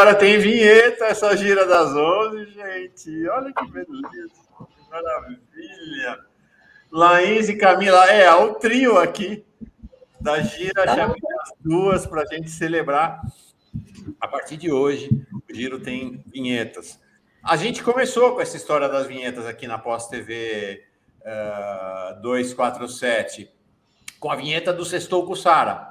Agora tem vinheta, essa gira das 11, gente. Olha que beleza, que maravilha. Laís e Camila, é, o trio aqui da gira, tá chamei as duas para a gente celebrar. A partir de hoje, o Giro tem vinhetas. A gente começou com essa história das vinhetas aqui na Pós TV uh, 247, com a vinheta do Sextou com Sara.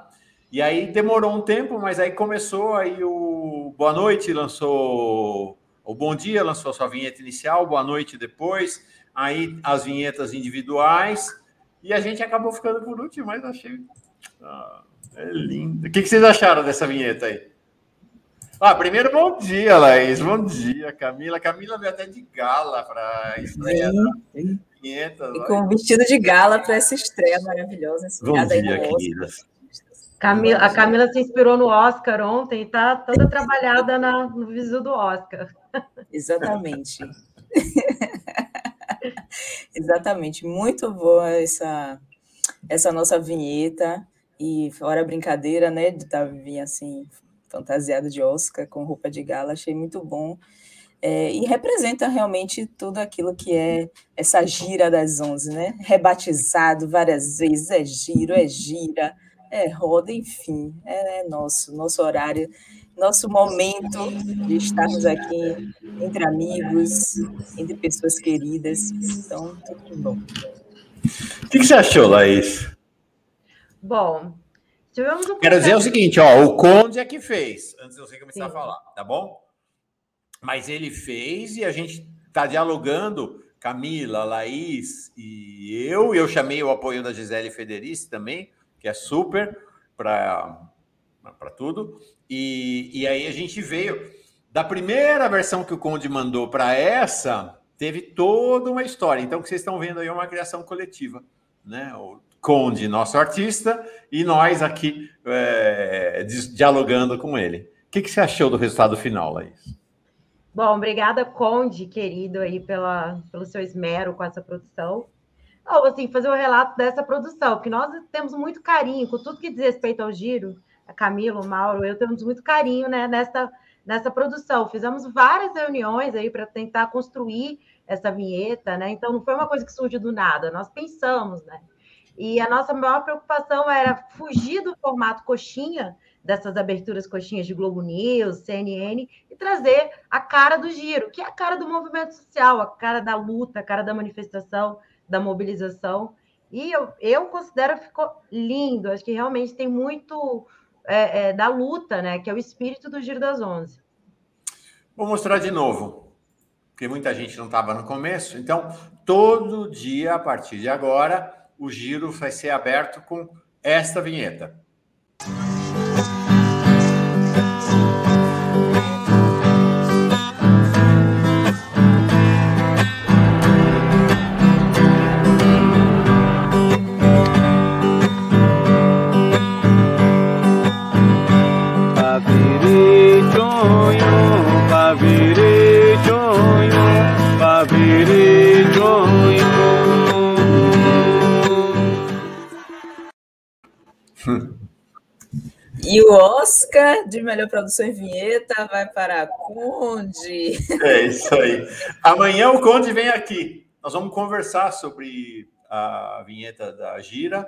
E aí demorou um tempo, mas aí começou, aí o Boa Noite lançou, o Bom Dia lançou sua vinheta inicial, Boa Noite depois, aí as vinhetas individuais, e a gente acabou ficando por último, mas achei... Ah, é lindo. O que, que vocês acharam dessa vinheta aí? Ah, primeiro, bom dia, Laís. Bom dia, Camila. Camila veio até de gala para estreia sim, E com um vestido de gala para essa estreia maravilhosa. Bom dia, queridas. Camila, a Camila se inspirou no Oscar ontem e está toda trabalhada na, no visu do Oscar. Exatamente. Exatamente. Muito boa essa, essa nossa vinheta. E fora a brincadeira, né, de estar tá, assim, fantasiado de Oscar, com roupa de gala, achei muito bom. É, e representa realmente tudo aquilo que é essa gira das onze, né? Rebatizado várias vezes, é giro, é gira, é roda, enfim, é, é nosso, nosso horário, nosso momento de estarmos aqui entre amigos, entre pessoas queridas. Então, tudo bom. O que, que você achou, Laís? Bom, Tivemos um Quero dizer o seguinte, ó, o Conde é que fez, antes de você começar Sim. a falar, tá bom? Mas ele fez e a gente está dialogando, Camila, Laís e eu, e eu chamei o apoio da Gisele Federici também, que é super para tudo, e, e aí a gente veio, da primeira versão que o Conde mandou para essa, teve toda uma história, então o que vocês estão vendo aí é uma criação coletiva, né? Conde, nosso artista, e nós aqui é, dialogando com ele. O que, que, você achou do resultado final, Laís? Bom, obrigada, Conde, querido, aí pela, pelo seu esmero com essa produção. Não, assim, fazer o um relato dessa produção, porque nós temos muito carinho com tudo que diz respeito ao giro, a Camila, o Mauro, eu temos muito carinho né, nessa, nessa produção. Fizemos várias reuniões aí para tentar construir essa vinheta, né? Então não foi uma coisa que surgiu do nada, nós pensamos, né? E a nossa maior preocupação era fugir do formato coxinha, dessas aberturas coxinhas de Globo News, CNN, e trazer a cara do giro, que é a cara do movimento social, a cara da luta, a cara da manifestação, da mobilização. E eu, eu considero que ficou lindo, acho que realmente tem muito é, é, da luta, né? Que é o espírito do Giro das Onze. Vou mostrar de novo, porque muita gente não estava no começo. Então, todo dia, a partir de agora, o giro vai ser aberto com esta vinheta. Oscar de melhor produção em vinheta vai para Conde. É isso aí. Amanhã o Conde vem aqui. Nós vamos conversar sobre a vinheta da Gira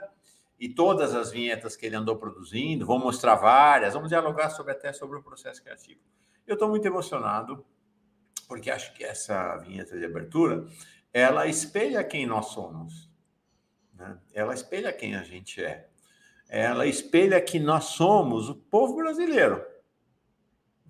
e todas as vinhetas que ele andou produzindo. Vamos mostrar várias. Vamos dialogar sobre até sobre o processo criativo. Eu estou muito emocionado porque acho que essa vinheta de abertura ela espelha quem nós somos. Né? Ela espelha quem a gente é ela espelha que nós somos o povo brasileiro.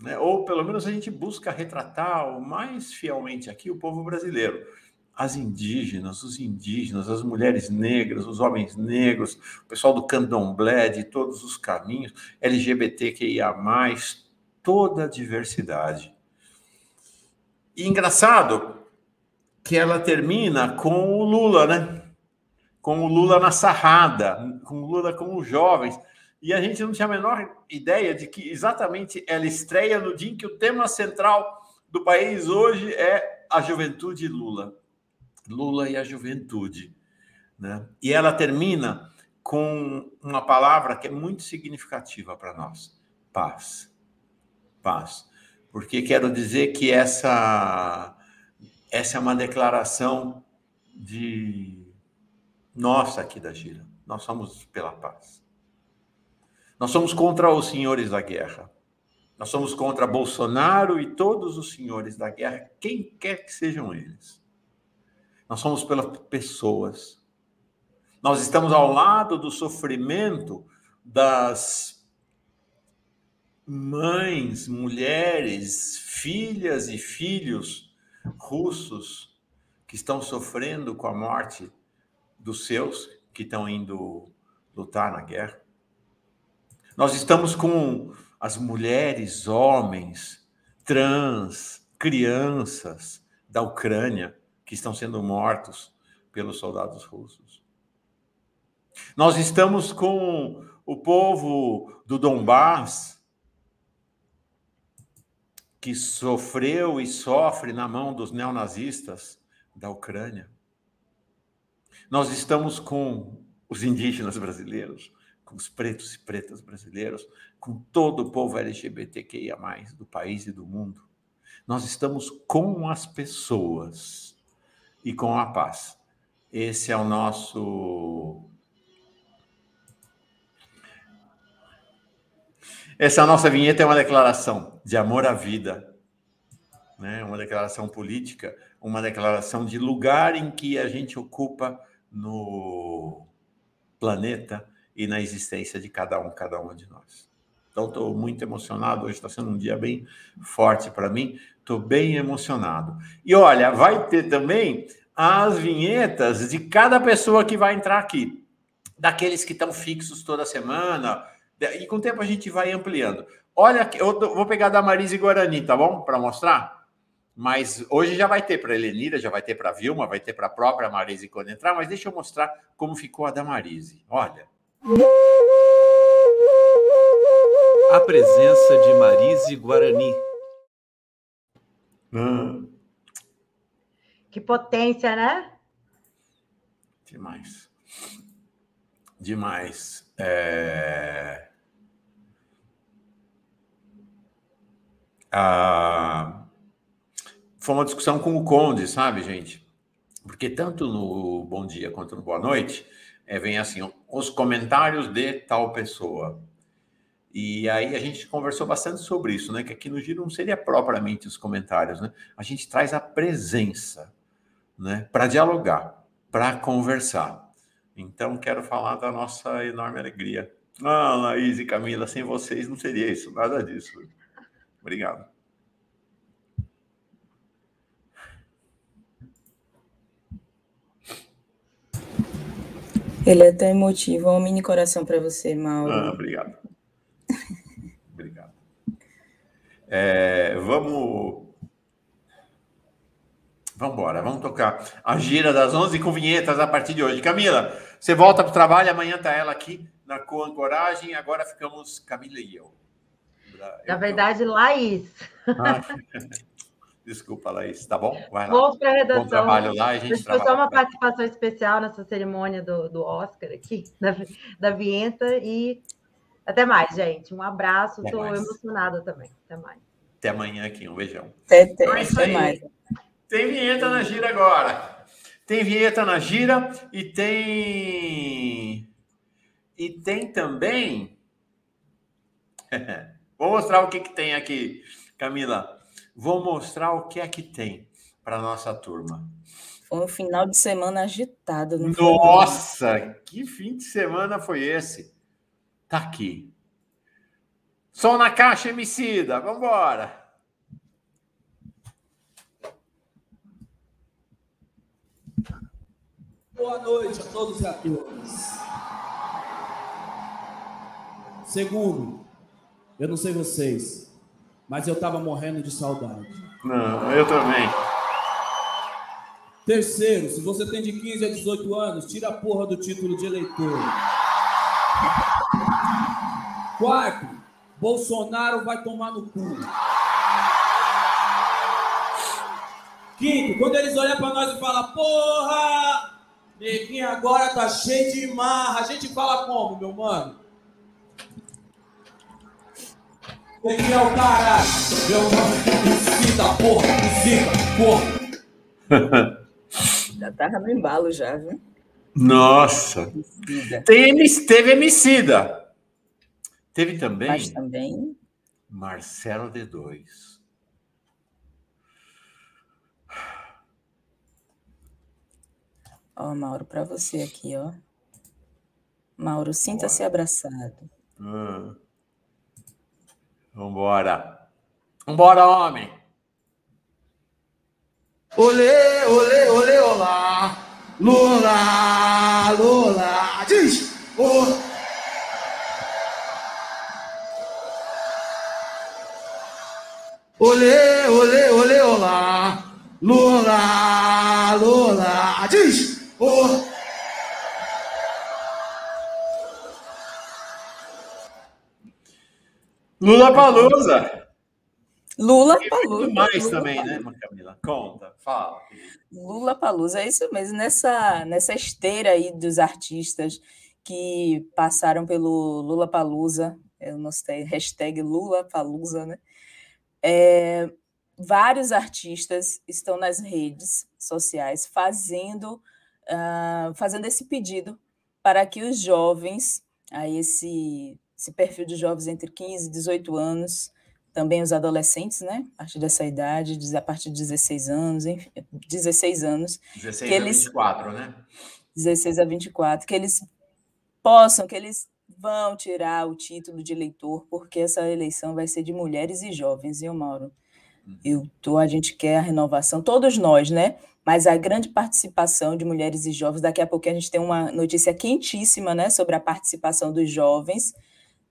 Né? Ou pelo menos a gente busca retratar o mais fielmente aqui o povo brasileiro. As indígenas, os indígenas, as mulheres negras, os homens negros, o pessoal do candomblé, de todos os caminhos, LGBTQIA, toda a diversidade. E engraçado que ela termina com o Lula, né? Com o Lula na sarrada, com o Lula com os jovens. E a gente não tinha a menor ideia de que exatamente ela estreia no dia em que o tema central do país hoje é a juventude Lula. Lula e a juventude. Né? E ela termina com uma palavra que é muito significativa para nós: paz. Paz. Porque quero dizer que essa, essa é uma declaração de nossa aqui da Gira. Nós somos pela paz. Nós somos contra os senhores da guerra. Nós somos contra Bolsonaro e todos os senhores da guerra, quem quer que sejam eles. Nós somos pelas pessoas. Nós estamos ao lado do sofrimento das mães, mulheres, filhas e filhos russos que estão sofrendo com a morte dos seus que estão indo lutar na guerra. Nós estamos com as mulheres, homens, trans, crianças da Ucrânia que estão sendo mortos pelos soldados russos. Nós estamos com o povo do Donbás que sofreu e sofre na mão dos neonazistas da Ucrânia. Nós estamos com os indígenas brasileiros, com os pretos e pretas brasileiros, com todo o povo LGBTQIA, do país e do mundo. Nós estamos com as pessoas e com a paz. Esse é o nosso. Essa nossa vinheta é uma declaração de amor à vida, né? uma declaração política, uma declaração de lugar em que a gente ocupa no planeta e na existência de cada um, cada uma de nós. Então, estou muito emocionado. Hoje está sendo um dia bem forte para mim. Estou bem emocionado. E olha, vai ter também as vinhetas de cada pessoa que vai entrar aqui, daqueles que estão fixos toda semana. E com o tempo a gente vai ampliando. Olha, eu vou pegar da Marise Guarani, tá bom? Para mostrar. Mas hoje já vai ter para a Helenira, já vai ter para a Vilma, vai ter para a própria Marise quando entrar. Mas deixa eu mostrar como ficou a da Marise. Olha. A presença de Marise Guarani. Hum. Que potência, né? Demais. Demais. É... Ah... Foi uma discussão com o Conde, sabe, gente? Porque tanto no Bom Dia quanto no Boa Noite, é, vem assim, os comentários de tal pessoa. E aí a gente conversou bastante sobre isso, né? Que aqui no Giro não seria propriamente os comentários, né? A gente traz a presença, né? Para dialogar, para conversar. Então, quero falar da nossa enorme alegria. Ah, Laís e Camila, sem vocês não seria isso, nada disso. Obrigado. Ele é até emotivo. Um mini coração para você, Mauro. Ah, obrigado. obrigado. É, vamos. Vamos embora, vamos tocar a gira das 11 com vinhetas a partir de hoje. Camila, você volta para o trabalho, amanhã está ela aqui na Coancoragem, agora ficamos Camila e eu. Na verdade, Laís. Ah, Desculpa, Laís. Tá bom? Vai lá. Vamos para a redação. Bom trabalho lá a gente trabalha. só uma participação especial nessa cerimônia do, do Oscar aqui, da, da Vienta. E até mais, gente. Um abraço. Estou emocionada também. Até mais. Até amanhã aqui. Um beijão. Até, até, então é até mais. Tem vinheta na gira agora. Tem vinheta na gira e tem. E tem também. Vou mostrar o que, que tem aqui, Camila. Vou mostrar o que é que tem para nossa turma. Foi um final de semana agitado. Nossa, foi? que fim de semana foi esse? Tá aqui. Som na caixa, Emicida. Vamos embora. Boa noite a todos e a todas. Segundo, eu não sei vocês, mas eu estava morrendo de saudade. Não, eu também. Terceiro, se você tem de 15 a 18 anos, tira a porra do título de eleitor. Quarto, Bolsonaro vai tomar no cu. Quinto, quando eles olham para nós e falam, porra, neguinho agora tá cheio de marra, a gente fala como, meu mano? Neguinho é o caralho. Meu nome é Visita, porra, visita, porra. Já tava no embalo já, viu? Nossa. Tem, MC teve Emicida. Teve também Mas também Marcelo D2. Ó, Mauro, para você aqui, ó. Mauro, sinta-se abraçado. Hum. Vambora. Vambora, homem. Olê, olê, olê, olá. Lula, Lula. Diz. Olê, olê, olê, olá. Lula, Lula Palusa. Lula Palusa. mais Lula também, né, Camila? Conta, fala. Lula Palusa, é isso mesmo. Nessa, nessa esteira aí dos artistas que passaram pelo Lula Palusa, eu não sei, hashtag Lula Palusa, né? É, vários artistas estão nas redes sociais fazendo, ah, fazendo esse pedido para que os jovens, aí esse, esse perfil de jovens entre 15 e 18 anos, também os adolescentes, né? A partir dessa idade, a partir de 16 anos, enfim, 16 anos, 16 Que a eles- 24, né? 16 a 24, que eles possam, que eles vão tirar o título de eleitor, porque essa eleição vai ser de mulheres e jovens, viu, Mauro? Eu tô, a gente quer a renovação, todos nós, né? Mas a grande participação de mulheres e jovens, daqui a pouco a gente tem uma notícia quentíssima, né, sobre a participação dos jovens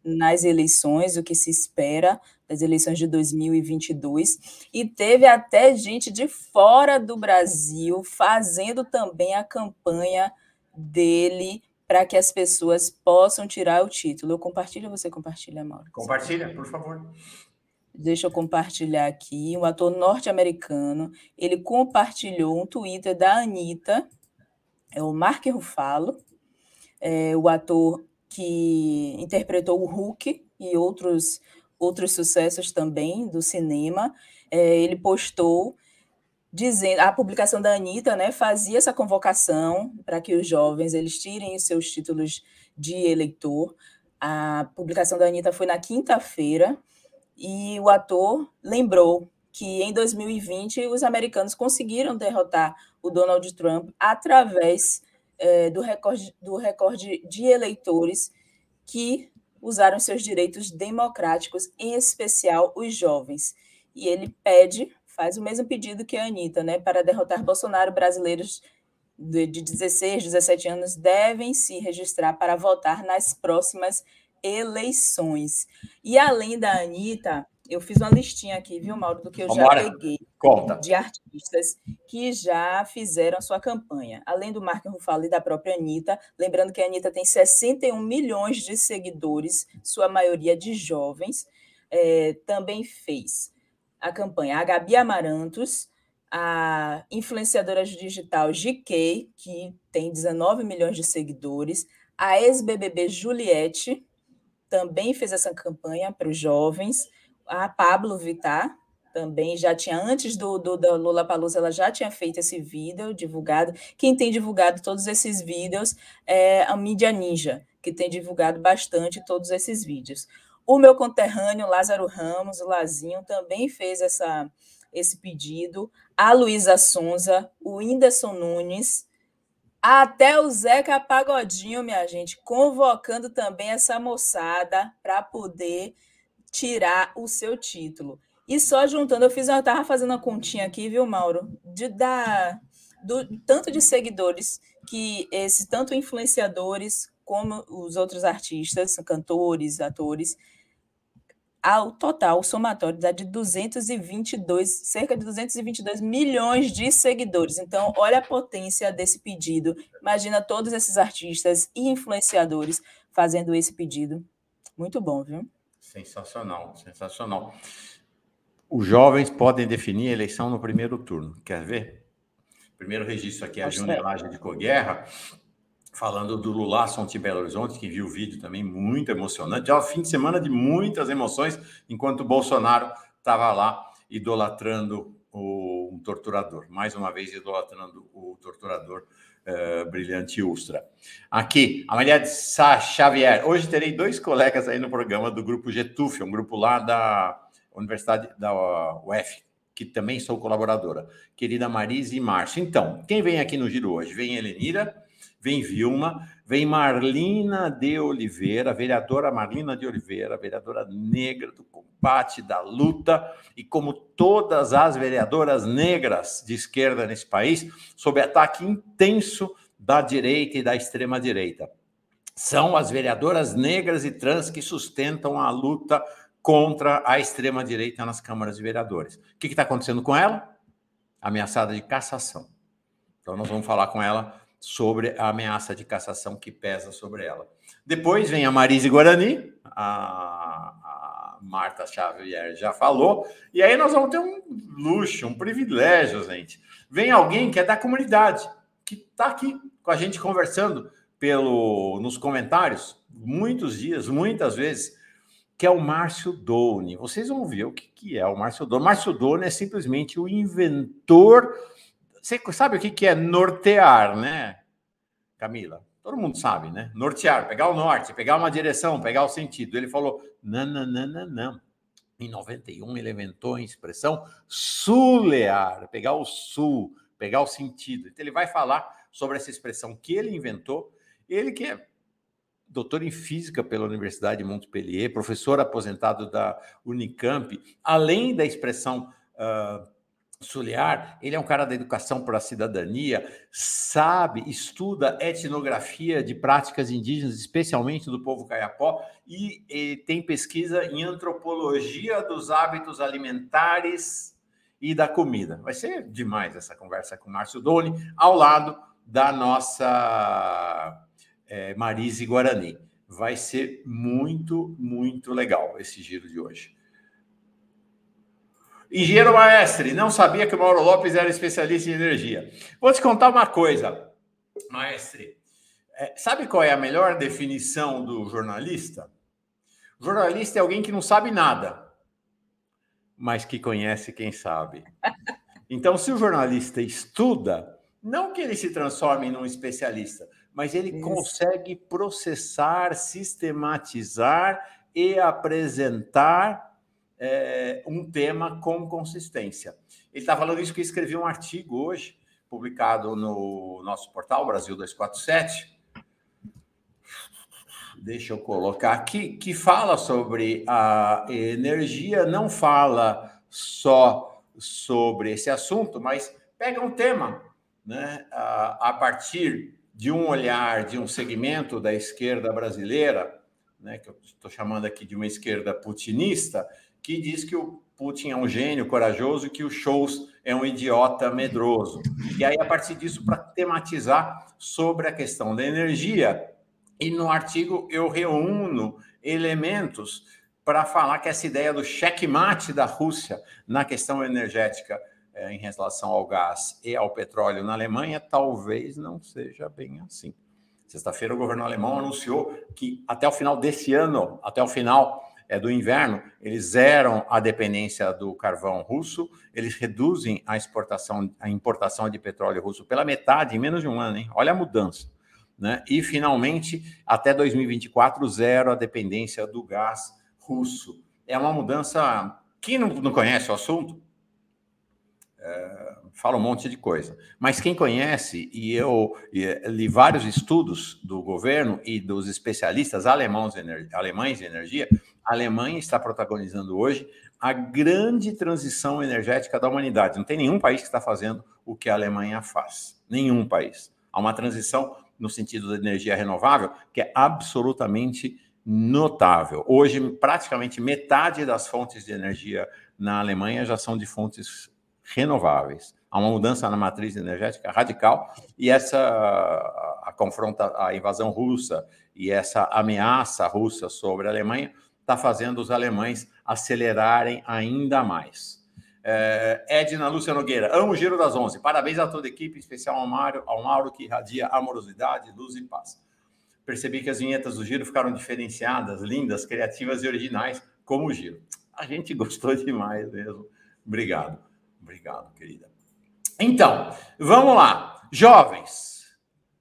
nas eleições, o que se espera das eleições de 2022, e teve até gente de fora do Brasil fazendo também a campanha dele para que as pessoas possam tirar o título. Eu compartilho, você compartilha, Mauro? Compartilha, por favor. Deixa eu compartilhar aqui. Um ator norte-americano, ele compartilhou um Twitter da Anitta, é o Mark Ruffalo, é o ator que interpretou o Hulk e outros, outros sucessos também do cinema. É, ele postou dizendo a publicação da Anitta né, fazia essa convocação para que os jovens eles tirem os seus títulos de eleitor. A publicação da Anitta foi na quinta-feira e o ator lembrou que em 2020 os americanos conseguiram derrotar o Donald Trump através eh, do, recorde, do recorde de eleitores que usaram seus direitos democráticos, em especial os jovens. E ele pede, faz o mesmo pedido que a Anitta, né, para derrotar Bolsonaro, brasileiros de, de 16, 17 anos devem se registrar para votar nas próximas eleições. E além da Anitta, eu fiz uma listinha aqui, viu, Mauro, do que eu Vambora. já peguei De artistas que já fizeram a sua campanha. Além do Marco Ruffalo e da própria Anitta, lembrando que a Anitta tem 61 milhões de seguidores, sua maioria de jovens, eh, também fez a campanha a Gabi Amarantos, a influenciadora digital GK, que tem 19 milhões de seguidores, a ex-BBB Juliette também fez essa campanha para os jovens, a Pablo Vittar também já tinha, antes do, do da Lula Palusa, ela já tinha feito esse vídeo divulgado. Quem tem divulgado todos esses vídeos é a Mídia Ninja, que tem divulgado bastante todos esses vídeos. O meu conterrâneo Lázaro Ramos, o Lazinho, também fez essa, esse pedido. A Luísa Sonza, o Whindersson Nunes, até o Zeca Pagodinho, minha gente, convocando também essa moçada para poder tirar o seu título. E só juntando, eu fiz, eu estava fazendo uma continha aqui, viu, Mauro? De da do tanto de seguidores que esses tanto influenciadores como os outros artistas, cantores, atores, ao total, somatório dá de 222, cerca de 222 milhões de seguidores. Então, olha a potência desse pedido. Imagina todos esses artistas e influenciadores fazendo esse pedido. Muito bom, viu? Sensacional, sensacional. Os jovens podem definir a eleição no primeiro turno. Quer ver? Primeiro registro aqui, a Júnia aí. Laje de Coguerra. falando do Lulasson de Belo Horizonte, que viu o vídeo também muito emocionante. Já o fim de semana de muitas emoções, enquanto o Bolsonaro estava lá idolatrando o, um torturador, mais uma vez idolatrando o torturador uh, brilhante Ustra. Aqui, a Maria de Sá Xavier. Hoje terei dois colegas aí no programa do grupo Getuf, um grupo lá da Universidade da UF, que também sou colaboradora. Querida Marise e Márcio. Então, quem vem aqui no Giro hoje? Vem Elenira, vem Vilma, vem Marlina de Oliveira, vereadora Marlina de Oliveira, vereadora negra do combate, da luta, e como todas as vereadoras negras de esquerda nesse país, sob ataque intenso da direita e da extrema-direita. São as vereadoras negras e trans que sustentam a luta contra a extrema-direita nas câmaras de vereadores. O que está acontecendo com ela? Ameaçada de cassação. Então, nós vamos falar com ela sobre a ameaça de cassação que pesa sobre ela. Depois vem a Marise Guarani, a, a Marta Xavier já falou, e aí nós vamos ter um luxo, um privilégio, gente. Vem alguém que é da comunidade, que está aqui com a gente conversando pelo nos comentários, muitos dias, muitas vezes, que é o Márcio Doni. Vocês vão ver o que, que é o Márcio Doni. Márcio Doni é simplesmente o inventor você sabe o que, que é nortear, né, Camila? Todo mundo sabe, né? Nortear, pegar o norte, pegar uma direção, pegar o sentido. Ele falou: não, não, não, não, não. Em 91, ele inventou a expressão sulear, pegar o sul, pegar o sentido. Então, ele vai falar sobre essa expressão que ele inventou. Ele que é doutor em física pela Universidade de Montpellier, professor aposentado da Unicamp, além da expressão uh, Suliar, ele é um cara da educação para a cidadania, sabe, estuda etnografia de práticas indígenas, especialmente do povo caiapó, e, e tem pesquisa em antropologia dos hábitos alimentares e da comida. Vai ser demais essa conversa com o Márcio Doni, ao lado da nossa é, Marise Guarani. Vai ser muito, muito legal esse giro de hoje. Engenheiro Maestre, não sabia que o Mauro Lopes era especialista em energia. Vou te contar uma coisa, Maestre. É, sabe qual é a melhor definição do jornalista? Jornalista é alguém que não sabe nada, mas que conhece quem sabe. Então, se o jornalista estuda, não que ele se transforme num especialista, mas ele Isso. consegue processar, sistematizar e apresentar é, um tema com consistência. Ele está falando isso que escreveu um artigo hoje, publicado no nosso portal Brasil 247. Deixa eu colocar aqui, que fala sobre a energia, não fala só sobre esse assunto, mas pega um tema né, a, a partir de um olhar de um segmento da esquerda brasileira, né, que eu estou chamando aqui de uma esquerda putinista, que diz que o Putin é um gênio corajoso e que o Scholz é um idiota medroso. E aí, a partir disso, para tematizar sobre a questão da energia, e no artigo eu reúno elementos para falar que essa ideia do checkmate da Rússia na questão energética em relação ao gás e ao petróleo na Alemanha talvez não seja bem assim. Sexta-feira, o governo alemão anunciou que até o final desse ano, até o final é, do inverno, eles zeram a dependência do carvão russo, eles reduzem a exportação, a importação de petróleo russo pela metade em menos de um ano, hein? Olha a mudança. Né? E, finalmente, até 2024, zero a dependência do gás russo. É uma mudança. Quem não, não conhece o assunto, é, fala um monte de coisa. Mas quem conhece, e eu li vários estudos do governo e dos especialistas alemães, alemães de energia, a Alemanha está protagonizando hoje a grande transição energética da humanidade. Não tem nenhum país que está fazendo o que a Alemanha faz. Nenhum país. Há uma transição no sentido da energia renovável que é absolutamente notável. Hoje, praticamente metade das fontes de energia na Alemanha já são de fontes renováveis. Há uma mudança na matriz energética radical e essa a, confronta a invasão russa e essa ameaça russa sobre a Alemanha está fazendo os alemães acelerarem ainda mais. É, Edna Lúcia Nogueira, amo o Giro das Onze. Parabéns a toda a equipe, em especial ao Mauro, ao Mauro que irradia amorosidade, luz e paz. Percebi que as vinhetas do Giro ficaram diferenciadas, lindas, criativas e originais, como o Giro. A gente gostou demais mesmo. Obrigado. Obrigado, querida. Então, vamos lá. Jovens,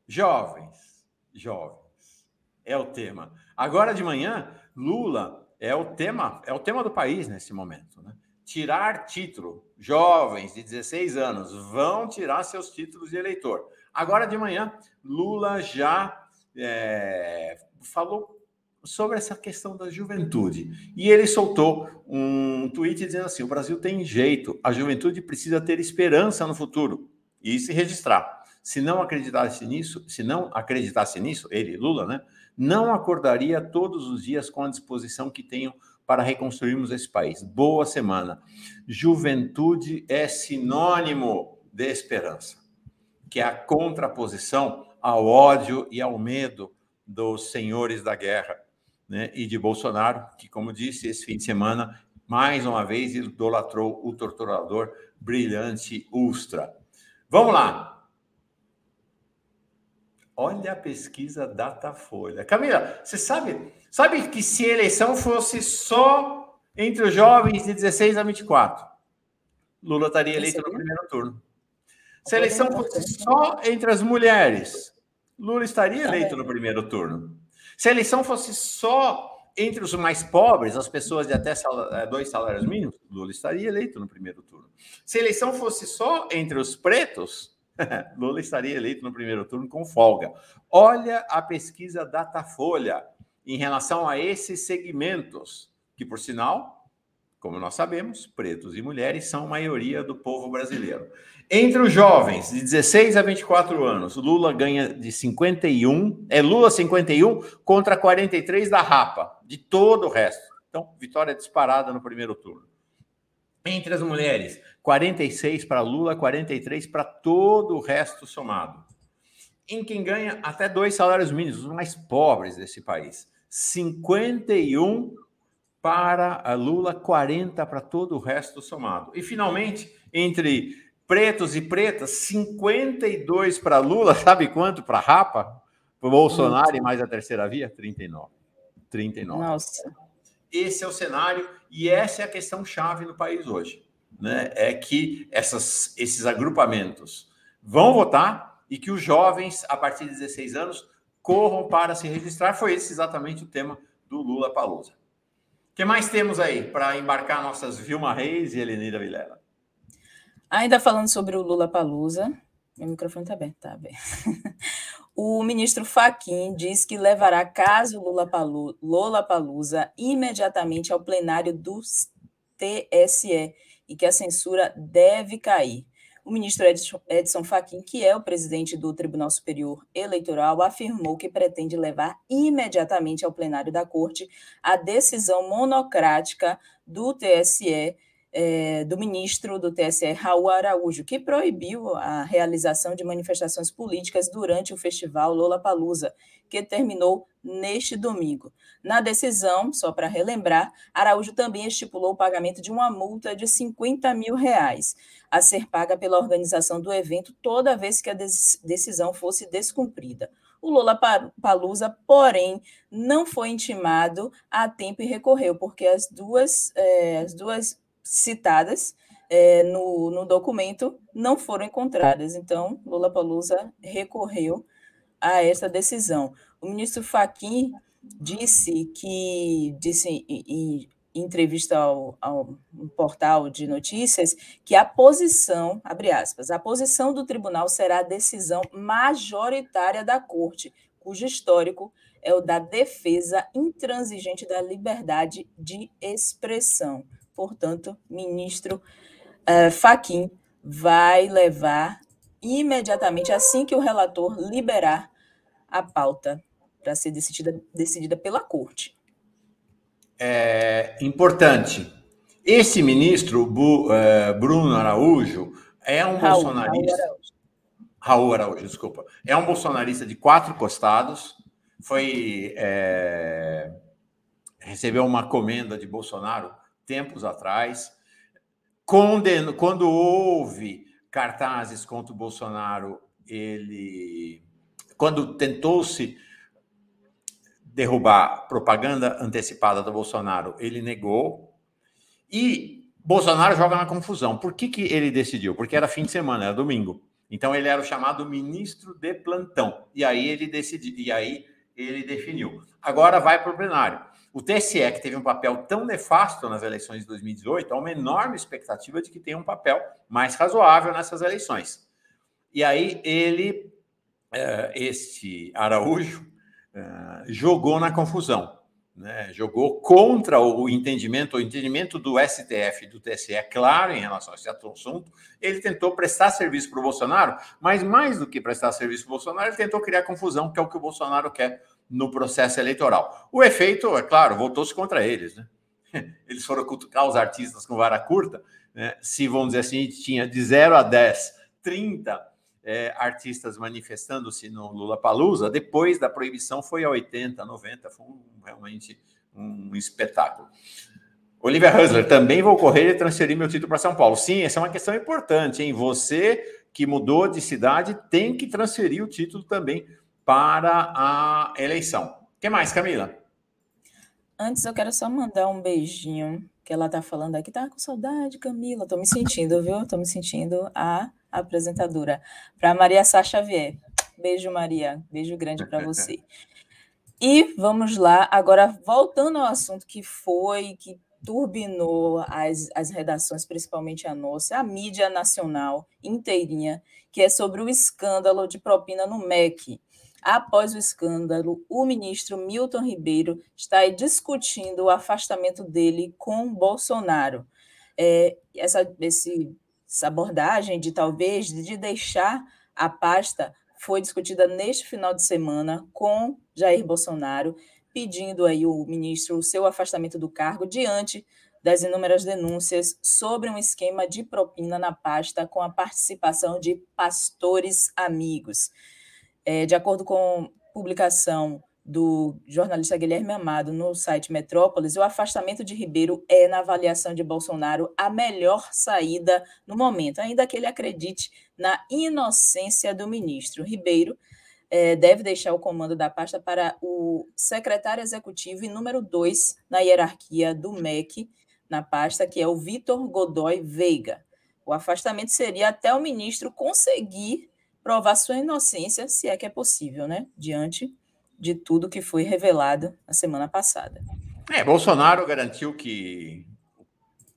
jovens, jovens. É o tema. Agora de manhã, Lula é o tema, é o tema do país nesse momento, né? tirar título. Jovens de 16 anos vão tirar seus títulos de eleitor. Agora de manhã, Lula já é, falou sobre essa questão da juventude. E ele soltou um tweet dizendo assim: o Brasil tem jeito, a juventude precisa ter esperança no futuro e se registrar. Se não acreditasse nisso, se não acreditasse nisso, ele, Lula, né, não acordaria todos os dias com a disposição que tenham para reconstruirmos esse país. Boa semana. Juventude é sinônimo de esperança, que é a contraposição ao ódio e ao medo dos senhores da guerra, né? E de Bolsonaro, que, como disse, esse fim de semana, mais uma vez idolatrou o torturador brilhante Ustra. Vamos lá. Olha a pesquisa Datafolha. Camila, você sabe Sabe que se a eleição fosse só entre os jovens de 16 a 24, Lula estaria eleito no primeiro turno. Se a eleição fosse só entre as mulheres, Lula estaria eleito no primeiro turno. Se a eleição fosse só entre os mais pobres, as pessoas de até eh, dois salários mínimos, Lula estaria eleito no primeiro turno. Se a eleição fosse só entre os pretos, Lula estaria eleito no primeiro turno com folga. Olha a pesquisa Datafolha em relação a esses segmentos, que, por sinal, como nós sabemos, pretos e mulheres são a maioria do povo brasileiro. Entre os jovens de 16 a 24 anos, Lula ganha de 51, é Lula 51 contra 43 da Rapa, de todo o resto. Então, vitória disparada no primeiro turno. Entre as mulheres, 46 para Lula, 43 para todo o resto somado. Em quem ganha até dois salários mínimos, os mais pobres desse país. 51 para Lula, 40 para todo o resto somado. E finalmente, entre pretos e pretas, 52 para Lula, sabe quanto para Rapa? Para Bolsonaro e mais a terceira via? 39. 39. Nossa. Esse é o cenário e essa é a questão chave no país hoje. Né? É que essas, esses agrupamentos vão votar e que os jovens, a partir de 16 anos, corram para se registrar. Foi esse exatamente o tema do Lula Palusa. O que mais temos aí para embarcar nossas Vilma Reis e Helenira Vilela? Ainda falando sobre o Lula Palusa, meu microfone está aberto, tá bem. o ministro Faquim diz que levará caso Lula, Palu, Lula Palusa imediatamente ao plenário do TSE e que a censura deve cair. O ministro Edson Fachin, que é o presidente do Tribunal Superior Eleitoral, afirmou que pretende levar imediatamente ao plenário da Corte a decisão monocrática do TSE, é, do ministro do TSE, Raul Araújo, que proibiu a realização de manifestações políticas durante o festival Lola Palusa, que terminou neste domingo. Na decisão, só para relembrar, Araújo também estipulou o pagamento de uma multa de 50 mil reais, a ser paga pela organização do evento toda vez que a decisão fosse descumprida. O Lula Palusa, porém, não foi intimado a tempo e recorreu, porque as duas, é, as duas citadas é, no, no documento não foram encontradas. Então, Lula Palusa recorreu a essa decisão. O ministro Fachin disse que, disse em, em entrevista ao, ao um portal de notícias, que a posição, abre aspas, a posição do tribunal será a decisão majoritária da corte, cujo histórico é o da defesa intransigente da liberdade de expressão. Portanto, ministro uh, Faquim vai levar imediatamente, assim que o relator liberar a pauta para ser decidida, decidida pela corte. É importante. Esse ministro, Bu, é, Bruno Araújo, é um Raul, bolsonarista. Raul Araújo. Raul Araújo, desculpa. É um bolsonarista de quatro costados. Foi. É, recebeu uma comenda de Bolsonaro tempos atrás quando houve cartazes contra o Bolsonaro, ele, quando tentou-se derrubar propaganda antecipada do Bolsonaro, ele negou. E Bolsonaro joga na confusão. Por que, que ele decidiu? Porque era fim de semana, era domingo. Então ele era o chamado ministro de plantão. E aí ele decidiu, e aí ele definiu. Agora vai para o plenário. O TSE, que teve um papel tão nefasto nas eleições de 2018, há uma enorme expectativa de que tenha um papel mais razoável nessas eleições. E aí ele, eh, este Araújo, eh, jogou na confusão, né? jogou contra o entendimento, o entendimento do STF e do TSE, é claro, em relação a esse assunto. Ele tentou prestar serviço para o Bolsonaro, mas mais do que prestar serviço para o Bolsonaro, ele tentou criar confusão, que é o que o Bolsonaro quer no processo eleitoral. O efeito, é claro, voltou-se contra eles. Né? Eles foram cutucar os artistas com vara curta. Né? Se, vamos dizer assim, tinha de 0 a 10, 30 é, artistas manifestando-se no Lula Palusa, depois da proibição foi a 80, 90, foi um, realmente um espetáculo. Olivia Husler, também vou correr e transferir meu título para São Paulo. Sim, essa é uma questão importante, hein? Você que mudou de cidade tem que transferir o título também para a eleição. O que mais, Camila? Antes eu quero só mandar um beijinho, que ela tá falando aqui, tá com saudade, Camila. Tô me sentindo, viu? Tô me sentindo a apresentadora. Para Maria Sá Xavier. Beijo, Maria. Beijo grande para você. E vamos lá, agora voltando ao assunto que foi, que turbinou as, as redações, principalmente a nossa, a mídia nacional inteirinha, que é sobre o escândalo de propina no MEC. Após o escândalo, o ministro Milton Ribeiro está discutindo o afastamento dele com Bolsonaro. É, essa, esse, essa abordagem de talvez de deixar a pasta foi discutida neste final de semana com Jair Bolsonaro, pedindo aí o ministro o seu afastamento do cargo diante das inúmeras denúncias sobre um esquema de propina na pasta com a participação de pastores amigos. É, de acordo com publicação do jornalista Guilherme Amado no site Metrópolis, o afastamento de Ribeiro é, na avaliação de Bolsonaro, a melhor saída no momento, ainda que ele acredite na inocência do ministro. Ribeiro é, deve deixar o comando da pasta para o secretário executivo e número dois na hierarquia do MEC, na pasta, que é o Vitor Godoy Veiga. O afastamento seria até o ministro conseguir provar sua inocência, se é que é possível, né? Diante de tudo que foi revelado na semana passada. É, Bolsonaro garantiu que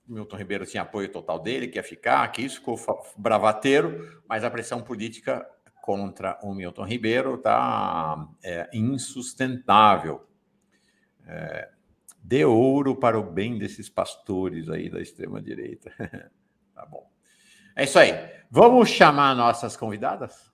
Milton Ribeiro tinha apoio total dele, que ia ficar, que isso ficou bravateiro, mas a pressão política contra o Milton Ribeiro está é, insustentável. É, dê ouro para o bem desses pastores aí da extrema-direita. tá bom. É isso aí. Vamos chamar nossas convidadas?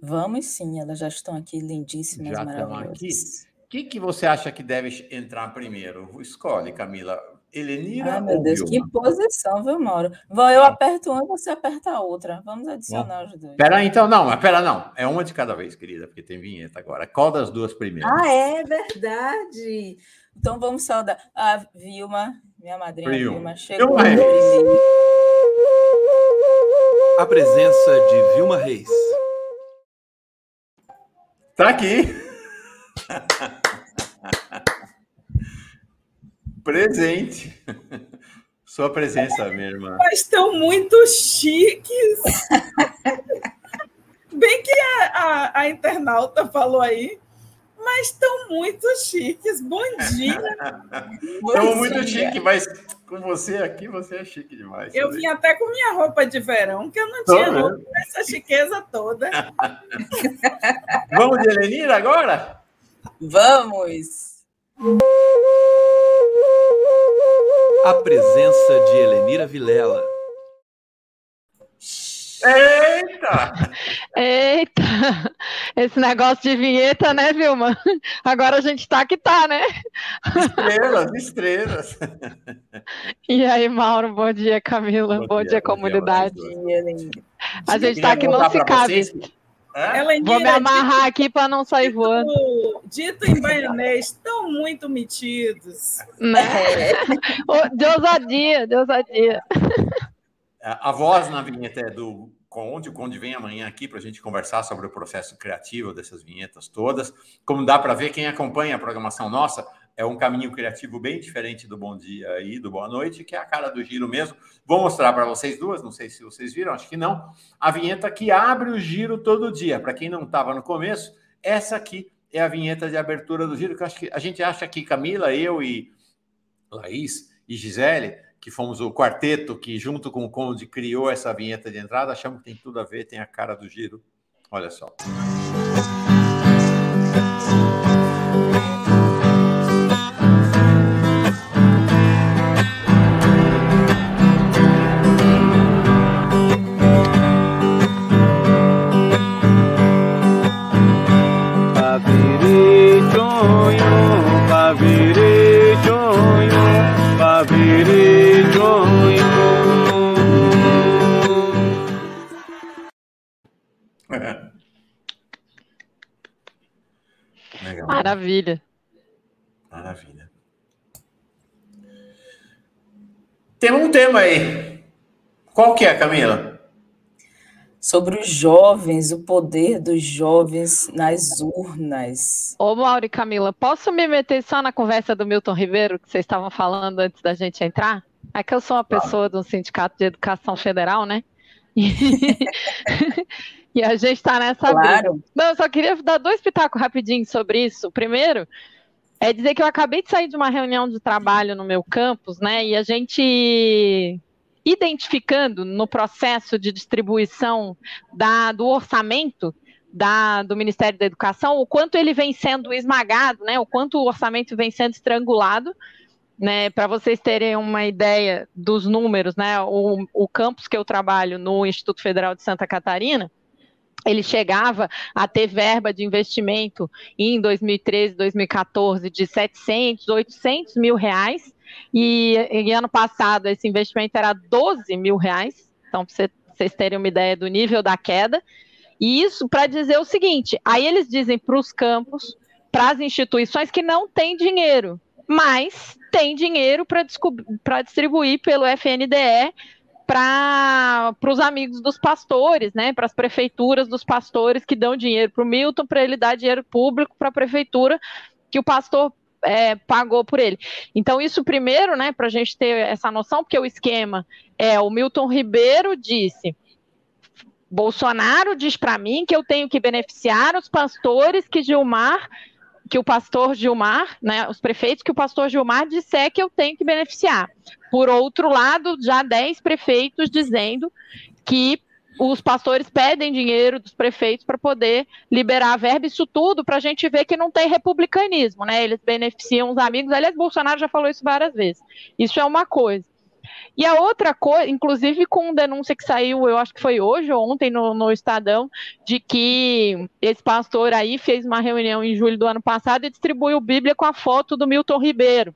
Vamos sim, elas já estão aqui lindíssimas, já maravilhosas. Estão aqui. O que, que você acha que deve entrar primeiro? Escolhe, Camila. Elenira Ai, meu Deus, Vilma? que posição, viu, Mauro? Vou, eu aperto uma e você aperta a outra. Vamos adicionar Bom, os dois. Pera então, não, mas pera não. É uma de cada vez, querida, porque tem vinheta agora. Qual das duas primeiras? Ah, é verdade. Então vamos saudar. A Vilma, minha madrinha Vilma, Vilma chegou Vilma A presença de Vilma Reis. Tá aqui. Presente. Sua presença, minha irmã. Mas estão muito chiques. Bem que a, a, a, internauta falou aí, mas estão muito chiques. Bom dia. Estão muito chique, mas com você aqui, você é chique demais. Eu vim até com minha roupa de verão, que eu não Tô tinha roupa essa chiqueza toda. Vamos de Helenira agora? Vamos! A presença de Helenira Vilela. Eita! Eita! Esse negócio de vinheta, né, Vilma? Agora a gente tá que tá, né? Estrelas, estrelas. E aí, Mauro, bom dia, Camila. Bom, bom dia, dia, comunidade. Bom dia, a gente tá que não se cabe. Vou me amarrar aqui para não sair dito, voando. Dito em baianês, estão muito metidos. Né? Deus a dia, Deus a dia. A voz na vinheta é do Conde. O Conde vem amanhã aqui para a gente conversar sobre o processo criativo dessas vinhetas todas. Como dá para ver, quem acompanha a programação nossa é um caminho criativo bem diferente do Bom Dia e do Boa Noite, que é a cara do giro mesmo. Vou mostrar para vocês duas, não sei se vocês viram, acho que não. A vinheta que abre o giro todo dia. Para quem não estava no começo, essa aqui é a vinheta de abertura do giro, que acho que a gente acha que Camila, eu e Laís e Gisele, que fomos o quarteto que, junto com o Conde, criou essa vinheta de entrada, achamos que tem tudo a ver, tem a cara do giro. Olha só. Maravilha. Maravilha. Tem um tema aí. Qual que é, Camila? Sobre os jovens, o poder dos jovens nas urnas. Ô, Mauro e Camila, posso me meter só na conversa do Milton Ribeiro que vocês estavam falando antes da gente entrar? É que eu sou uma pessoa do Sindicato de Educação Federal, né? E a gente está nessa claro. Briga. Não, eu só queria dar dois pitacos rapidinho sobre isso. Primeiro, é dizer que eu acabei de sair de uma reunião de trabalho no meu campus, né? E a gente identificando no processo de distribuição da, do orçamento da, do Ministério da Educação o quanto ele vem sendo esmagado, né? O quanto o orçamento vem sendo estrangulado. Né, para vocês terem uma ideia dos números, né, o, o campus que eu trabalho no Instituto Federal de Santa Catarina, ele chegava a ter verba de investimento em 2013, 2014 de 700, 800 mil reais, e, e ano passado esse investimento era 12 mil reais, então para vocês terem uma ideia do nível da queda, e isso para dizer o seguinte, aí eles dizem para os campos, para as instituições que não têm dinheiro, mas tem dinheiro para distribuir pelo FNDE para os amigos dos pastores, né, para as prefeituras dos pastores que dão dinheiro para o Milton, para ele dar dinheiro público para a prefeitura que o pastor é, pagou por ele. Então, isso primeiro, né, para a gente ter essa noção, porque o esquema é o Milton Ribeiro disse. Bolsonaro diz para mim que eu tenho que beneficiar os pastores que Gilmar que o pastor Gilmar, né, os prefeitos que o pastor Gilmar disser que eu tenho que beneficiar. Por outro lado, já 10 prefeitos dizendo que os pastores pedem dinheiro dos prefeitos para poder liberar a verba, isso tudo para a gente ver que não tem republicanismo, né? Eles beneficiam os amigos. Aliás, Bolsonaro já falou isso várias vezes. Isso é uma coisa. E a outra coisa, inclusive com denúncia que saiu, eu acho que foi hoje ou ontem no, no Estadão, de que esse pastor aí fez uma reunião em julho do ano passado e distribuiu Bíblia com a foto do Milton Ribeiro.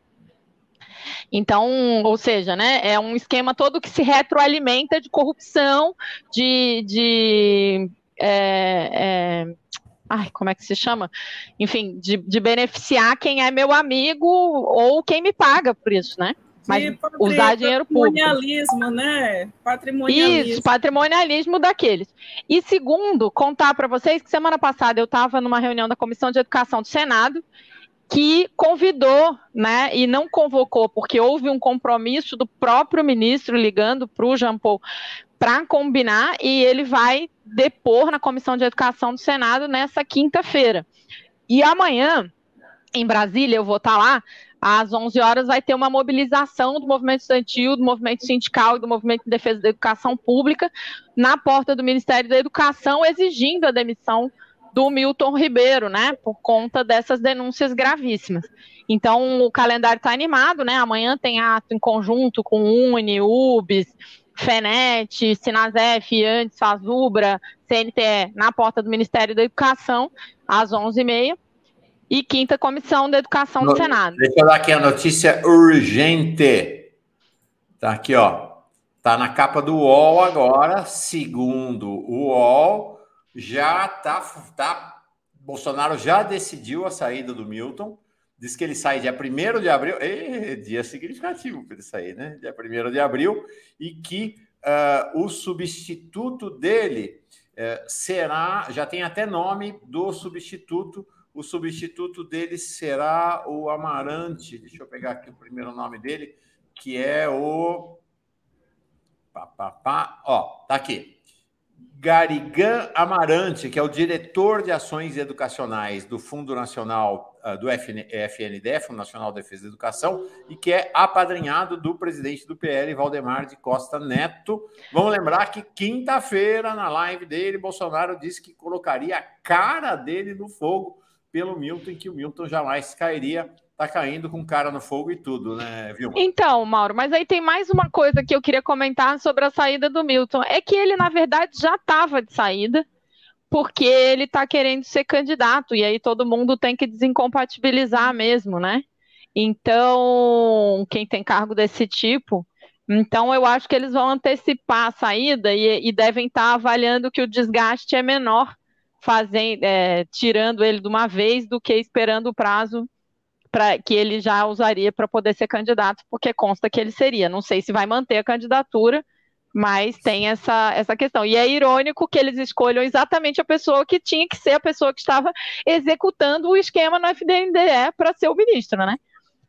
Então, ou seja, né, é um esquema todo que se retroalimenta de corrupção, de, de é, é, ai, como é que se chama? Enfim, de, de beneficiar quem é meu amigo ou quem me paga por isso, né? Mas usar dinheiro público. Patrimonialismo, né? Patrimonialismo. Isso, patrimonialismo daqueles. E segundo, contar para vocês que semana passada eu estava numa reunião da Comissão de Educação do Senado que convidou, né, e não convocou, porque houve um compromisso do próprio ministro ligando para o Jean Paul para combinar, e ele vai depor na Comissão de Educação do Senado nessa quinta-feira. E amanhã, em Brasília, eu vou estar tá lá, às 11 horas vai ter uma mobilização do movimento estudantil, do movimento sindical e do movimento de defesa da educação pública na porta do Ministério da Educação, exigindo a demissão do Milton Ribeiro, né, por conta dessas denúncias gravíssimas. Então, o calendário está animado, né, amanhã tem ato em conjunto com Uni, UBS, FENET, Sinasef, Antes, Fazubra, CNTE, na porta do Ministério da Educação, às 11h30 e quinta comissão da educação no, do Senado. Deixa eu dar aqui a notícia urgente. Tá aqui, ó. Tá na capa do UOL agora, segundo o UOL, já tá, tá Bolsonaro já decidiu a saída do Milton. Diz que ele sai dia 1 de abril. É dia significativo para ele sair, né? Dia 1 de abril. E que uh, o substituto dele uh, será, já tem até nome do substituto, o substituto dele será o Amarante, deixa eu pegar aqui o primeiro nome dele, que é o. Pá, pá, pá. Ó, tá aqui. Garigan Amarante, que é o diretor de ações educacionais do Fundo Nacional uh, do FN, FNDE, Fundo Nacional de Defesa da Educação, e que é apadrinhado do presidente do PL, Valdemar de Costa Neto. Vamos lembrar que quinta-feira, na live dele, Bolsonaro disse que colocaria a cara dele no fogo pelo Milton, que o Milton jamais cairia tá caindo com cara no fogo e tudo, né, viu? Então, Mauro, mas aí tem mais uma coisa que eu queria comentar sobre a saída do Milton. É que ele, na verdade, já estava de saída, porque ele está querendo ser candidato, e aí todo mundo tem que desincompatibilizar mesmo, né? Então, quem tem cargo desse tipo. Então, eu acho que eles vão antecipar a saída e, e devem estar tá avaliando que o desgaste é menor, fazendo, é, tirando ele de uma vez, do que esperando o prazo pra, que ele já usaria para poder ser candidato, porque consta que ele seria. Não sei se vai manter a candidatura, mas tem essa, essa questão. E é irônico que eles escolham exatamente a pessoa que tinha que ser a pessoa que estava executando o esquema no FDNDE para ser o ministro, né?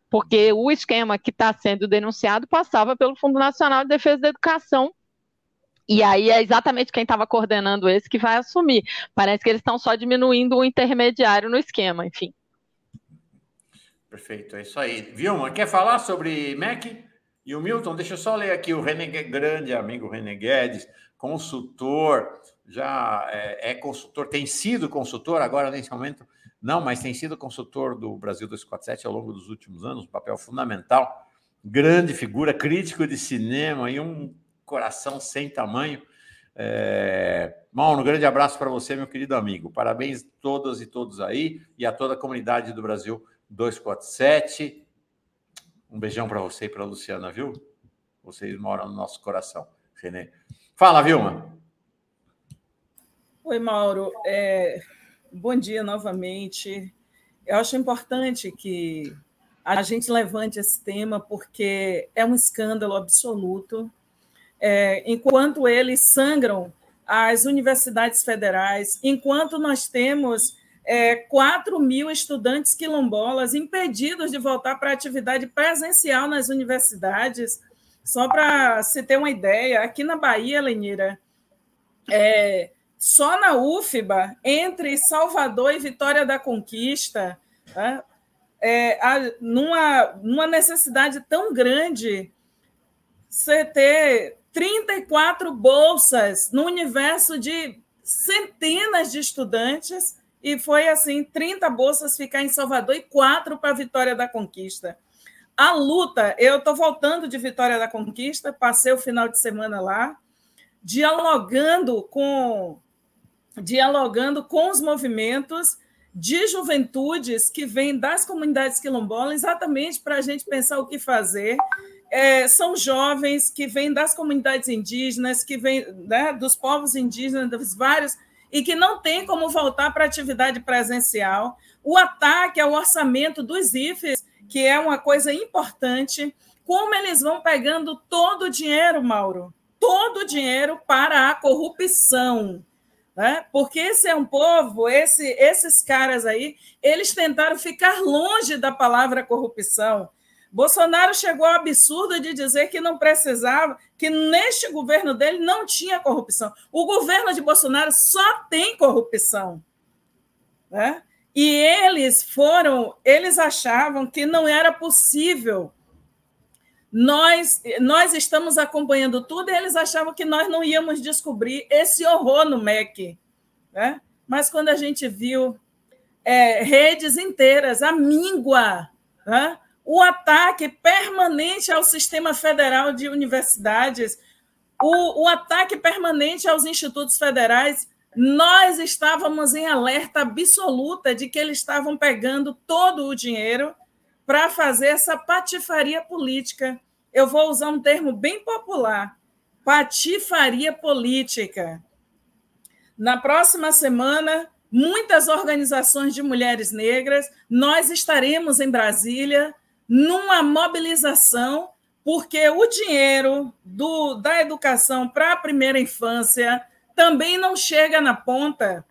Porque o esquema que está sendo denunciado passava pelo Fundo Nacional de Defesa da Educação. E aí é exatamente quem estava coordenando esse que vai assumir. Parece que eles estão só diminuindo o intermediário no esquema, enfim. Perfeito, é isso aí. Vilma, quer falar sobre MEC? E o Milton, deixa eu só ler aqui o René, grande amigo René Guedes, consultor, já é, é, consultor, tem sido consultor agora nesse momento, não, mas tem sido consultor do Brasil 247 ao longo dos últimos anos, papel fundamental, grande figura, crítico de cinema e um coração sem tamanho. É... Um grande abraço para você, meu querido amigo. Parabéns a todas e todos aí e a toda a comunidade do Brasil 247. Um beijão para você e para Luciana, viu? Vocês moram no nosso coração. Fala, Vilma. Oi, Mauro. É, bom dia novamente. Eu acho importante que a gente levante esse tema, porque é um escândalo absoluto. É, enquanto eles sangram as universidades federais, enquanto nós temos é, 4 mil estudantes quilombolas impedidos de voltar para a atividade presencial nas universidades. Só para se ter uma ideia, aqui na Bahia, Lenira, é, só na UFBA, entre Salvador e Vitória da Conquista, né, é, a, numa, numa necessidade tão grande, você ter 34 bolsas no universo de centenas de estudantes e foi assim: 30 bolsas ficar em Salvador e quatro para Vitória da Conquista. A luta, eu estou voltando de Vitória da Conquista, passei o final de semana lá, dialogando com dialogando com os movimentos de juventudes que vêm das comunidades quilombolas, exatamente para a gente pensar o que fazer. É, são jovens que vêm das comunidades indígenas, que vêm né, dos povos indígenas, dos vários e que não tem como voltar para a atividade presencial. O ataque ao orçamento dos IFES, que é uma coisa importante, como eles vão pegando todo o dinheiro, Mauro, todo o dinheiro para a corrupção. Né? Porque esse é um povo, esse, esses caras aí, eles tentaram ficar longe da palavra corrupção. Bolsonaro chegou ao absurdo de dizer que não precisava, que neste governo dele não tinha corrupção. O governo de Bolsonaro só tem corrupção. Né? E eles foram, eles achavam que não era possível. Nós, nós estamos acompanhando tudo e eles achavam que nós não íamos descobrir esse horror no MEC. Né? Mas quando a gente viu é, redes inteiras, a míngua, né? O ataque permanente ao sistema federal de universidades, o, o ataque permanente aos institutos federais, nós estávamos em alerta absoluta de que eles estavam pegando todo o dinheiro para fazer essa patifaria política. Eu vou usar um termo bem popular: patifaria política. Na próxima semana, muitas organizações de mulheres negras, nós estaremos em Brasília numa mobilização porque o dinheiro do, da educação para a primeira infância também não chega na ponta.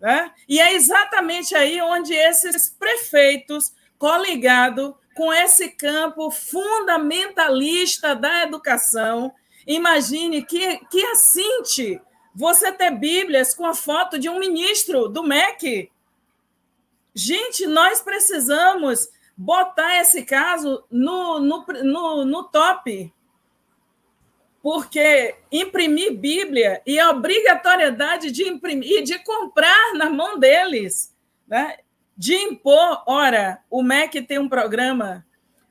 Né? E é exatamente aí onde esses prefeitos, coligados com esse campo fundamentalista da educação, imagine que, que assinte você ter Bíblias com a foto de um ministro do MEC. Gente, nós precisamos botar esse caso no, no, no, no top. Porque imprimir Bíblia e a obrigatoriedade de imprimir e de comprar na mão deles, né? de impor. Ora, o MEC tem um programa,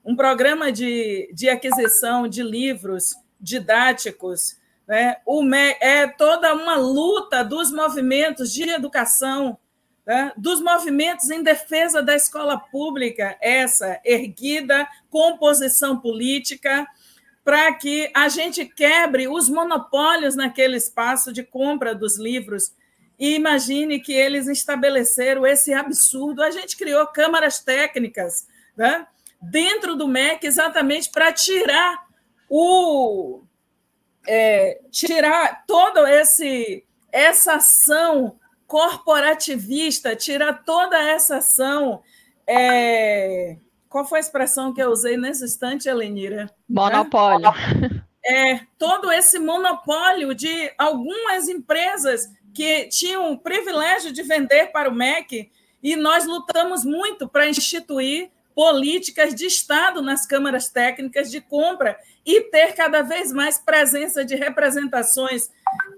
um programa de, de aquisição de livros didáticos. Né? O MEC é toda uma luta dos movimentos de educação né, dos movimentos em defesa da escola pública, essa erguida composição política, para que a gente quebre os monopólios naquele espaço de compra dos livros. E imagine que eles estabeleceram esse absurdo. A gente criou câmaras técnicas né, dentro do MEC exatamente para tirar o é, tirar toda esse essa ação corporativista, tira toda essa ação. É... Qual foi a expressão que eu usei nesse instante, Elenira? Monopólio. É, todo esse monopólio de algumas empresas que tinham o privilégio de vender para o MEC, e nós lutamos muito para instituir políticas de Estado nas câmaras técnicas de compra e ter cada vez mais presença de representações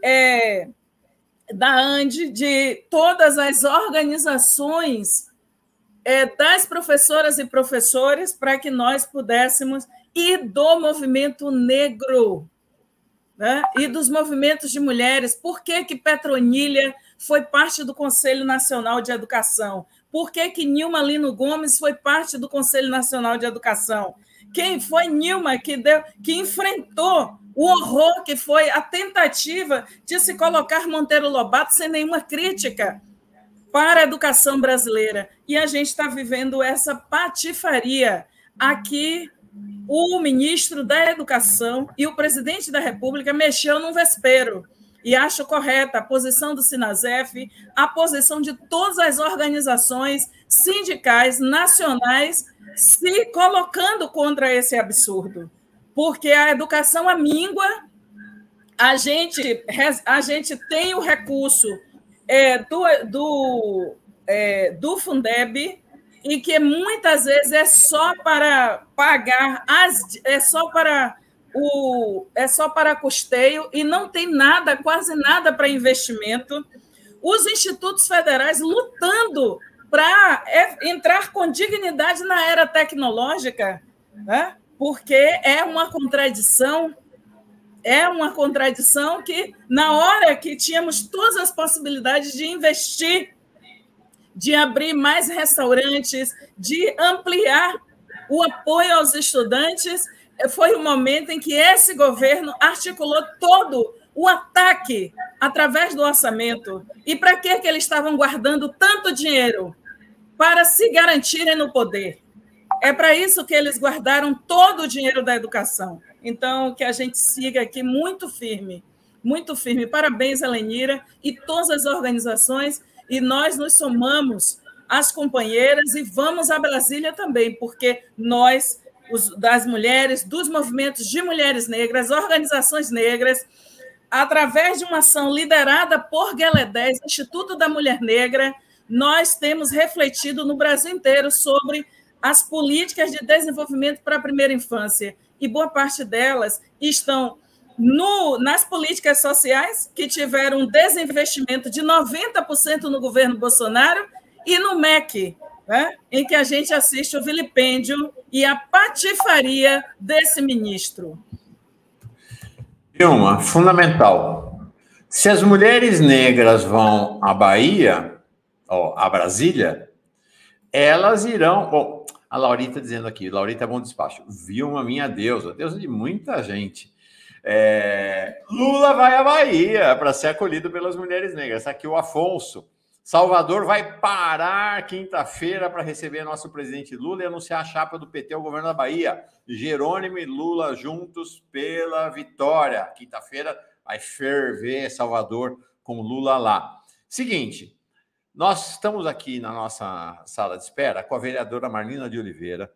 é, da ANDE, de todas as organizações é, das professoras e professores, para que nós pudéssemos, e do movimento negro, né? e dos movimentos de mulheres. Por que, que Petronilha foi parte do Conselho Nacional de Educação? Por que, que Nilma Lino Gomes foi parte do Conselho Nacional de Educação? Quem foi Nilma que, deu, que enfrentou o horror que foi a tentativa de se colocar Monteiro Lobato sem nenhuma crítica para a educação brasileira. E a gente está vivendo essa patifaria. Aqui, o ministro da Educação e o presidente da República mexeu num vespeiro. E acho correta a posição do Sinasef, a posição de todas as organizações sindicais nacionais se colocando contra esse absurdo porque a educação amíngua, a gente, a gente tem o recurso é, do, do, é, do Fundeb, e que muitas vezes é só para pagar as é só para o é só para custeio e não tem nada, quase nada para investimento. Os institutos federais lutando para é, entrar com dignidade na era tecnológica, né? Porque é uma contradição, é uma contradição que, na hora que tínhamos todas as possibilidades de investir, de abrir mais restaurantes, de ampliar o apoio aos estudantes, foi o momento em que esse governo articulou todo o ataque através do orçamento. E para que, que eles estavam guardando tanto dinheiro? Para se garantirem no poder. É para isso que eles guardaram todo o dinheiro da educação. Então, que a gente siga aqui muito firme, muito firme. Parabéns, Elenira, e todas as organizações, e nós nos somamos às companheiras e vamos a Brasília também, porque nós, os, das mulheres, dos movimentos de mulheres negras, organizações negras, através de uma ação liderada por Gueledés, Instituto da Mulher Negra, nós temos refletido no Brasil inteiro sobre as políticas de desenvolvimento para a primeira infância. E boa parte delas estão no, nas políticas sociais, que tiveram um desinvestimento de 90% no governo Bolsonaro, e no MEC, né, em que a gente assiste o vilipêndio e a patifaria desse ministro. Vilma, fundamental. Se as mulheres negras vão à Bahia, ó, a Brasília, elas irão. Bom, a Laurita dizendo aqui, Laurita é bom despacho. Vilma, minha deusa, deusa de muita gente. É, Lula vai à Bahia para ser acolhido pelas mulheres negras. Aqui o Afonso. Salvador vai parar quinta-feira para receber nosso presidente Lula e anunciar a chapa do PT ao governo da Bahia. Jerônimo e Lula juntos pela vitória. Quinta-feira vai ferver Salvador com Lula lá. Seguinte, nós estamos aqui na nossa sala de espera com a vereadora Marlina de Oliveira,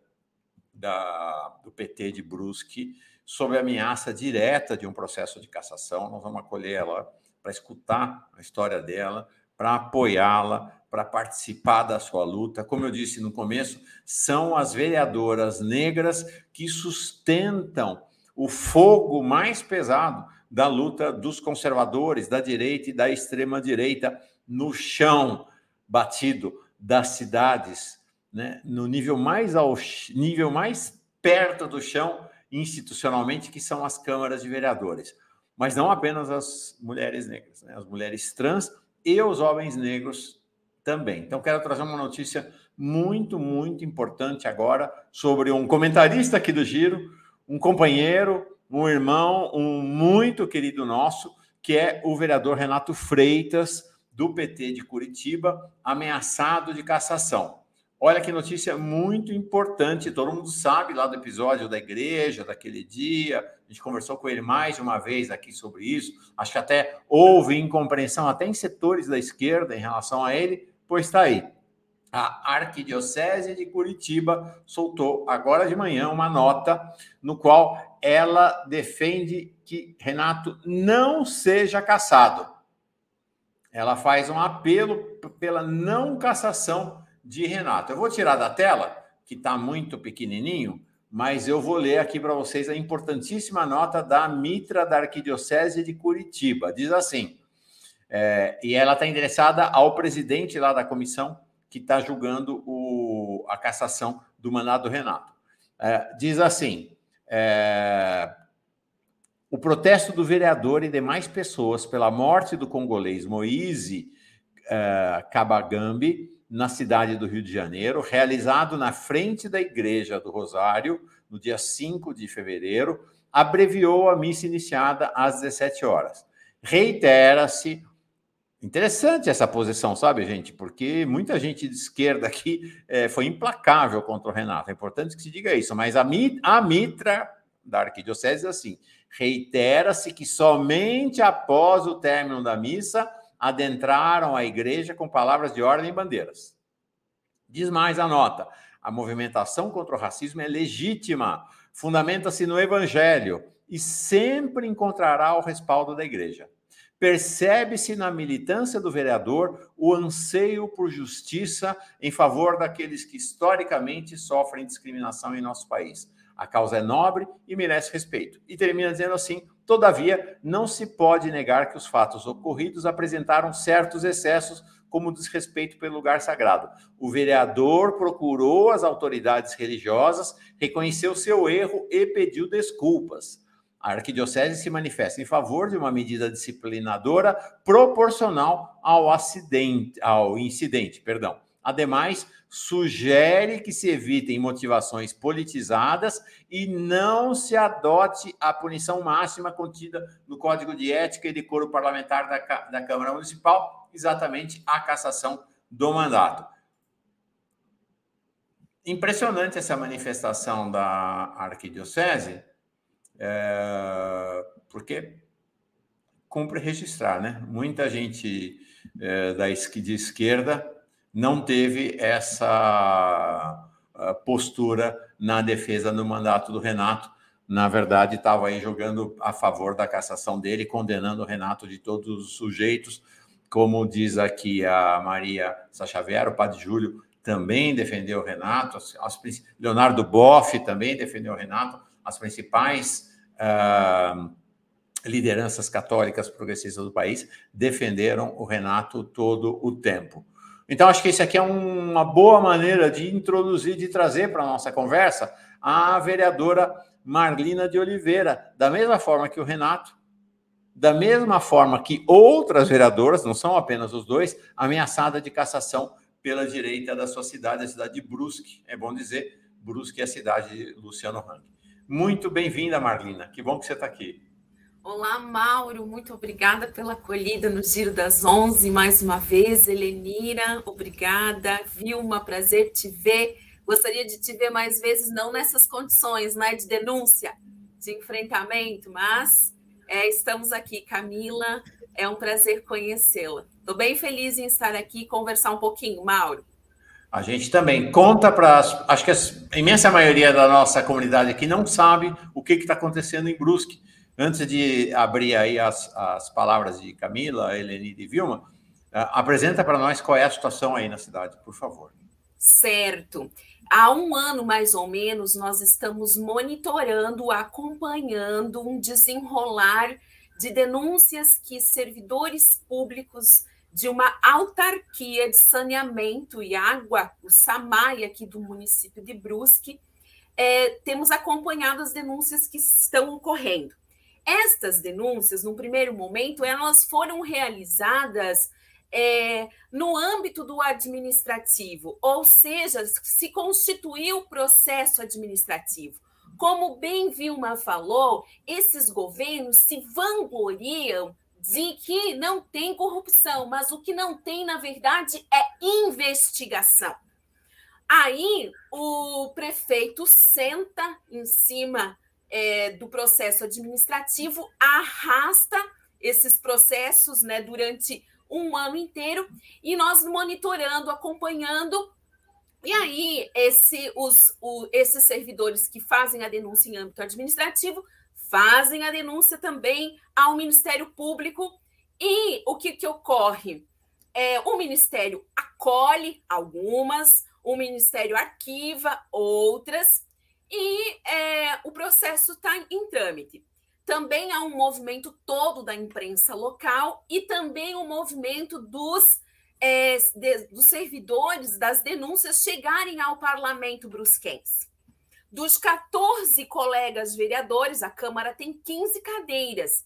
da, do PT de Brusque, sob ameaça direta de um processo de cassação. Nós vamos acolher ela para escutar a história dela para apoiá-la, para participar da sua luta. Como eu disse no começo, são as vereadoras negras que sustentam o fogo mais pesado da luta dos conservadores, da direita e da extrema-direita no chão batido das cidades, né? no nível mais ao nível mais perto do chão institucionalmente, que são as câmaras de vereadores. Mas não apenas as mulheres negras, né? as mulheres trans e os homens negros também. Então, quero trazer uma notícia muito, muito importante agora sobre um comentarista aqui do Giro, um companheiro, um irmão, um muito querido nosso, que é o vereador Renato Freitas, do PT de Curitiba, ameaçado de cassação. Olha que notícia muito importante. Todo mundo sabe lá do episódio da igreja, daquele dia. A gente conversou com ele mais uma vez aqui sobre isso. Acho que até houve incompreensão, até em setores da esquerda, em relação a ele, pois está aí. A Arquidiocese de Curitiba soltou agora de manhã uma nota no qual ela defende que Renato não seja cassado. Ela faz um apelo pela não cassação de Renato. Eu vou tirar da tela, que está muito pequenininho, mas eu vou ler aqui para vocês a importantíssima nota da Mitra da Arquidiocese de Curitiba. Diz assim, é, e ela está endereçada ao presidente lá da comissão que está julgando o, a cassação do mandado Renato. É, diz assim: é, o protesto do vereador e demais pessoas pela morte do congolês Moise é, Kabagambi na cidade do Rio de Janeiro, realizado na frente da Igreja do Rosário, no dia 5 de fevereiro, abreviou a missa iniciada às 17 horas. Reitera-se. Interessante essa posição, sabe, gente? Porque muita gente de esquerda aqui é, foi implacável contra o Renato. É importante que se diga isso, mas a, a Mitra da Arquidiocese assim: reitera-se que somente após o término da missa adentraram a igreja com palavras de ordem e bandeiras. Diz mais a nota: a movimentação contra o racismo é legítima, fundamenta-se no evangelho e sempre encontrará o respaldo da igreja. Percebe-se na militância do vereador o anseio por justiça em favor daqueles que historicamente sofrem discriminação em nosso país. A causa é nobre e merece respeito. E termina dizendo assim: Todavia, não se pode negar que os fatos ocorridos apresentaram certos excessos, como desrespeito pelo lugar sagrado. O vereador procurou as autoridades religiosas, reconheceu seu erro e pediu desculpas. A arquidiocese se manifesta em favor de uma medida disciplinadora proporcional ao acidente, ao incidente, perdão. Ademais, sugere que se evitem motivações politizadas e não se adote a punição máxima contida no Código de Ética e Decoro Parlamentar da, da Câmara Municipal, exatamente a cassação do mandato. Impressionante essa manifestação da Arquidiocese, é, porque cumpre registrar, né? Muita gente é, da, de esquerda não teve essa ah, postura na defesa do mandato do Renato. Na verdade, estava aí jogando a favor da cassação dele, condenando o Renato de todos os sujeitos. Como diz aqui a Maria Sachavier, o padre Júlio também defendeu o Renato, as, Leonardo Boff também defendeu o Renato, as principais uh, lideranças católicas progressistas do país defenderam o Renato todo o tempo. Então, acho que isso aqui é uma boa maneira de introduzir, de trazer para a nossa conversa a vereadora Marlina de Oliveira, da mesma forma que o Renato, da mesma forma que outras vereadoras, não são apenas os dois, ameaçada de cassação pela direita da sua cidade, a cidade de Brusque. É bom dizer, Brusque é a cidade de Luciano Hang. Muito bem-vinda, Marlina. Que bom que você está aqui. Olá, Mauro, muito obrigada pela acolhida no Giro das Onze mais uma vez. Helenira, obrigada. Vilma, prazer te ver. Gostaria de te ver mais vezes, não nessas condições né, de denúncia, de enfrentamento, mas é, estamos aqui. Camila, é um prazer conhecê-la. Estou bem feliz em estar aqui e conversar um pouquinho, Mauro. A gente também conta para. Acho que a imensa maioria da nossa comunidade aqui não sabe o que está acontecendo em Brusque. Antes de abrir aí as, as palavras de Camila, Eleni e Vilma, uh, apresenta para nós qual é a situação aí na cidade, por favor. Certo. Há um ano, mais ou menos, nós estamos monitorando, acompanhando um desenrolar de denúncias que servidores públicos de uma autarquia de saneamento e água, o SAMAI, aqui do município de Brusque, é, temos acompanhado as denúncias que estão ocorrendo. Estas denúncias, no primeiro momento, elas foram realizadas é, no âmbito do administrativo, ou seja, se constituiu o processo administrativo. Como bem Vilma falou, esses governos se vangloriam de que não tem corrupção, mas o que não tem, na verdade, é investigação. Aí o prefeito senta em cima é, do processo administrativo, arrasta esses processos né, durante um ano inteiro e nós monitorando, acompanhando. E aí, esse, os, o, esses servidores que fazem a denúncia em âmbito administrativo fazem a denúncia também ao Ministério Público. E o que, que ocorre? É, o Ministério acolhe algumas, o Ministério arquiva outras, e é, o processo está em trâmite. Também há um movimento todo da imprensa local e também o um movimento dos, é, de, dos servidores das denúncias chegarem ao parlamento brusquense. Dos 14 colegas vereadores, a Câmara tem 15 cadeiras.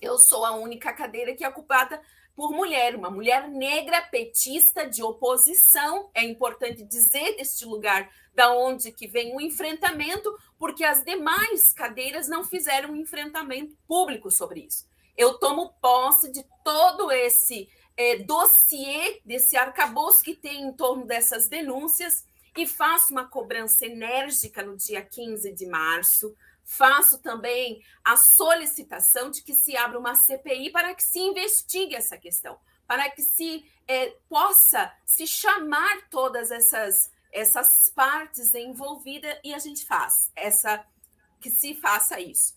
Eu sou a única cadeira que é ocupada por mulher, uma mulher negra petista de oposição. É importante dizer deste lugar da onde que vem o enfrentamento, porque as demais cadeiras não fizeram um enfrentamento público sobre isso. Eu tomo posse de todo esse é, dossiê, desse arcabouço que tem em torno dessas denúncias e faço uma cobrança enérgica no dia 15 de março. Faço também a solicitação de que se abra uma CPI para que se investigue essa questão, para que se é, possa se chamar todas essas, essas partes envolvidas e a gente faz essa que se faça isso.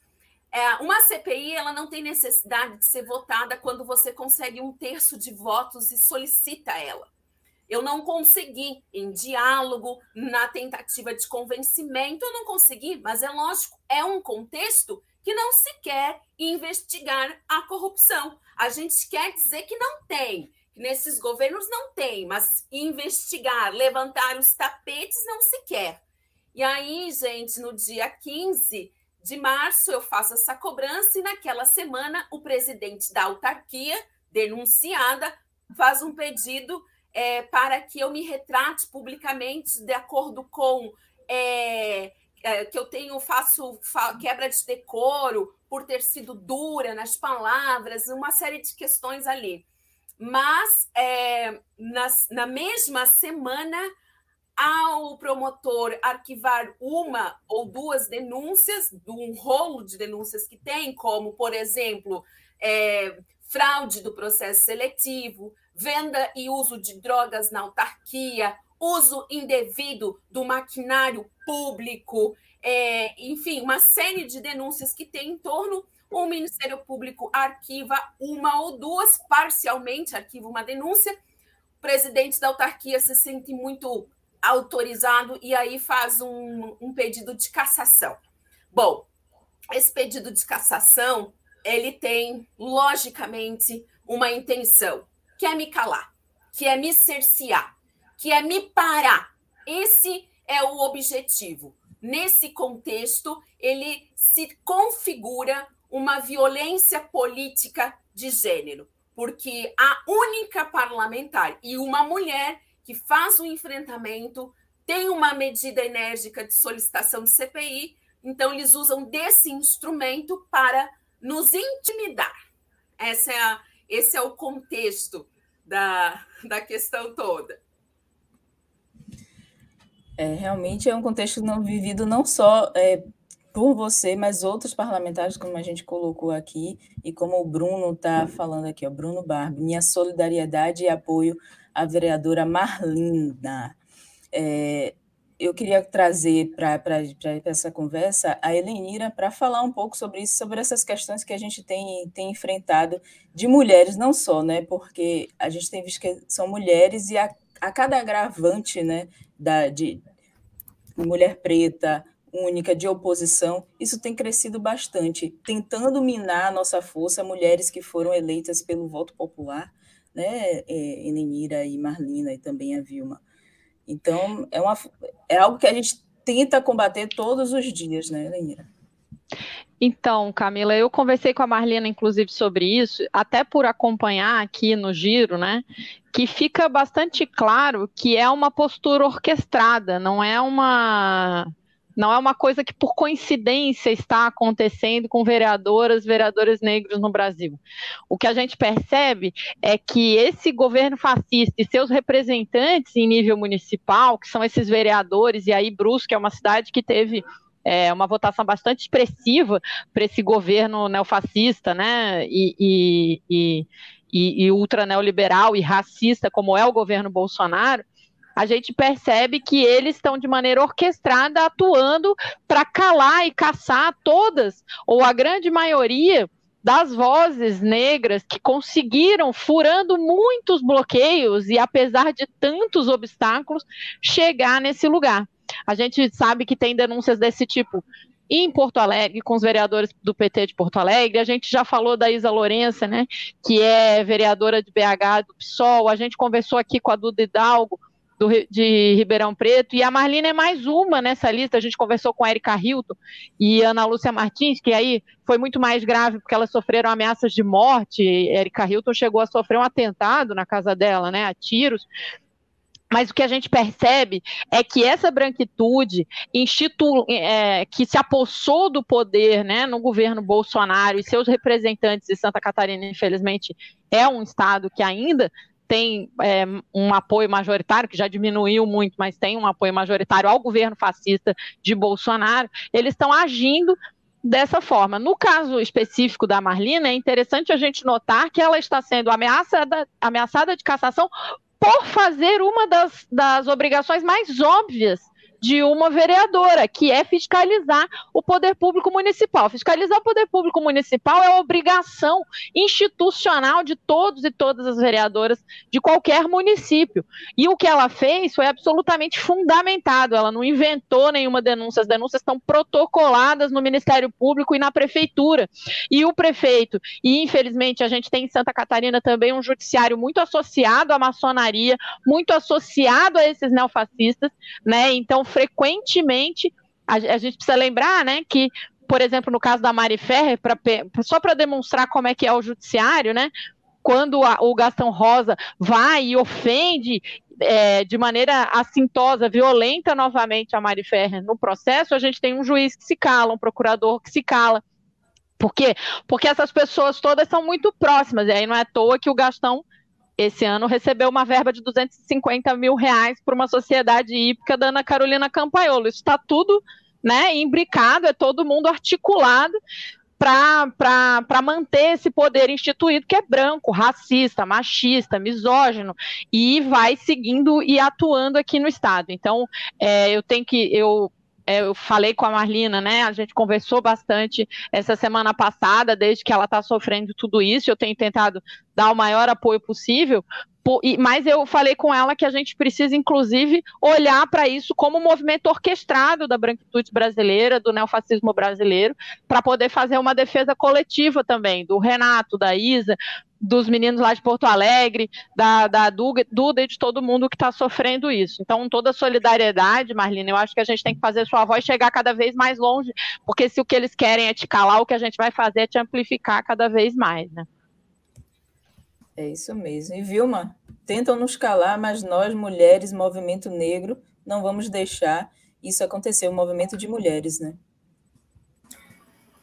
É, uma CPI ela não tem necessidade de ser votada quando você consegue um terço de votos e solicita ela. Eu não consegui em diálogo, na tentativa de convencimento, eu não consegui, mas é lógico, é um contexto que não se quer investigar a corrupção. A gente quer dizer que não tem, que nesses governos não tem, mas investigar, levantar os tapetes não se quer. E aí, gente, no dia 15 de março, eu faço essa cobrança e naquela semana o presidente da autarquia, denunciada, faz um pedido é, para que eu me retrate publicamente de acordo com é, é, que eu tenho faço fa, quebra de decoro por ter sido dura nas palavras, uma série de questões ali. Mas é, nas, na mesma semana, ao promotor arquivar uma ou duas denúncias, de um rolo de denúncias que tem, como, por exemplo, é, fraude do processo seletivo, venda e uso de drogas na autarquia, uso indevido do maquinário público, é, enfim, uma série de denúncias que tem em torno. O Ministério Público arquiva uma ou duas, parcialmente arquiva uma denúncia. O presidente da autarquia se sente muito autorizado e aí faz um, um pedido de cassação. Bom, esse pedido de cassação ele tem, logicamente, uma intenção que é me calar, que é me cercear, que é me parar. Esse é o objetivo. Nesse contexto, ele se configura uma violência política de gênero, porque a única parlamentar e uma mulher que faz o enfrentamento tem uma medida enérgica de solicitação de CPI, então eles usam desse instrumento para nos intimidar. Essa é a, esse é o contexto da, da questão toda. É, realmente é um contexto não vivido não só é, por você, mas outros parlamentares, como a gente colocou aqui, e como o Bruno está falando aqui, o Bruno Barbi, minha solidariedade e apoio à vereadora Marlina. É, eu queria trazer para essa conversa a Helenira para falar um pouco sobre isso, sobre essas questões que a gente tem, tem enfrentado de mulheres, não só, né? Porque a gente tem visto que são mulheres e a, a cada agravante né, da, de mulher preta, única, de oposição, isso tem crescido bastante, tentando minar a nossa força, mulheres que foram eleitas pelo voto popular, né? É, Helenira e Marlina e também a Vilma. Então, é, uma, é algo que a gente tenta combater todos os dias, né, Lenira? Então, Camila, eu conversei com a Marlena, inclusive, sobre isso, até por acompanhar aqui no Giro, né? Que fica bastante claro que é uma postura orquestrada, não é uma não é uma coisa que, por coincidência, está acontecendo com vereadoras, vereadores negros no Brasil. O que a gente percebe é que esse governo fascista e seus representantes em nível municipal, que são esses vereadores, e aí Brusque é uma cidade que teve é, uma votação bastante expressiva para esse governo neofascista, né? E, e, e, e, e ultra neoliberal e racista, como é o governo Bolsonaro, a gente percebe que eles estão de maneira orquestrada atuando para calar e caçar todas, ou a grande maioria, das vozes negras que conseguiram, furando muitos bloqueios e apesar de tantos obstáculos, chegar nesse lugar. A gente sabe que tem denúncias desse tipo em Porto Alegre, com os vereadores do PT de Porto Alegre. A gente já falou da Isa Lourença, né, que é vereadora de BH do PSOL. A gente conversou aqui com a Duda Hidalgo, do, de Ribeirão Preto, e a Marlina é mais uma nessa lista. A gente conversou com a Erika Hilton e Ana Lúcia Martins, que aí foi muito mais grave porque elas sofreram ameaças de morte. Erika Hilton chegou a sofrer um atentado na casa dela, né, a tiros. Mas o que a gente percebe é que essa branquitude institu é, que se apossou do poder né, no governo Bolsonaro e seus representantes de Santa Catarina, infelizmente, é um estado que ainda tem é, um apoio majoritário, que já diminuiu muito, mas tem um apoio majoritário ao governo fascista de Bolsonaro, eles estão agindo dessa forma. No caso específico da Marlina, é interessante a gente notar que ela está sendo ameaçada, ameaçada de cassação por fazer uma das, das obrigações mais óbvias de uma vereadora, que é fiscalizar o poder público municipal. Fiscalizar o poder público municipal é obrigação institucional de todos e todas as vereadoras de qualquer município. E o que ela fez foi absolutamente fundamentado. Ela não inventou nenhuma denúncia, as denúncias estão protocoladas no Ministério Público e na prefeitura. E o prefeito, e infelizmente a gente tem em Santa Catarina também um judiciário muito associado à maçonaria, muito associado a esses neofascistas, né? Então frequentemente, a, a gente precisa lembrar, né, que por exemplo, no caso da Mari Ferrer, pra, só para demonstrar como é que é o judiciário, né? Quando a, o Gastão Rosa vai e ofende é, de maneira assintosa, violenta novamente a Mari Ferrer no processo, a gente tem um juiz que se cala, um procurador que se cala. Por quê? Porque essas pessoas todas são muito próximas, e aí não é à toa que o Gastão esse ano recebeu uma verba de 250 mil reais para uma sociedade hípica da Ana Carolina Campaiolo. Isso está tudo né, imbricado, é todo mundo articulado para manter esse poder instituído que é branco, racista, machista, misógino, e vai seguindo e atuando aqui no Estado. Então, é, eu tenho que. Eu, eu falei com a Marlina, né? A gente conversou bastante essa semana passada, desde que ela está sofrendo tudo isso. Eu tenho tentado dar o maior apoio possível, mas eu falei com ela que a gente precisa, inclusive, olhar para isso como um movimento orquestrado da branquitude brasileira, do neofascismo brasileiro, para poder fazer uma defesa coletiva também, do Renato, da Isa, dos meninos lá de Porto Alegre, da, da Duda e de todo mundo que está sofrendo isso. Então, toda a solidariedade, Marlene, eu acho que a gente tem que fazer sua voz chegar cada vez mais longe, porque se o que eles querem é te calar, o que a gente vai fazer é te amplificar cada vez mais, né? É isso mesmo. E Vilma, tentam nos calar, mas nós, mulheres, movimento negro, não vamos deixar isso acontecer, o movimento de mulheres, né?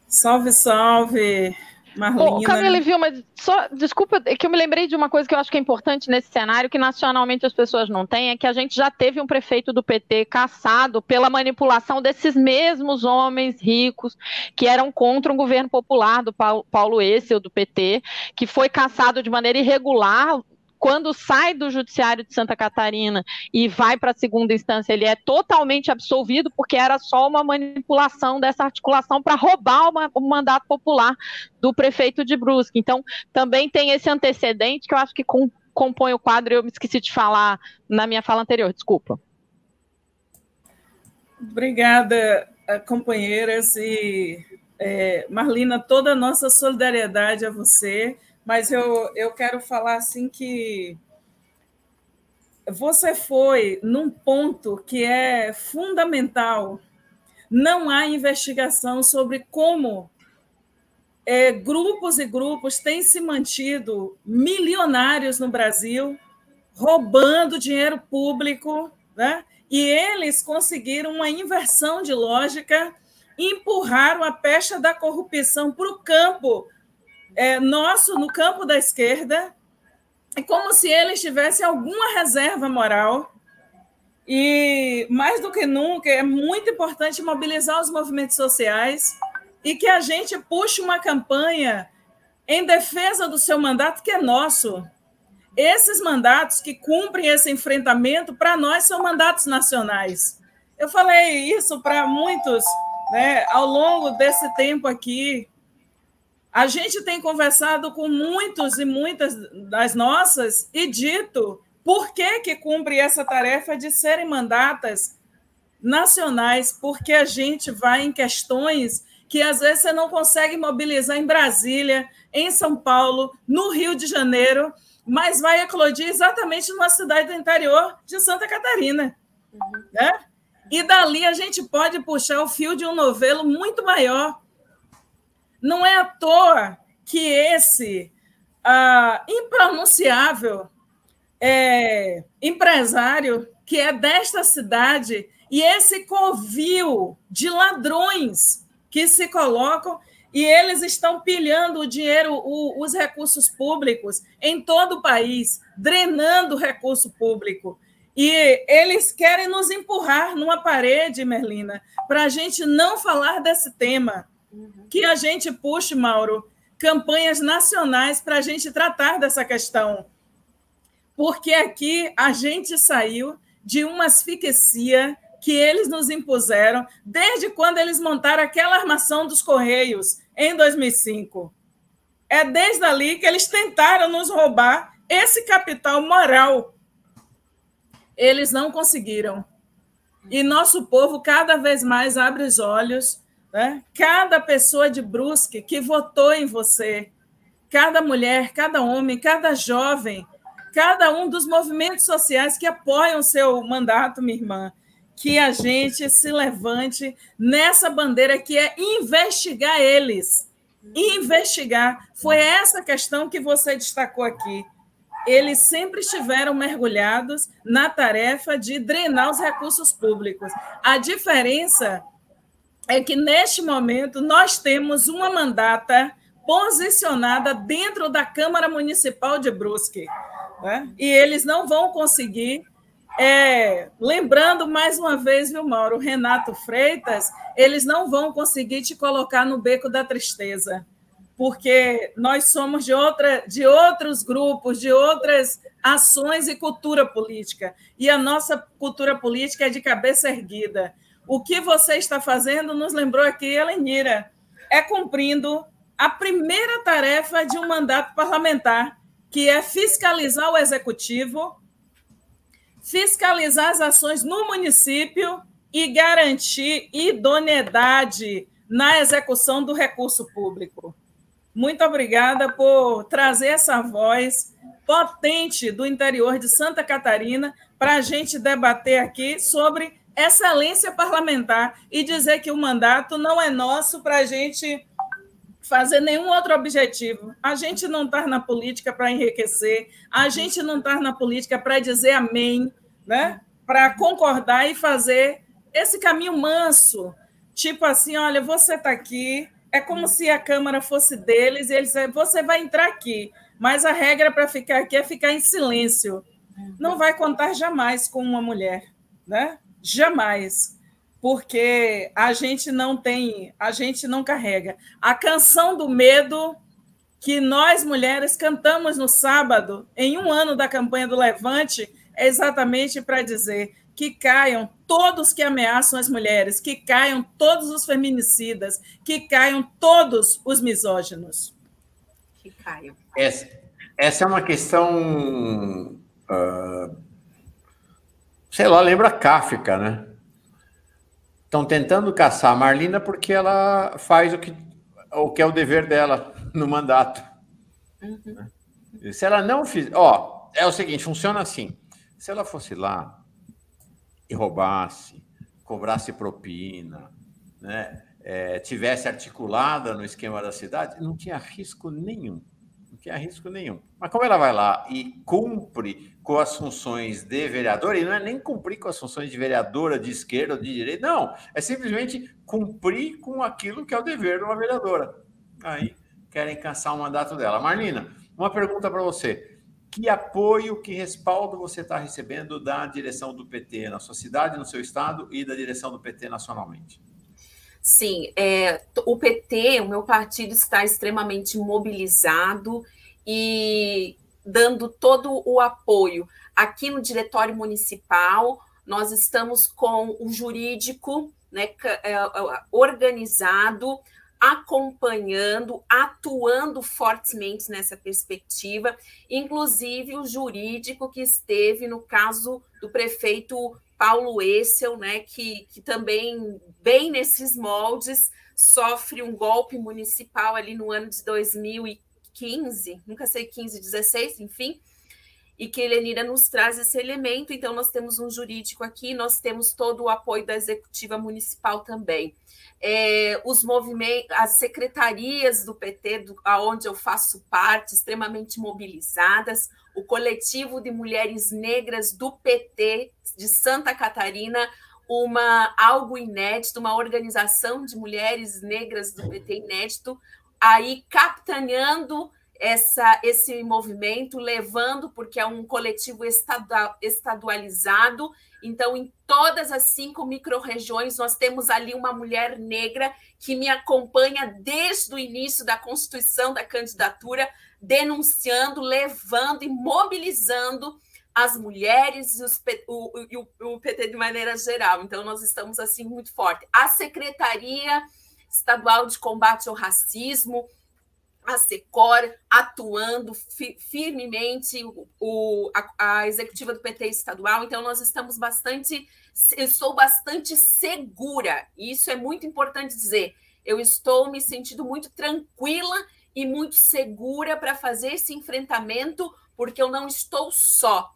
Salve, salve, Marlina. Ô, Camila e Vilma, só, desculpa, é que eu me lembrei de uma coisa que eu acho que é importante nesse cenário, que nacionalmente as pessoas não têm, é que a gente já teve um prefeito do PT caçado pela manipulação desses mesmos homens ricos que eram contra um governo popular do Paulo, Paulo Esse, ou do PT, que foi caçado de maneira irregular quando sai do judiciário de Santa Catarina e vai para a segunda instância, ele é totalmente absolvido porque era só uma manipulação dessa articulação para roubar uma, o mandato popular do prefeito de Brusque. Então, também tem esse antecedente que eu acho que com, compõe o quadro, eu me esqueci de falar na minha fala anterior, desculpa. Obrigada, eh, companheiras e é, Marlina, toda a nossa solidariedade a você mas eu, eu quero falar assim que você foi num ponto que é fundamental. Não há investigação sobre como é, grupos e grupos têm se mantido milionários no Brasil, roubando dinheiro público, né? e eles conseguiram uma inversão de lógica, empurraram a pecha da corrupção para o campo é, nosso no campo da esquerda, é como se eles tivessem alguma reserva moral. E, mais do que nunca, é muito importante mobilizar os movimentos sociais e que a gente puxe uma campanha em defesa do seu mandato, que é nosso. Esses mandatos que cumprem esse enfrentamento, para nós, são mandatos nacionais. Eu falei isso para muitos né, ao longo desse tempo aqui, a gente tem conversado com muitos e muitas das nossas e dito por que, que cumpre essa tarefa de serem mandatas nacionais, porque a gente vai em questões que às vezes você não consegue mobilizar em Brasília, em São Paulo, no Rio de Janeiro, mas vai eclodir exatamente numa cidade do interior de Santa Catarina. Uhum. Né? E dali a gente pode puxar o fio de um novelo muito maior não é à toa que esse ah, impronunciável é, empresário que é desta cidade e esse covil de ladrões que se colocam e eles estão pilhando o dinheiro, o, os recursos públicos em todo o país, drenando o recurso público. E eles querem nos empurrar numa parede, Merlina, para a gente não falar desse tema que a gente puxe, Mauro, campanhas nacionais para a gente tratar dessa questão. Porque aqui a gente saiu de uma asfixia que eles nos impuseram desde quando eles montaram aquela armação dos Correios em 2005. É desde ali que eles tentaram nos roubar esse capital moral. Eles não conseguiram. E nosso povo cada vez mais abre os olhos né? Cada pessoa de Brusque que votou em você, cada mulher, cada homem, cada jovem, cada um dos movimentos sociais que apoiam o seu mandato, minha irmã, que a gente se levante nessa bandeira que é investigar eles. Investigar. Foi essa questão que você destacou aqui. Eles sempre estiveram mergulhados na tarefa de drenar os recursos públicos. A diferença é que, neste momento, nós temos uma mandata posicionada dentro da Câmara Municipal de Brusque. Né? E eles não vão conseguir. É, lembrando mais uma vez, viu, Mauro, Renato Freitas, eles não vão conseguir te colocar no beco da tristeza, porque nós somos de, outra, de outros grupos, de outras ações e cultura política. E a nossa cultura política é de cabeça erguida. O que você está fazendo, nos lembrou aqui, Elenira, é cumprindo a primeira tarefa de um mandato parlamentar, que é fiscalizar o executivo, fiscalizar as ações no município e garantir idoneidade na execução do recurso público. Muito obrigada por trazer essa voz potente do interior de Santa Catarina para a gente debater aqui sobre excelência parlamentar e dizer que o mandato não é nosso para a gente fazer nenhum outro objetivo. A gente não está na política para enriquecer, a gente não está na política para dizer amém, né? para concordar e fazer esse caminho manso. Tipo assim, olha, você está aqui, É como se a Câmara fosse deles e eles você vai entrar aqui, mas a regra para ficar aqui é ficar em silêncio. Não vai contar jamais com uma mulher, né? Jamais. Porque a gente não tem, a gente não carrega. A canção do medo que nós mulheres cantamos no sábado, em um ano da campanha do Levante, é exatamente para dizer que caiam todos que ameaçam as mulheres, que caiam todos os feminicidas, que caiam todos os misóginos. Que caiam. Essa, essa é uma questão. Uh, sei lá, lembra Kafka, né? Estão tentando caçar a Marlina porque ela faz o que, o que é o dever dela no mandato. Uhum. Se ela não fizer. Ó, é o seguinte: funciona assim. Se ela fosse lá e roubasse, cobrasse propina, né, é, tivesse articulada no esquema da cidade, não tinha risco nenhum. Não tinha risco nenhum. Mas como ela vai lá e cumpre com as funções de vereadora, e não é nem cumprir com as funções de vereadora de esquerda ou de direita, não. É simplesmente cumprir com aquilo que é o dever de uma vereadora. Aí querem cansar o mandato dela. Marlina, uma pergunta para você que apoio, que respaldo você está recebendo da direção do PT na sua cidade, no seu estado e da direção do PT nacionalmente? Sim, é, o PT, o meu partido, está extremamente mobilizado e dando todo o apoio. Aqui no Diretório Municipal, nós estamos com o jurídico né, é, é, organizado, acompanhando, atuando fortemente nessa perspectiva, inclusive o jurídico que esteve no caso do prefeito Paulo Essel, né, que, que também, bem nesses moldes, sofre um golpe municipal ali no ano de 2015, nunca sei, 15, 16, enfim, e que Helenira nos traz esse elemento. Então, nós temos um jurídico aqui, nós temos todo o apoio da executiva municipal também é, os movimentos, as secretarias do PT, do, aonde eu faço parte, extremamente mobilizadas, o coletivo de mulheres negras do PT de Santa Catarina, uma algo inédito, uma organização de mulheres negras do PT inédito, aí capitaneando essa, esse movimento, levando, porque é um coletivo estadualizado então, em todas as cinco micro-regiões, nós temos ali uma mulher negra que me acompanha desde o início da constituição da candidatura, denunciando, levando e mobilizando as mulheres e, os, o, o, o PT de maneira geral. Então, nós estamos assim muito forte. A Secretaria Estadual de Combate ao Racismo, a SECOR atuando fi, firmemente, o, a, a, executiva do PT estadual, então nós estamos bastante, eu estou bastante segura, e isso é muito importante dizer, eu estou me sentindo muito tranquila e muito segura para fazer esse enfrentamento, porque eu não estou só.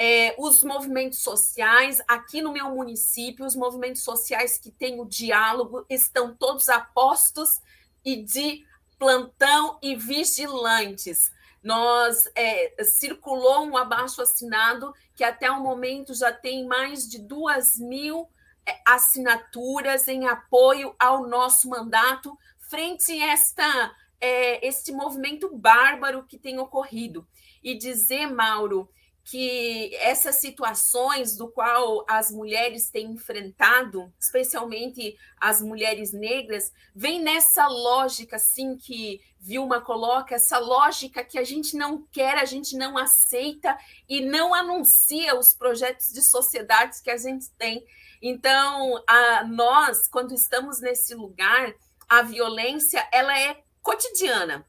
É, os movimentos sociais, aqui no meu município, os movimentos sociais que têm o diálogo estão todos apostos e de plantão e vigilantes. Nós é, circulou um abaixo assinado que até o momento já tem mais de duas mil é, assinaturas em apoio ao nosso mandato frente a esta é, este movimento bárbaro que tem ocorrido. E dizer, Mauro, que essas situações do qual as mulheres têm enfrentado, especialmente as mulheres negras, vem nessa lógica assim que Vilma coloca, essa lógica que a gente não quer, a gente não aceita e não anuncia os projetos de sociedades que a gente tem. Então, a nós, quando estamos nesse lugar, a violência ela é cotidiana.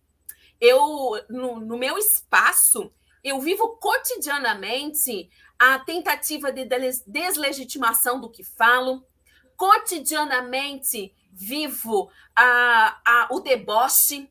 Eu no, no meu espaço eu vivo cotidianamente a tentativa de deslegitimação do que falo, cotidianamente vivo a, a, o deboche,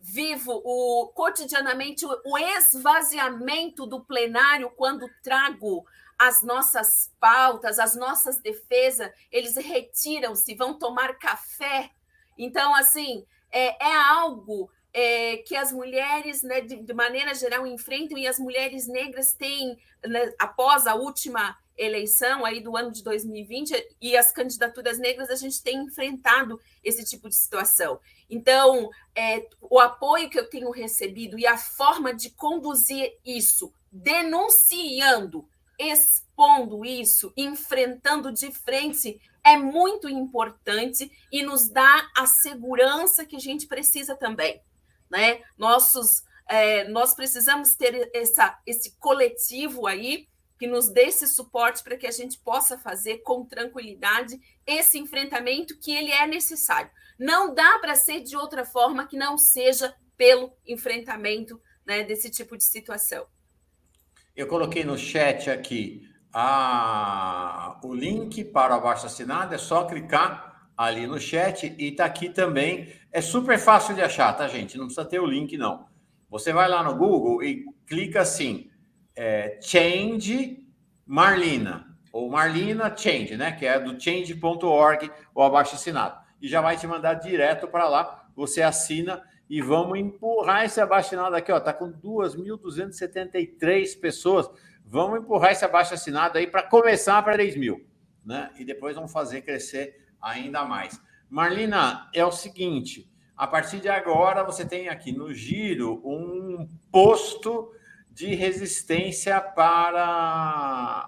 vivo o, cotidianamente o, o esvaziamento do plenário quando trago as nossas pautas, as nossas defesas, eles retiram-se, vão tomar café. Então, assim, é, é algo é, que as mulheres, né, de, de, maneira geral, enfrentam e as mulheres negras têm, né, após a última eleição aí do ano de 2020 e as candidaturas negras a gente tem enfrentado esse tipo de situação. Então, é, o apoio que eu tenho recebido e a forma de conduzir isso, denunciando, expondo isso, enfrentando de frente, é muito importante e nos dá a segurança que a gente precisa também. Né? Nossos, é, nós precisamos ter essa, esse coletivo aí que nos dê esse suporte para que a gente possa fazer com tranquilidade esse enfrentamento que ele é necessário. Não dá para ser de outra forma que não seja pelo enfrentamento né, desse tipo de situação. Eu coloquei no chat aqui a, o link para o abaixo assinado, é só clicar ali no chat e está aqui também. É super fácil de achar, tá, gente? Não precisa ter o link, não. Você vai lá no Google e clica assim é, Change Marlina, ou Marlina Change, né? Que é do change.org, o abaixo assinado. E já vai te mandar direto para lá. Você assina e vamos empurrar esse abaixo assinado aqui, ó. Tá com 2.273 pessoas. Vamos empurrar esse abaixo assinado aí para começar para 3 mil, né? E depois vamos fazer crescer ainda mais. Marlina, é o seguinte: a partir de agora você tem aqui no giro um posto de resistência para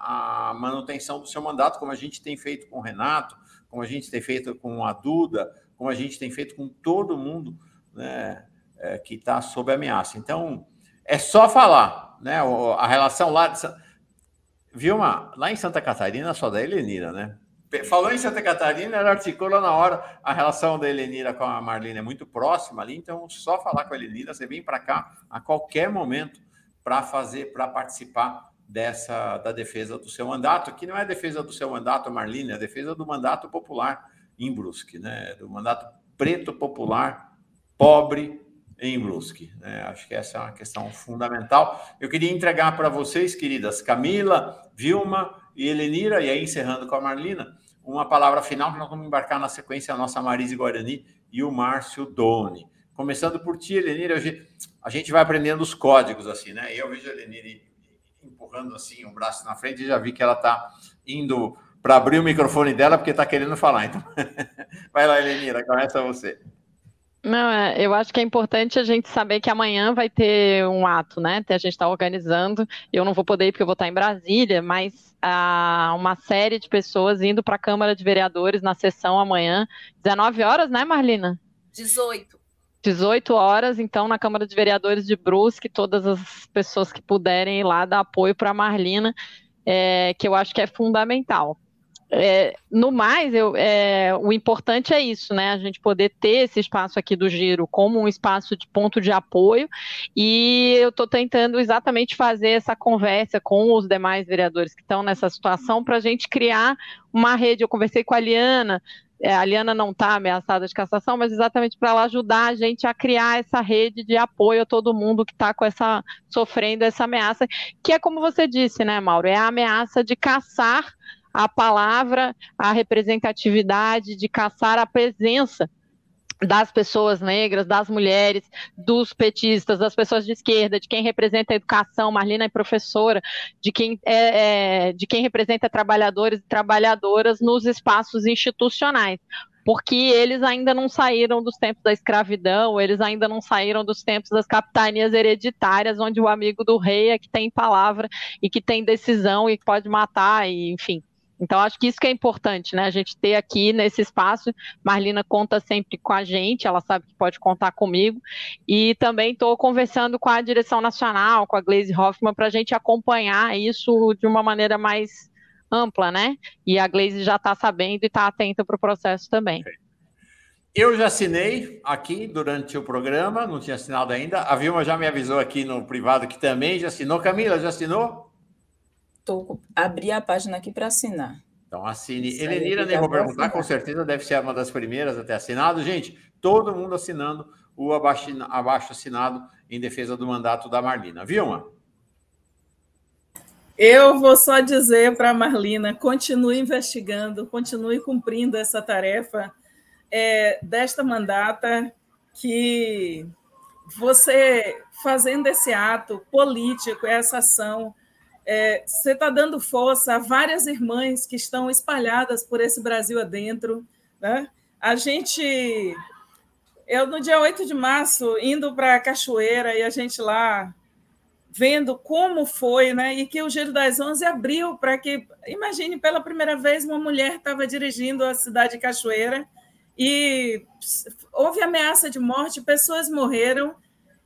a manutenção do seu mandato, como a gente tem feito com o Renato, como a gente tem feito com a Duda, como a gente tem feito com todo mundo né, é, que está sob ameaça. Então, é só falar, né? A relação lá de. Vilma, lá em Santa Catarina só da Helenira, né? Falou em Santa Catarina, ela articula na hora. A relação da Helenira com a Marlene é muito próxima ali, então só falar com a Helenira, você vem para cá a qualquer momento para fazer, para participar dessa da defesa do seu mandato, que não é defesa do seu mandato, Marlene, é defesa do mandato popular em Brusque, né? Do mandato preto popular, pobre em Brusque. Né? Acho que essa é uma questão fundamental. Eu queria entregar para vocês, queridas Camila, Vilma e Helenira, e aí encerrando com a Marlina, uma palavra final que nós vamos embarcar na sequência a nossa Marise Guarani e o Márcio Doni. Começando por ti, Helenira, a gente vai aprendendo os códigos, assim, né? Eu vejo a Helenira empurrando assim o braço na frente e já vi que ela está indo para abrir o microfone dela porque está querendo falar. Então, vai lá, Helenira, começa você. Não, é, eu acho que é importante a gente saber que amanhã vai ter um ato, né? A gente está organizando. Eu não vou poder ir porque eu vou estar em Brasília, mas há uma série de pessoas indo para a Câmara de Vereadores na sessão amanhã, 19 horas, né, Marlina? 18. 18 horas, então, na Câmara de Vereadores de Brusque, todas as pessoas que puderem ir lá dar apoio para a Marlina, é, que eu acho que é fundamental. É, no mais, eu, é, o importante é isso, né? A gente poder ter esse espaço aqui do Giro como um espaço de ponto de apoio, e eu estou tentando exatamente fazer essa conversa com os demais vereadores que estão nessa situação para a gente criar uma rede. Eu conversei com a Liana é, a Liana não está ameaçada de cassação, mas exatamente para ela ajudar a gente a criar essa rede de apoio a todo mundo que está com essa sofrendo essa ameaça, que é como você disse, né, Mauro? É a ameaça de caçar a palavra, a representatividade, de caçar a presença das pessoas negras, das mulheres, dos petistas, das pessoas de esquerda, de quem representa a educação, Marlina é professora, de quem, é, é, de quem representa trabalhadores e trabalhadoras nos espaços institucionais, porque eles ainda não saíram dos tempos da escravidão, eles ainda não saíram dos tempos das capitanias hereditárias, onde o amigo do rei é que tem palavra e que tem decisão e pode matar, e, enfim. Então, acho que isso que é importante, né? A gente ter aqui nesse espaço. Marlina conta sempre com a gente, ela sabe que pode contar comigo. E também estou conversando com a direção nacional, com a Glaze Hoffman, para a gente acompanhar isso de uma maneira mais ampla, né? E a Glaze já está sabendo e está atenta para o processo também. Eu já assinei aqui durante o programa, não tinha assinado ainda. A Vilma já me avisou aqui no privado que também já assinou. Camila, já assinou? Tô, abri a página aqui para assinar. Então assine. Isso Helenira, nem vou perguntar, com certeza deve ser uma das primeiras a ter assinado. Gente, todo mundo assinando o abaixo, abaixo assinado em defesa do mandato da Marlina. Vilma? Eu vou só dizer para a Marlina: continue investigando, continue cumprindo essa tarefa é, desta mandata, que você fazendo esse ato político, essa ação é, você está dando força a várias irmãs que estão espalhadas por esse Brasil adentro. Né? A gente. Eu, no dia 8 de março, indo para a Cachoeira e a gente lá vendo como foi, né? E que o Giro das Onze abriu para que, imagine, pela primeira vez uma mulher estava dirigindo a cidade de Cachoeira e houve ameaça de morte, pessoas morreram.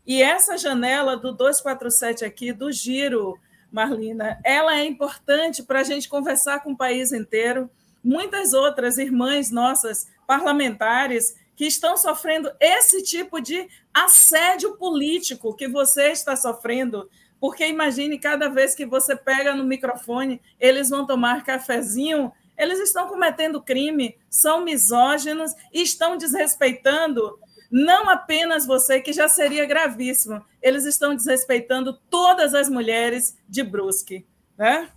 E essa janela do 247 aqui, do Giro, Marlina, ela é importante para a gente conversar com o país inteiro. Muitas outras irmãs nossas parlamentares que estão sofrendo esse tipo de assédio político que você está sofrendo. Porque imagine, cada vez que você pega no microfone, eles vão tomar cafezinho, eles estão cometendo crime, são misóginos e estão desrespeitando não apenas você, que já seria gravíssimo, eles estão desrespeitando todas as mulheres de Brusque. Né?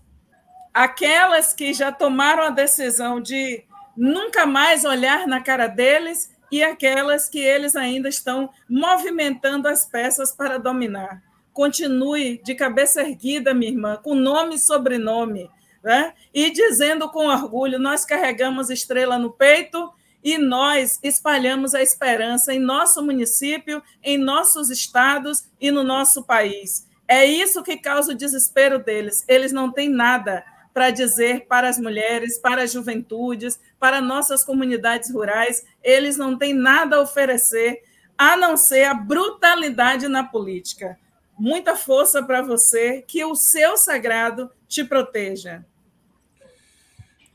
Aquelas que já tomaram a decisão de nunca mais olhar na cara deles e aquelas que eles ainda estão movimentando as peças para dominar. Continue de cabeça erguida, minha irmã, com nome e sobrenome, né? e dizendo com orgulho: nós carregamos estrela no peito e nós espalhamos a esperança em nosso município, em nossos estados e no nosso país. É isso que causa o desespero deles. Eles não têm nada para dizer para as mulheres, para as juventudes, para nossas comunidades rurais. Eles não têm nada a oferecer a não ser a brutalidade na política. Muita força para você, que o seu sagrado te proteja.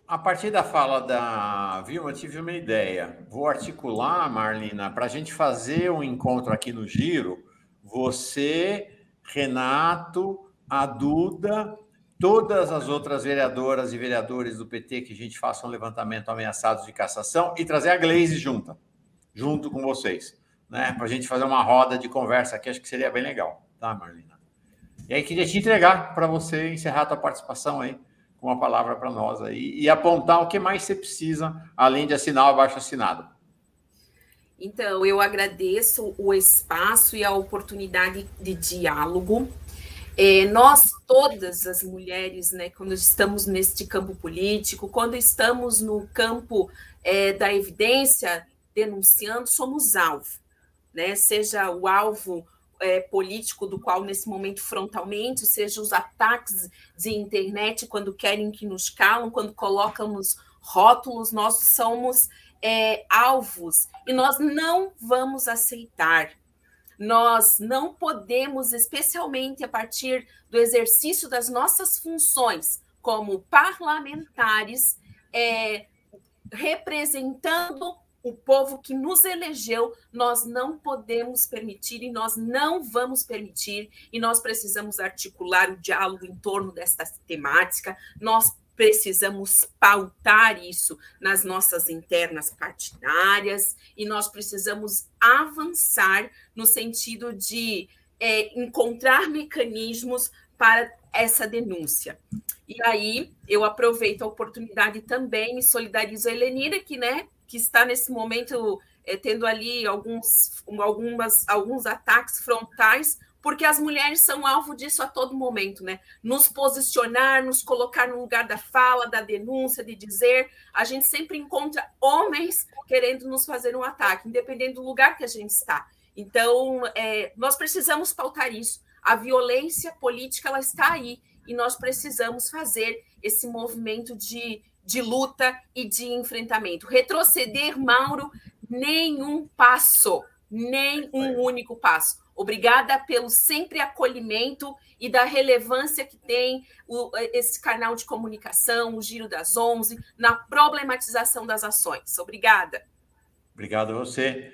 A partir da fala da Vilma, tive uma ideia. Vou articular, Marlina, para a gente fazer um encontro aqui no Giro. Você, Renato, a Duda, todas as outras vereadoras e vereadores do PT que a gente faça um levantamento ameaçados de cassação e trazer a Glaze junto, junto com vocês, né? Para a gente fazer uma roda de conversa aqui, acho que seria bem legal, tá, Marlina? E aí queria te entregar para você encerrar a tua participação aí com uma palavra para nós aí e apontar o que mais você precisa, além de assinar o abaixo assinado. Então, eu agradeço o espaço e a oportunidade de diálogo. É, nós, todas as mulheres, né, quando estamos neste campo político, quando estamos no campo é, da evidência, denunciando, somos alvo. Né? Seja o alvo é, político do qual, nesse momento, frontalmente, seja os ataques de internet, quando querem que nos calam, quando colocamos rótulos, nós somos é, alvos e nós não vamos aceitar. Nós não podemos, especialmente a partir do exercício das nossas funções como parlamentares, é, representando o povo que nos elegeu, nós não podemos permitir e nós não vamos permitir, e nós precisamos articular o diálogo em torno desta temática, nós precisamos pautar isso nas nossas internas partidárias e nós precisamos avançar no sentido de é, encontrar mecanismos para essa denúncia. E aí eu aproveito a oportunidade também e solidarizo a Helenira, que né, que está nesse momento é, tendo ali alguns, algumas, alguns ataques frontais, porque as mulheres são alvo disso a todo momento, né? Nos posicionar, nos colocar no lugar da fala, da denúncia, de dizer. A gente sempre encontra homens querendo nos fazer um ataque, independente do lugar que a gente está. Então, é, nós precisamos pautar isso. A violência política ela está aí e nós precisamos fazer esse movimento de de luta e de enfrentamento. Retroceder, Mauro, nenhum passo, nem um único passo. Obrigada pelo sempre acolhimento e da relevância que tem o, esse canal de comunicação, o Giro das Onze, na problematização das ações. Obrigada. Obrigado a você.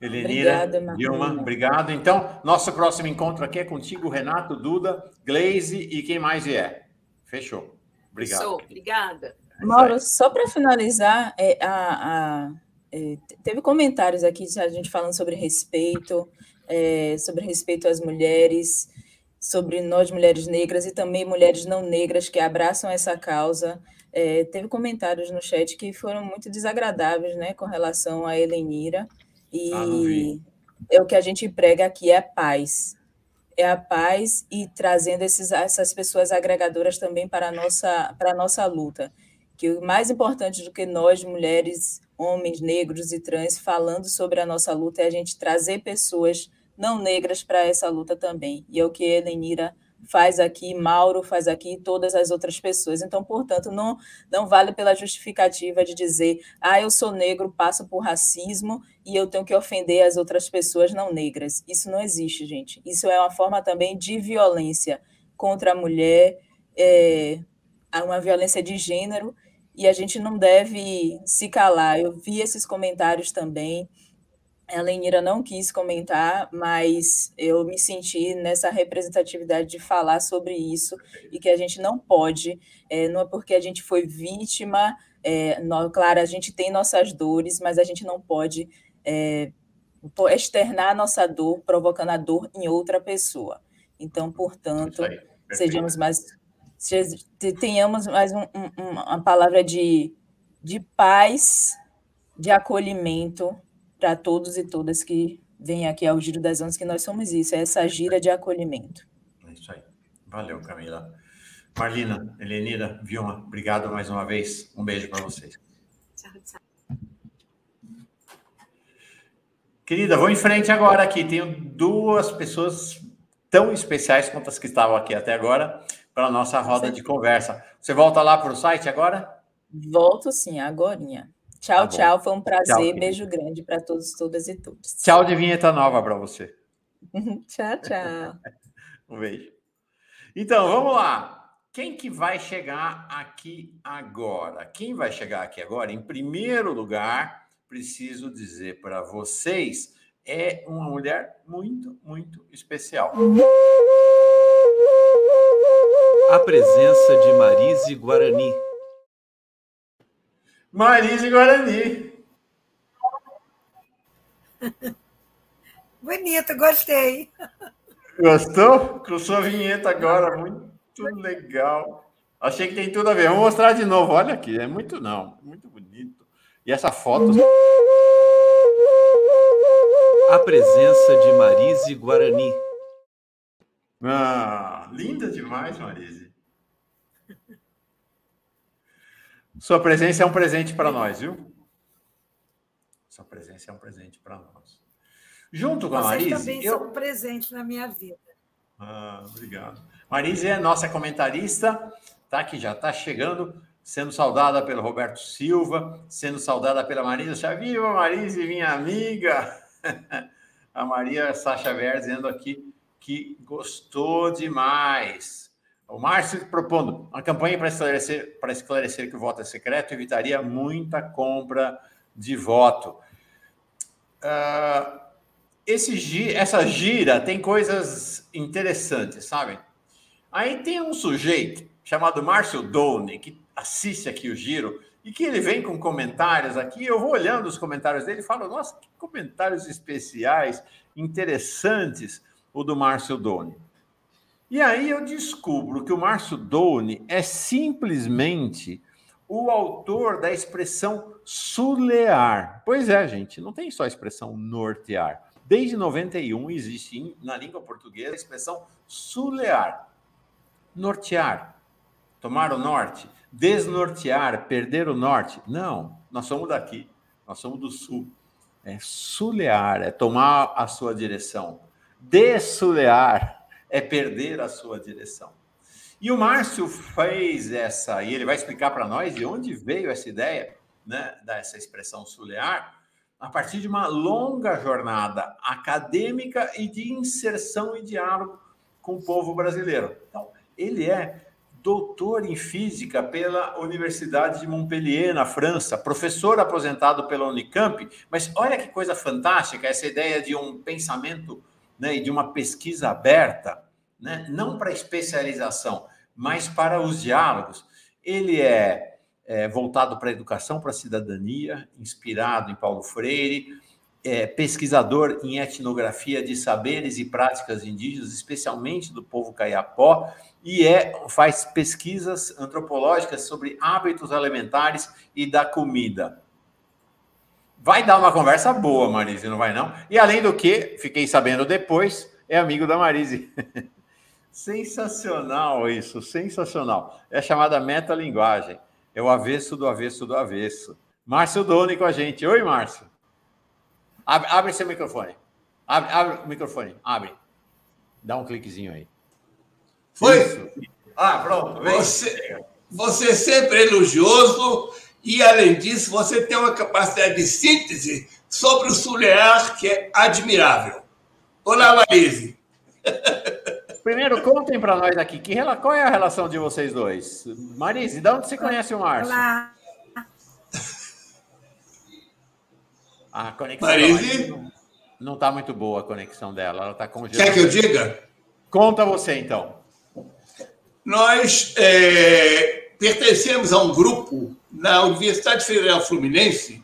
Elenira, Obrigada, Dilma, obrigado. Então, nosso próximo encontro aqui é contigo, Renato, Duda, Glaze e quem mais é. Fechou. Obrigado. Fechou. Obrigada. Mauro, só para finalizar, é, a, a, é, teve comentários aqui a gente falando sobre respeito, é, sobre respeito às mulheres, sobre nós mulheres negras e também mulheres não negras que abraçam essa causa. É, teve comentários no chat que foram muito desagradáveis, né, com relação a Helenira. E ah, é o que a gente prega aqui é a paz. é a paz e trazendo esses, essas pessoas agregadoras também para a nossa, para a nossa luta. Que o mais importante do que nós, mulheres, homens, negros e trans, falando sobre a nossa luta é a gente trazer pessoas não negras para essa luta também. E é o que a Helenira faz aqui, Mauro faz aqui, todas as outras pessoas. Então, portanto, não, não vale pela justificativa de dizer, ah, eu sou negro, passo por racismo e eu tenho que ofender as outras pessoas não negras. Isso não existe, gente. Isso é uma forma também de violência contra a mulher, é, uma violência de gênero, e a gente não deve se calar. Eu vi esses comentários também. A Lenira não quis comentar, mas eu me senti nessa representatividade de falar sobre isso e que a gente não pode, é, não é porque a gente foi vítima, é, não, claro, a gente tem nossas dores, mas a gente não pode é, externar a nossa dor, provocando a dor em outra pessoa. Então, portanto, sejamos mais, tenhamos mais um, um, uma palavra de, de paz, de acolhimento para todos e todas que vêm aqui ao Giro das Ondas, que nós somos isso, é essa gira de acolhimento. É isso aí. Valeu, Camila. Marlina, Helenira, Vilma, obrigado mais uma vez. Um beijo para vocês. Tchau, tchau. Querida, vou em frente agora aqui. Tenho duas pessoas tão especiais quanto as que estavam aqui até agora para a nossa roda de conversa. Você volta lá para o site agora? Volto sim, agorinha. Tchau, tá tchau. Foi um prazer. Tchau, Beijo grande para todos, todas e todos. Tchau de vinheta nova para você. tchau, tchau. um beijo. Então, vamos lá. Quem que vai chegar aqui agora? Quem vai chegar aqui agora? Em primeiro lugar, preciso dizer para vocês, é uma mulher muito, muito especial. A presença de Marise Guarani. Marise Guarani. Bonito, gostei. Gostou? Com sua vinheta agora, muito legal. Achei que tem tudo a ver. Vou mostrar de novo. Olha aqui, é muito não, muito bonito. E essa foto. A presença de Marise Guarani. Ah, linda demais, Marise. Sua presença é um presente para nós, viu? Sua presença é um presente para nós. Junto com a Marise. Vocês também eu... são um presente na minha vida. Ah, obrigado. Marise é nossa comentarista, tá? Que já está chegando, sendo saudada pelo Roberto Silva, sendo saudada pela Marisa Chaviva, Marise, minha amiga. a Maria Sacha Ver dizendo aqui que gostou demais. O Márcio propondo uma campanha para esclarecer, para esclarecer que o voto é secreto evitaria muita compra de voto. Uh, esse, essa gira tem coisas interessantes, sabe? Aí tem um sujeito chamado Márcio Doune, que assiste aqui o giro, e que ele vem com comentários aqui. Eu vou olhando os comentários dele e falo, nossa, que comentários especiais, interessantes, o do Márcio Doune. E aí eu descubro que o Márcio Doune é simplesmente o autor da expressão sulear. Pois é, gente, não tem só a expressão nortear. Desde 91 existe na língua portuguesa a expressão sulear. Nortear, tomar o norte, desnortear, perder o norte. Não, nós somos daqui, nós somos do sul. É sulear, é tomar a sua direção. Dessulear é perder a sua direção. E o Márcio fez essa, e ele vai explicar para nós de onde veio essa ideia, né, dessa expressão sulear, a partir de uma longa jornada acadêmica e de inserção e diálogo com o povo brasileiro. Então, ele é doutor em física pela Universidade de Montpellier, na França, professor aposentado pela Unicamp, mas olha que coisa fantástica essa ideia de um pensamento né, e de uma pesquisa aberta, né, não para especialização, mas para os diálogos. Ele é, é voltado para a educação, para a cidadania, inspirado em Paulo Freire, é pesquisador em etnografia de saberes e práticas indígenas, especialmente do povo caiapó, e é, faz pesquisas antropológicas sobre hábitos alimentares e da comida. Vai dar uma conversa boa, Marise, não vai não? E além do que, fiquei sabendo depois, é amigo da Marise. sensacional isso, sensacional. É chamada metalinguagem. É o avesso do avesso do avesso. Márcio Doni com a gente. Oi, Márcio. Abre, abre seu microfone. Abre, abre o microfone. Abre. Dá um cliquezinho aí. Foi? Isso. Ah, pronto. Vem. Você, você é sempre elogioso e, além disso, você tem uma capacidade de síntese sobre o Sulear que é admirável. Olá, Marise. Primeiro, contem para nós aqui, que, qual é a relação de vocês dois? Marise, de onde você conhece o Márcio? Olá. A conexão Marise? não está muito boa a conexão dela, ela está congelada. Quer que eu diga? Conta você, então. Nós é, pertencemos a um grupo na Universidade Federal Fluminense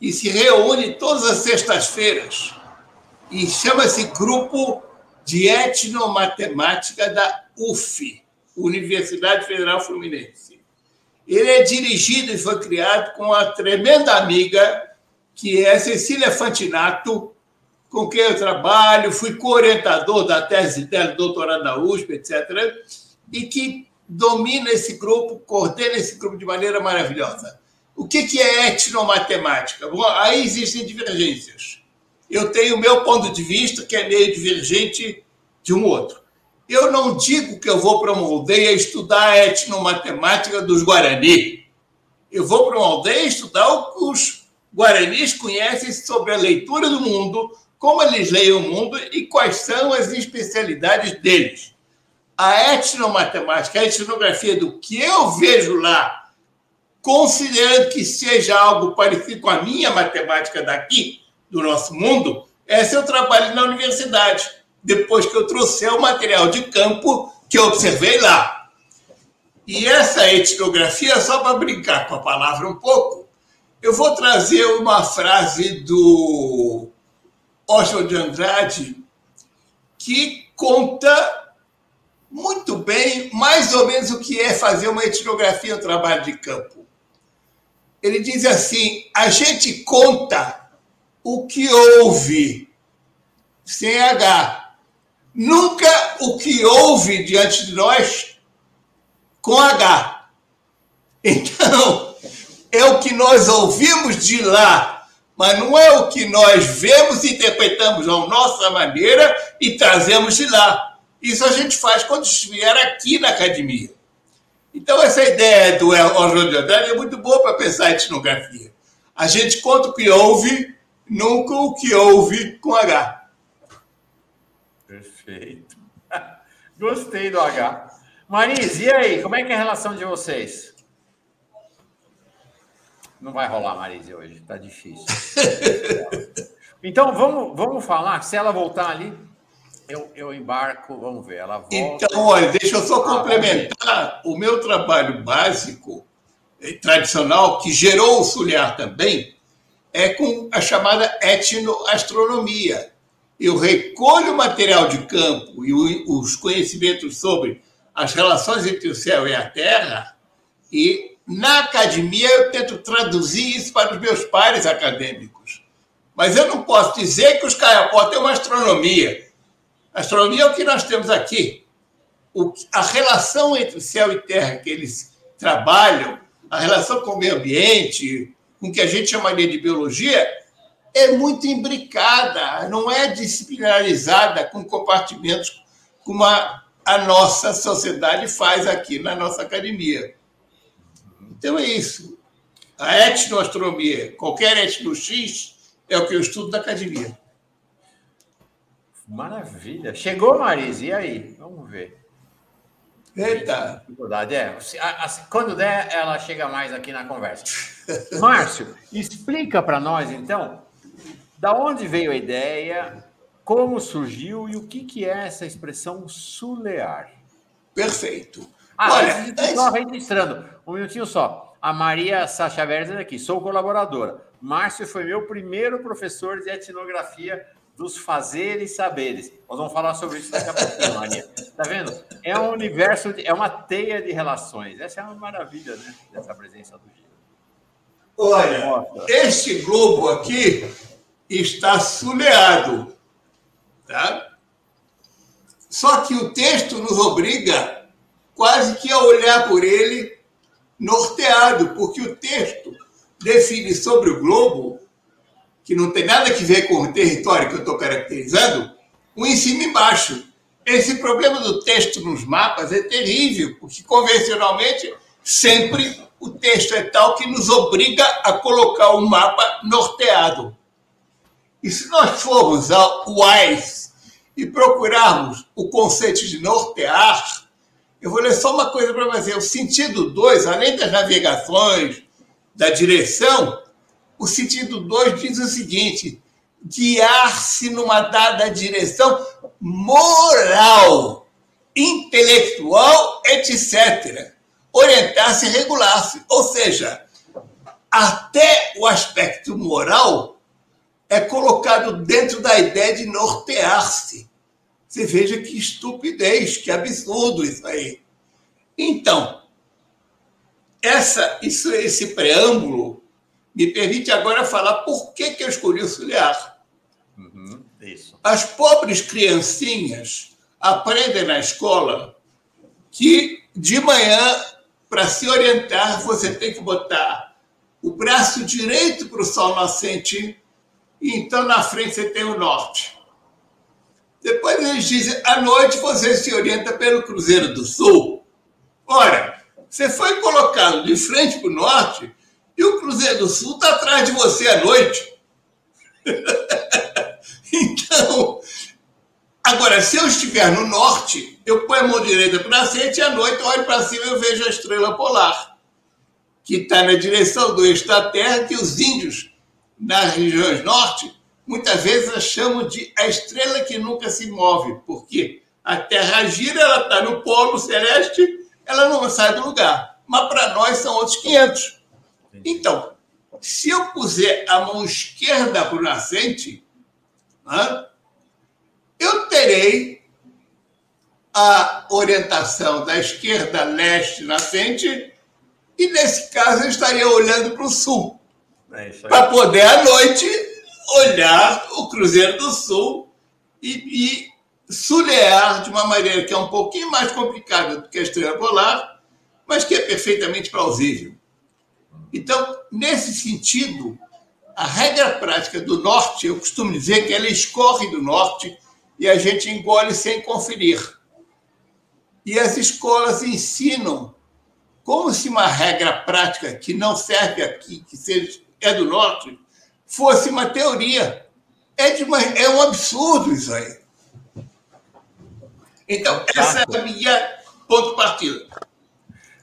que se reúne todas as sextas-feiras e chama-se Grupo de Etnomatemática da UF, Universidade Federal Fluminense. Ele é dirigido e foi criado com uma tremenda amiga que é Cecília Fantinato, com quem eu trabalho, fui co-orientador da tese dela, doutorado da USP, etc., e que domina esse grupo, coordena esse grupo de maneira maravilhosa. O que que é etnomatemática? Bom, aí existem divergências. Eu tenho o meu ponto de vista, que é meio divergente de um outro. Eu não digo que eu vou para uma aldeia estudar a etnomatemática dos Guarani. Eu vou para uma aldeia estudar o que os guaranis conhecem sobre a leitura do mundo, como eles leem o mundo e quais são as especialidades deles. A etnomatemática, a etnografia do que eu vejo lá, considerando que seja algo parecido com a minha matemática daqui, do nosso mundo, esse o trabalho na universidade, depois que eu trouxer o material de campo que eu observei lá. E essa etnografia, só para brincar com a palavra um pouco, eu vou trazer uma frase do Oswald de Andrade que conta muito bem, mais ou menos, o que é fazer uma etnografia, um trabalho de campo. Ele diz assim: a gente conta o que houve, sem H. Nunca o que houve diante de nós com H. Então, é o que nós ouvimos de lá, mas não é o que nós vemos interpretamos à nossa maneira e trazemos de lá. Isso a gente faz quando estiver aqui na academia. Então, essa ideia do Oswald de Andrade é muito boa para pensar em etnografia. A gente conta o que houve, nunca o que houve com H. Perfeito. Gostei do H. Marise, e aí? Como é que é a relação de vocês? Não vai rolar, Marise, hoje. Tá difícil. Então, vamos, vamos falar. Se ela voltar ali, eu, eu embarco. Vamos ver. Ela volta. Então, olha, deixa eu só Ah, complementar o meu trabalho básico, tradicional, que gerou o Suliar também, é com a chamada etnoastronomia. Eu recolho o material de campo e os conhecimentos sobre as relações entre o céu e a terra, e na academia eu tento traduzir isso para os meus pares acadêmicos. Mas eu não posso dizer que os caiapó têm uma astronomia. Astronomia é o que nós temos aqui. O- a relação entre céu e terra que eles trabalham, a relação com o meio ambiente, com o que a gente chamaria de biologia, é muito imbricada, não é disciplinarizada com compartimentos como a, a nossa sociedade faz aqui na nossa academia. Então é isso. A etnoastronomia, qualquer etno X, é o que eu estudo na academia. Maravilha. Chegou, Marise, e aí? Vamos ver. Eita! Dificuldade é. Quando der, ela chega mais aqui na conversa. Márcio, explica para nós, então, da onde veio a ideia, como surgiu e o que, que é essa expressão sulear. Perfeito. Ah, Olha, antes de só registrando, um minutinho só. A Maria Sacha Werner aqui, sou colaboradora. Márcio foi meu primeiro professor de etnografia dos fazeres e saberes. Nós vamos falar sobre isso daqui a pouquinho, Maria. Tá vendo? É um universo, de- é uma teia de relações. Essa é uma maravilha, né? Dessa presença do Giro. Olha, Nossa. este globo aqui está suleado, tá? Só que o texto nos obriga quase que a olhar por ele norteado, porque o texto define sobre o globo, que não tem nada a ver com o território que eu estou caracterizando, um em cima e embaixo. Esse problema do texto nos mapas é terrível, porque convencionalmente sempre o texto é tal que nos obriga a colocar o mapa norteado. E se nós formos ao WISE e procurarmos o conceito de nortear, eu vou ler só uma coisa para você. O sentido 2, além das navegações, da direção, o sentido 2 diz o seguinte: guiar-se numa dada direção moral, intelectual, etc. Orientar-se e regular-se. Ou seja, até o aspecto moral é colocado dentro da ideia de nortear-se. Você veja que estupidez, que absurdo isso aí. Então, essa, isso, esse preâmbulo me permite agora falar por que, que eu escolhi o Suliar. Uhum. As pobres criancinhas aprendem na escola que de manhã, para se orientar, você tem que botar o braço direito para o sol nascente e então na frente você tem o norte. Depois eles dizem, à noite você se orienta pelo Cruzeiro do Sul. Ora, você foi colocado de frente para o norte e o Cruzeiro do Sul está atrás de você à noite. então, agora, se eu estiver no norte, eu ponho a mão direita para frente e à noite olho para cima e eu vejo a estrela polar, que está na direção do eixo da Terra, que os índios nas regiões norte, muitas vezes a chamam de a estrela que nunca se move, porque a Terra gira, ela está no polo celeste, ela não sai do lugar. Mas para nós são outros 500. Então, se eu puser a mão esquerda para o nascente, né, eu terei a orientação da esquerda leste nascente, e nesse caso eu estaria olhando para o sul. É para poder, à noite, olhar o Cruzeiro do Sul e, e sulear de uma maneira que é um pouquinho mais complicada do que a estrela polar, mas que é perfeitamente plausível. Então, nesse sentido, a regra prática do norte, eu costumo dizer que ela escorre do norte e a gente engole sem conferir. E as escolas ensinam como se uma regra prática que não serve aqui, que seja é do norte, fosse uma teoria. É, de uma, é um absurdo isso aí. Então, essa é a minha ponto de partida.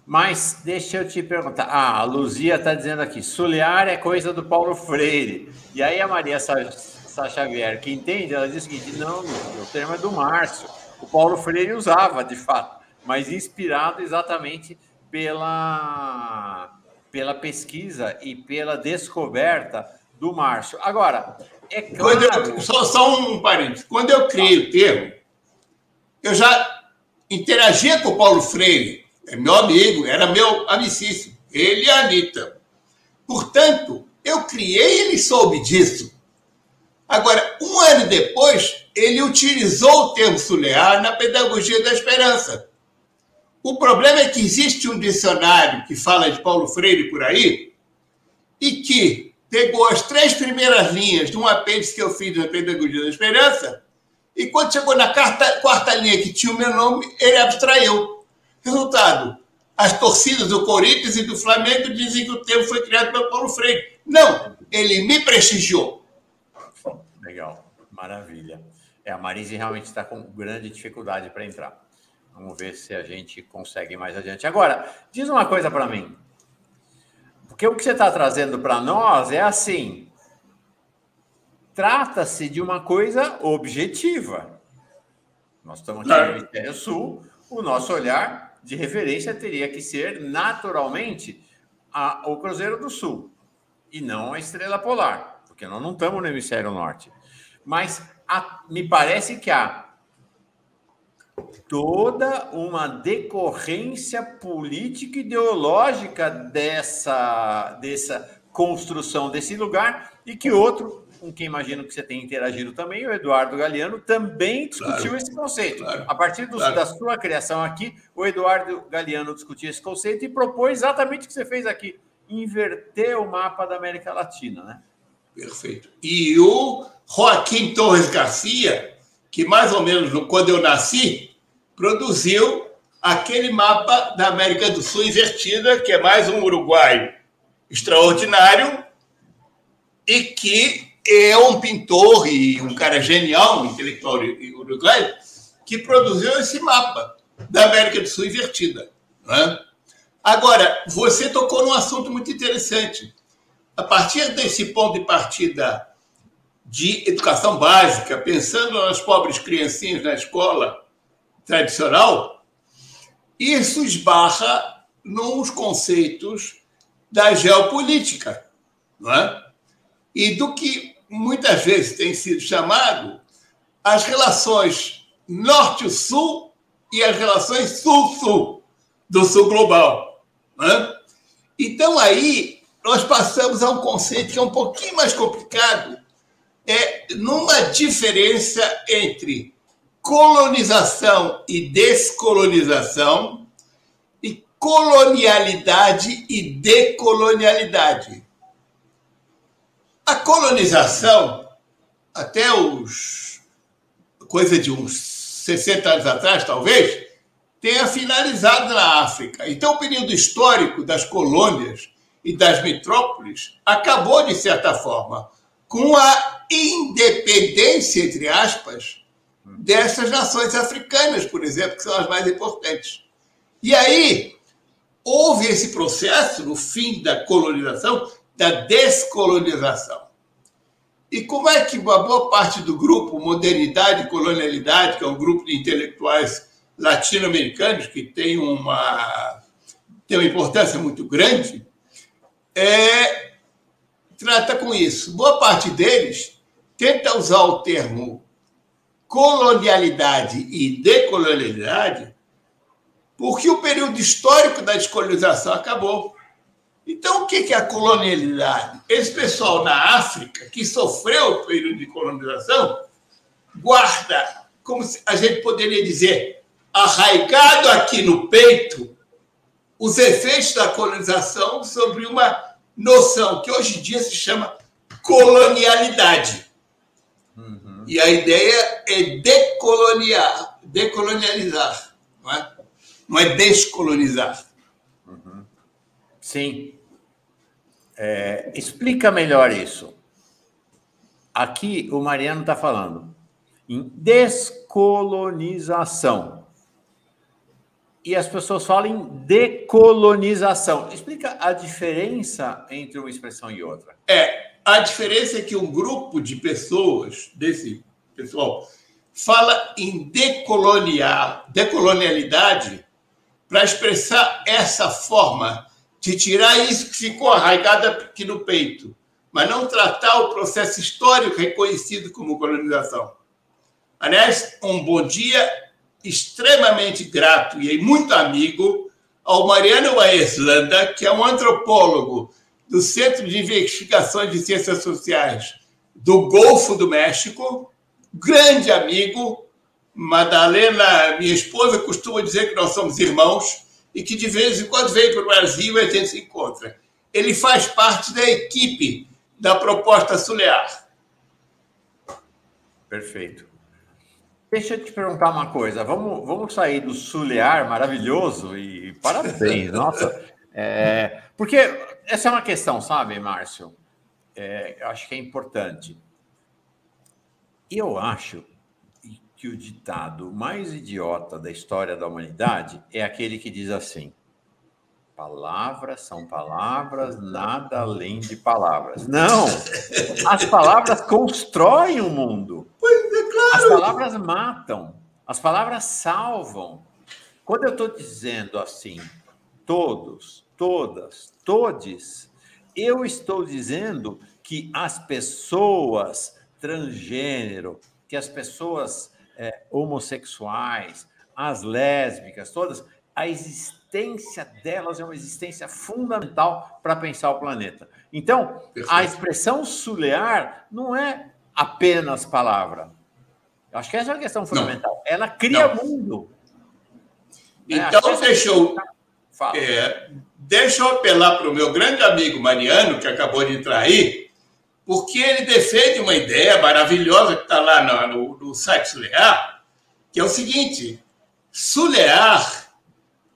Mas deixa eu te perguntar. Ah, a Luzia está dizendo aqui: Sulear é coisa do Paulo Freire. E aí a Maria Sá, Sá Xavier, que entende, ela diz o seguinte: não, o termo é do Márcio. O Paulo Freire usava, de fato, mas inspirado exatamente pela pela pesquisa e pela descoberta do Márcio. Agora, é claro... Eu, só, só um parênteses. Quando eu criei o termo, eu já interagia com o Paulo Freire, é meu amigo, era meu amicício, ele e a Anitta. Portanto, eu criei ele soube disso. Agora, um ano depois, ele utilizou o termo sulear na pedagogia da esperança. O problema é que existe um dicionário que fala de Paulo Freire por aí e que pegou as três primeiras linhas de um apêndice que eu fiz na Pedagogia da Esperança e quando chegou na quarta, quarta linha que tinha o meu nome, ele abstraiu. Resultado, as torcidas do Corinthians e do Flamengo dizem que o termo foi criado pelo Paulo Freire. Não, ele me prestigiou. Legal, maravilha. É, a Marise realmente está com grande dificuldade para entrar. Vamos ver se a gente consegue mais adiante. Agora, diz uma coisa para mim. Porque o que você está trazendo para nós é assim: trata-se de uma coisa objetiva. Nós estamos aqui no Hemisfério Sul, o nosso olhar de referência teria que ser naturalmente a, o Cruzeiro do Sul e não a Estrela Polar, porque nós não estamos no Hemisfério Norte. Mas a, me parece que há toda uma decorrência política ideológica dessa, dessa construção desse lugar e que outro com quem imagino que você tem interagido também, o Eduardo Galeano, também discutiu Claro. esse conceito. Claro. A partir do- Claro. da sua criação aqui, o Eduardo Galeano discutiu esse conceito e propôs exatamente o que você fez aqui: inverter o mapa da América Latina, né? Perfeito. E o Joaquim Torres Garcia, que mais ou menos no- quando eu nasci, produziu aquele mapa da América do Sul invertida, que é mais um Uruguai extraordinário e que é um pintor e um cara genial, um intelectual uruguaio, que produziu esse mapa da América do Sul invertida. não é? Agora, você tocou num assunto muito interessante. A partir desse ponto de partida de educação básica, pensando nas pobres criancinhas na escola tradicional, isso esbarra nos conceitos da geopolítica, não é? E do que muitas vezes tem sido chamado as relações norte-sul e as relações sul-sul do sul global. não é? Então, aí, nós passamos a um conceito que é um pouquinho mais complicado, é numa diferença entre colonização e descolonização e colonialidade e decolonialidade. A colonização, até os coisa de uns 60 anos atrás, talvez, tenha finalizado na África. Então, o período histórico das colônias e das metrópoles acabou, de certa forma, com a independência, entre aspas, dessas nações africanas, por exemplo, que são as mais importantes. E aí, houve esse processo, no fim da colonização, da descolonização. E como é que uma boa parte do grupo Modernidade e Colonialidade, que é um grupo de intelectuais latino-americanos que tem uma, tem uma importância muito grande, é, trata com isso. Boa parte deles tenta usar o termo colonialidade e decolonialidade porque o período histórico da descolonização acabou. Então, o que é a colonialidade? Esse pessoal na África, que sofreu o período de colonização, guarda, como a gente poderia dizer, arraigado aqui no peito, os efeitos da colonização sobre uma noção que hoje em dia se chama colonialidade. Uhum. E a ideia é decoloniar, decolonializar, não é, não é descolonizar. Uhum. Sim. É, explica melhor isso. Aqui o Mariano está falando em descolonização. E as pessoas falam em decolonização. Explica a diferença entre uma expressão e outra. É, a diferença é que um grupo de pessoas, desse pessoal, fala em decolonial, decolonialidade para expressar essa forma de tirar isso que ficou arraigado aqui no peito, mas não tratar o processo histórico reconhecido como colonização. Aliás, um bom dia extremamente grato e muito amigo ao Mariano Waeslanda, que é um antropólogo do Centro de Investigações de Ciências Sociais do Golfo do México, grande amigo. Madalena, minha esposa, costuma dizer que nós somos irmãos e que de vez em quando vem para o Brasil e a gente se encontra. Ele faz parte da equipe da proposta Sulear. Perfeito. Deixa eu te perguntar uma coisa. Vamos, vamos sair do Sulear maravilhoso e parabéns, nossa. É, porque essa é uma questão, sabe, Márcio? É, eu acho que é importante. Eu acho que o ditado mais idiota da história da humanidade é aquele que diz assim: palavras são palavras, nada além de palavras. Não! As palavras constroem o mundo. Pois é, claro. As palavras matam, as palavras salvam. Quando eu estou dizendo assim, todos, todas, todes, eu estou dizendo que as pessoas transgênero, que as pessoas é, homossexuais, as lésbicas, todas, a existência delas é uma existência fundamental para pensar o planeta. Então, Perfeito. a expressão sulear não é apenas palavra. Eu acho que essa é uma questão fundamental. Não. Ela cria não. mundo. É, então, é, deixa eu, é, deixa eu apelar para o meu grande amigo Mariano, que acabou de entrar aí, porque ele defende uma ideia maravilhosa que está lá no, no, site Sulear, que é o seguinte: Sulear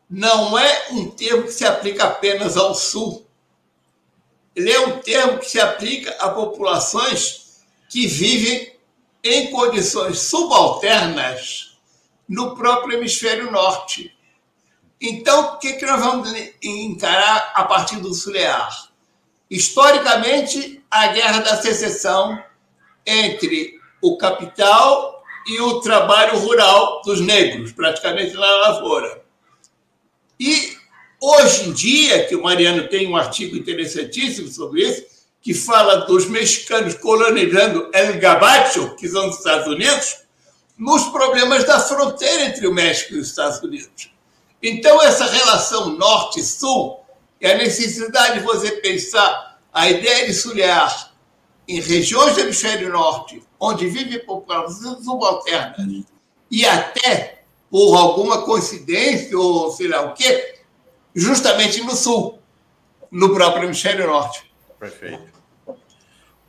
não é um termo que se aplica apenas ao Sul. Ele é um termo que se aplica a populações que vivem em condições subalternas no próprio hemisfério norte. Então, o que, que nós vamos encarar a partir do Sulear? Historicamente, a guerra da secessão entre o capital e o trabalho rural dos negros, praticamente na lavoura. E hoje em dia, que o Mariano tem um artigo interessantíssimo sobre isso, que fala dos mexicanos colonizando El Gabacho, que são os Estados Unidos, nos problemas da fronteira entre o México e os Estados Unidos. Então, essa relação norte-sul é a necessidade de você pensar a ideia de sulhar em regiões do hemisfério norte, onde vive populações subalternas, e até, por alguma coincidência ou sei lá o quê, justamente no sul, no próprio hemisfério norte. Perfeito.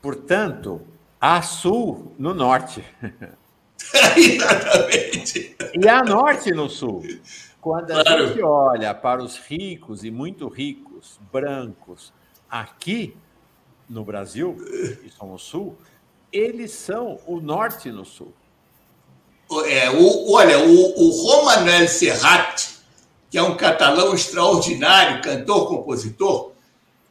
Portanto, há sul no norte. Exatamente. E há norte no sul. Quando a claro. gente olha para os ricos e muito ricos, brancos, aqui no Brasil, que são o sul, eles são o norte no sul. É, o, olha, o, o Romanel Serrat, que é um catalão extraordinário, cantor, compositor,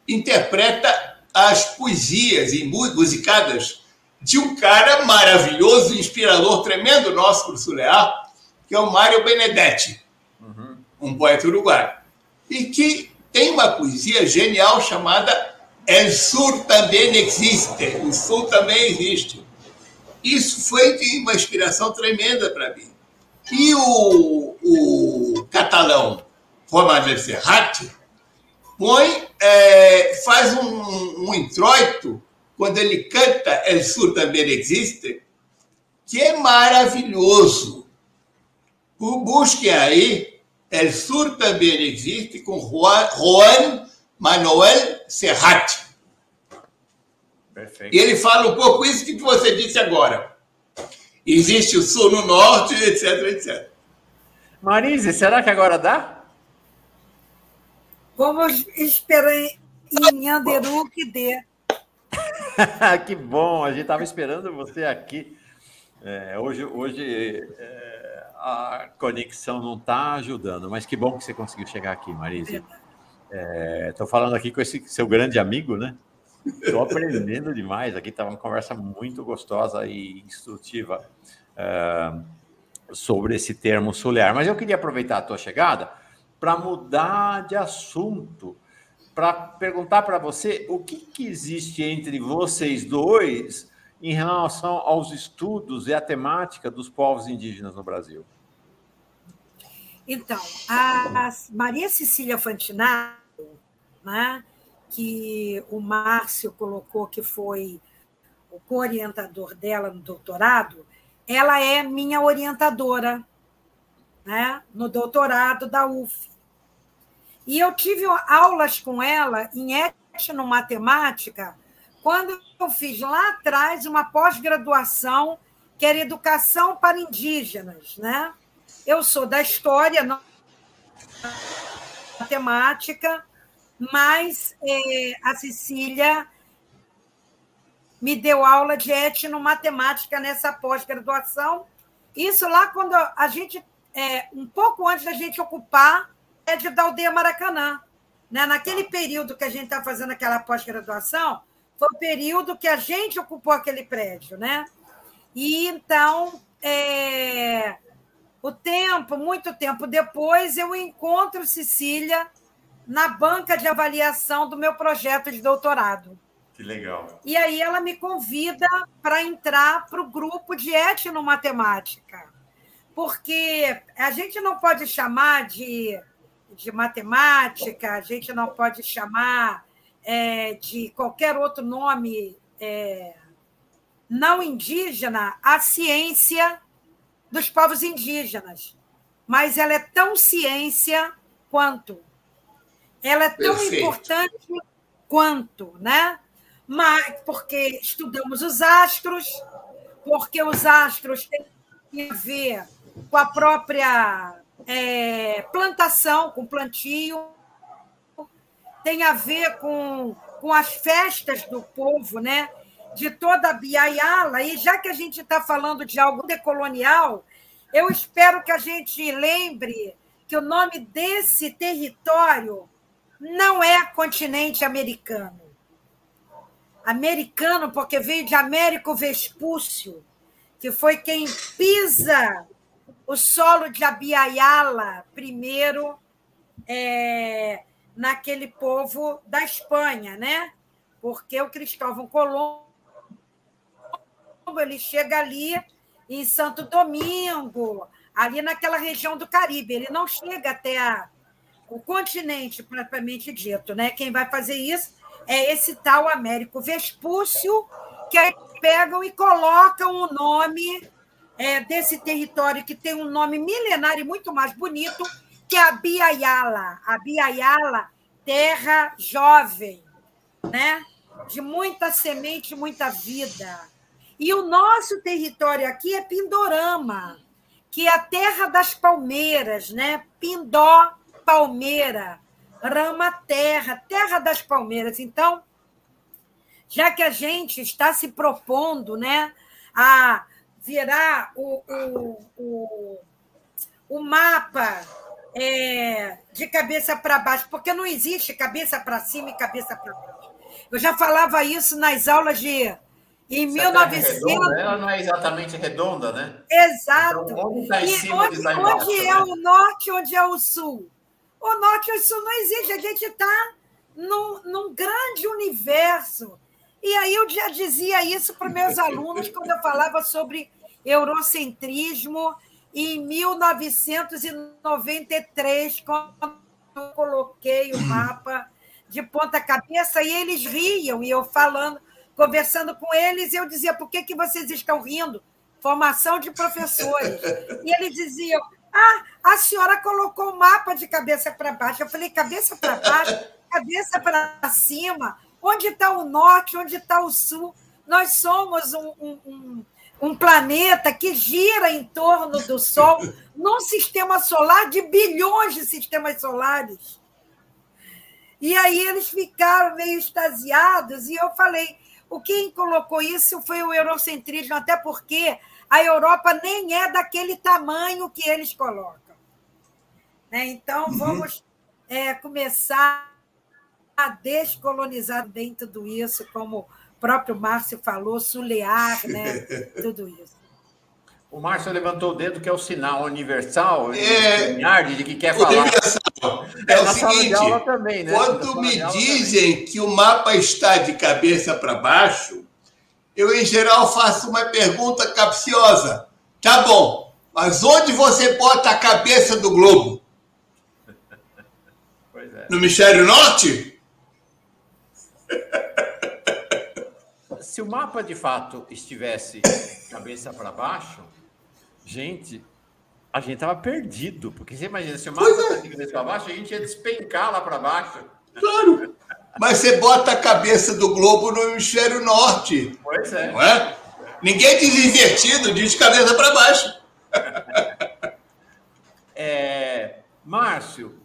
interpreta as poesias e musicadas de um cara maravilhoso, inspirador, tremendo nosso para o Sulear, que é o Mário Benedetti um poeta uruguaio, e que tem uma poesia genial chamada El Sur também existe, o Sul também existe. Isso foi de uma inspiração tremenda para mim. E o, o catalão Romain Serrat põe, é, faz um, um introito quando ele canta El Sur também existe, que é maravilhoso. Busquem aí El Sur também existe com Juan Manuel Serrat. Perfeito. E ele fala um pouco isso que você disse agora. Existe o Sul no Norte, etc, etc. Marise, será que agora dá? Vamos esperar em Anderu que dê. que bom, a gente estava esperando você aqui. É, hoje hoje é a conexão não está ajudando, mas que bom que você conseguiu chegar aqui, Marisa. Estou é, falando aqui com esse seu grande amigo, né? Estou aprendendo demais. Aqui está uma conversa muito gostosa e instrutiva é, sobre esse termo solar. Mas eu queria aproveitar a tua chegada para mudar de assunto, para perguntar para você o que, que existe entre vocês dois em relação aos estudos e a temática dos povos indígenas no Brasil? Então, a Maria Cecília Fantinaro, né, que o Márcio colocou que foi o co-orientador dela no doutorado, ela é minha orientadora né, no doutorado da UF. E eu tive aulas com ela em etnomatemática quando eu fiz lá atrás uma pós-graduação que era educação para indígenas, né? Eu sou da história, não matemática, mas é, a Cecília me deu aula de etnomatemática nessa pós-graduação. Isso lá quando a gente, é, um pouco antes da gente ocupar é de da aldeia Maracanã. Né? Naquele período que a gente está fazendo aquela pós-graduação, foi o período que a gente ocupou aquele prédio, né? E então, é, o tempo, muito tempo depois, eu encontro Cecília na banca de avaliação do meu projeto de doutorado. Que legal. E aí ela me convida para entrar para o grupo de etnomatemática, porque a gente não pode chamar de de matemática, a gente não pode chamar é, de qualquer outro nome é, não indígena a ciência dos povos indígenas, mas ela é tão ciência quanto. Ela é tão Perfeito. importante quanto, né? Mas porque estudamos os astros, porque os astros têm a ver com a própria é, plantação, com plantio, tem a ver com, com as festas do povo, né? de toda a Biaiala, e já que a gente está falando de algo decolonial, eu espero que a gente lembre que o nome desse território não é continente americano. Americano, porque veio de Américo Vespúcio, que foi quem pisa o solo de Abiaiala primeiro é, naquele povo da Espanha, né? Porque o Cristóvão Colombo ele chega ali em Santo Domingo, ali naquela região do Caribe. Ele não chega até a, o continente, propriamente dito. Né? Quem vai fazer isso é esse tal Américo Vespúcio, que aí pegam e colocam o nome é, desse território que tem um nome milenário e muito mais bonito, que é a Biaiala. A Biaiala, terra jovem, né? de muita semente, muita vida. E o nosso território aqui é Pindorama, que é a terra das palmeiras, né? Pindó, palmeira, rama terra, terra das palmeiras. Então, já que a gente está se propondo, né, a virar o, o, o, o mapa é, de cabeça para baixo, porque não existe cabeça para cima e cabeça para baixo. Eu já falava isso nas aulas de em 1900. Redonda, ela não é exatamente redonda, né? Exato. Então, onde está em cima onde, está embaixo, onde é né? o norte, onde é o sul? O norte e o sul não existe. A gente está num, num grande universo. E aí eu já dizia isso para meus alunos quando eu falava sobre eurocentrismo em 1993, quando eu coloquei o mapa de ponta cabeça, e eles riam, e eu falando conversando com eles, eu dizia: por que, que vocês estão rindo? Formação de professores. E eles diziam: ah, a senhora colocou o mapa de cabeça para baixo. Eu falei: cabeça para baixo, cabeça para cima. Onde está o norte? Onde está o sul? Nós somos um, um, um, um planeta que gira em torno do Sol, num sistema solar de bilhões de sistemas solares. E aí eles ficaram meio extasiados, e eu falei: o quem colocou isso foi o eurocentrismo, até porque a Europa nem é daquele tamanho que eles colocam. Né? Então, uhum. vamos é, começar a descolonizar bem tudo isso, como próprio Márcio falou, sulear né? tudo isso. O Márcio levantou o dedo, que é o sinal universal, é, de que quer falar. Universal. É, é o seguinte, também, né? quando me dizem também. que o mapa está de cabeça para baixo, eu, em geral, faço uma pergunta capciosa. Tá bom, mas onde você bota a cabeça do globo? É. No hemisfério norte? Se o mapa, de fato, estivesse cabeça para baixo, Gente, a gente tava perdido, porque você imagina, se o mapa é. cabeça para baixo, a gente ia despencar lá para baixo. Claro. Mas você bota a cabeça do globo no hemisfério norte. Pois é. Não é? Ninguém diz invertido, diz cabeça para baixo. É, Márcio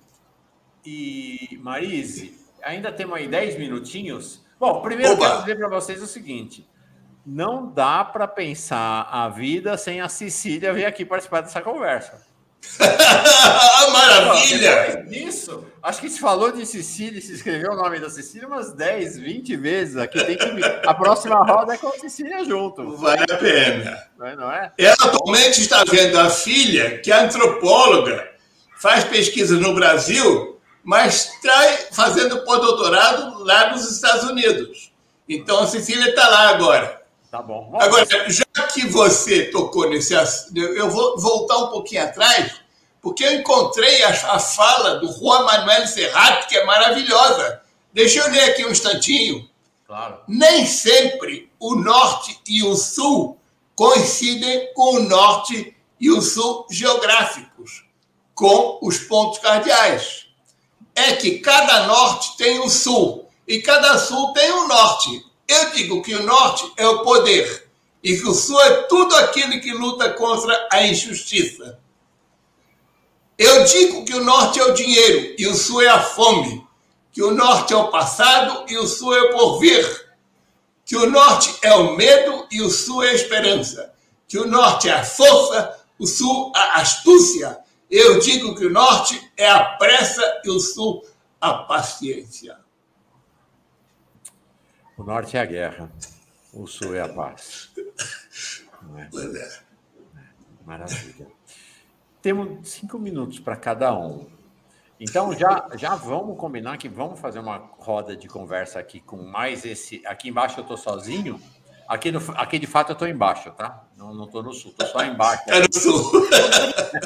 e Marise, ainda temos aí 10 minutinhos. Bom, primeiro Opa. eu quero dizer para vocês o seguinte: não dá para pensar a vida sem a Cecília vir aqui participar dessa conversa. Maravilha! Isso, acho que se falou de Cecília, se escreveu o nome da Cecília umas 10, 20 vezes aqui. Tem que A próxima roda é com a Cecília junto. Vale a pena. Não é, não é? Ela atualmente está vendo a filha, que é antropóloga, faz pesquisa no Brasil, mas está fazendo pós-doutorado lá nos Estados Unidos. Então a Cecília está lá agora. Tá bom. Vamos Agora, já que você tocou nesse assunto, eu vou voltar um pouquinho atrás, porque eu encontrei encontrei a, a fala do Juan Manuel Serrat, que é maravilhosa. Deixa eu ler aqui um instantinho. Claro. Nem sempre o norte e o sul coincidem com o norte e o sul geográficos, com os pontos cardeais. É que cada norte tem o sul e cada sul tem o norte. Eu digo que o norte é o poder e que o sul é tudo aquilo que luta contra a injustiça. Eu digo que o norte é o dinheiro e o sul é a fome, que o norte é o passado e o sul é o porvir, que o norte é o medo e o sul é a esperança, que o norte é a força, o sul a astúcia. Eu digo que o norte é a pressa e o sul a paciência. O norte é a guerra, o sul é a paz. É? é. Maravilha. Temos cinco minutos para cada um. Então já, já vamos combinar que vamos fazer uma roda de conversa aqui com mais esse. Aqui embaixo eu estou sozinho. Aqui, no, aqui de fato eu estou embaixo, tá? Não, não estou no sul, estou só embaixo. É no sul.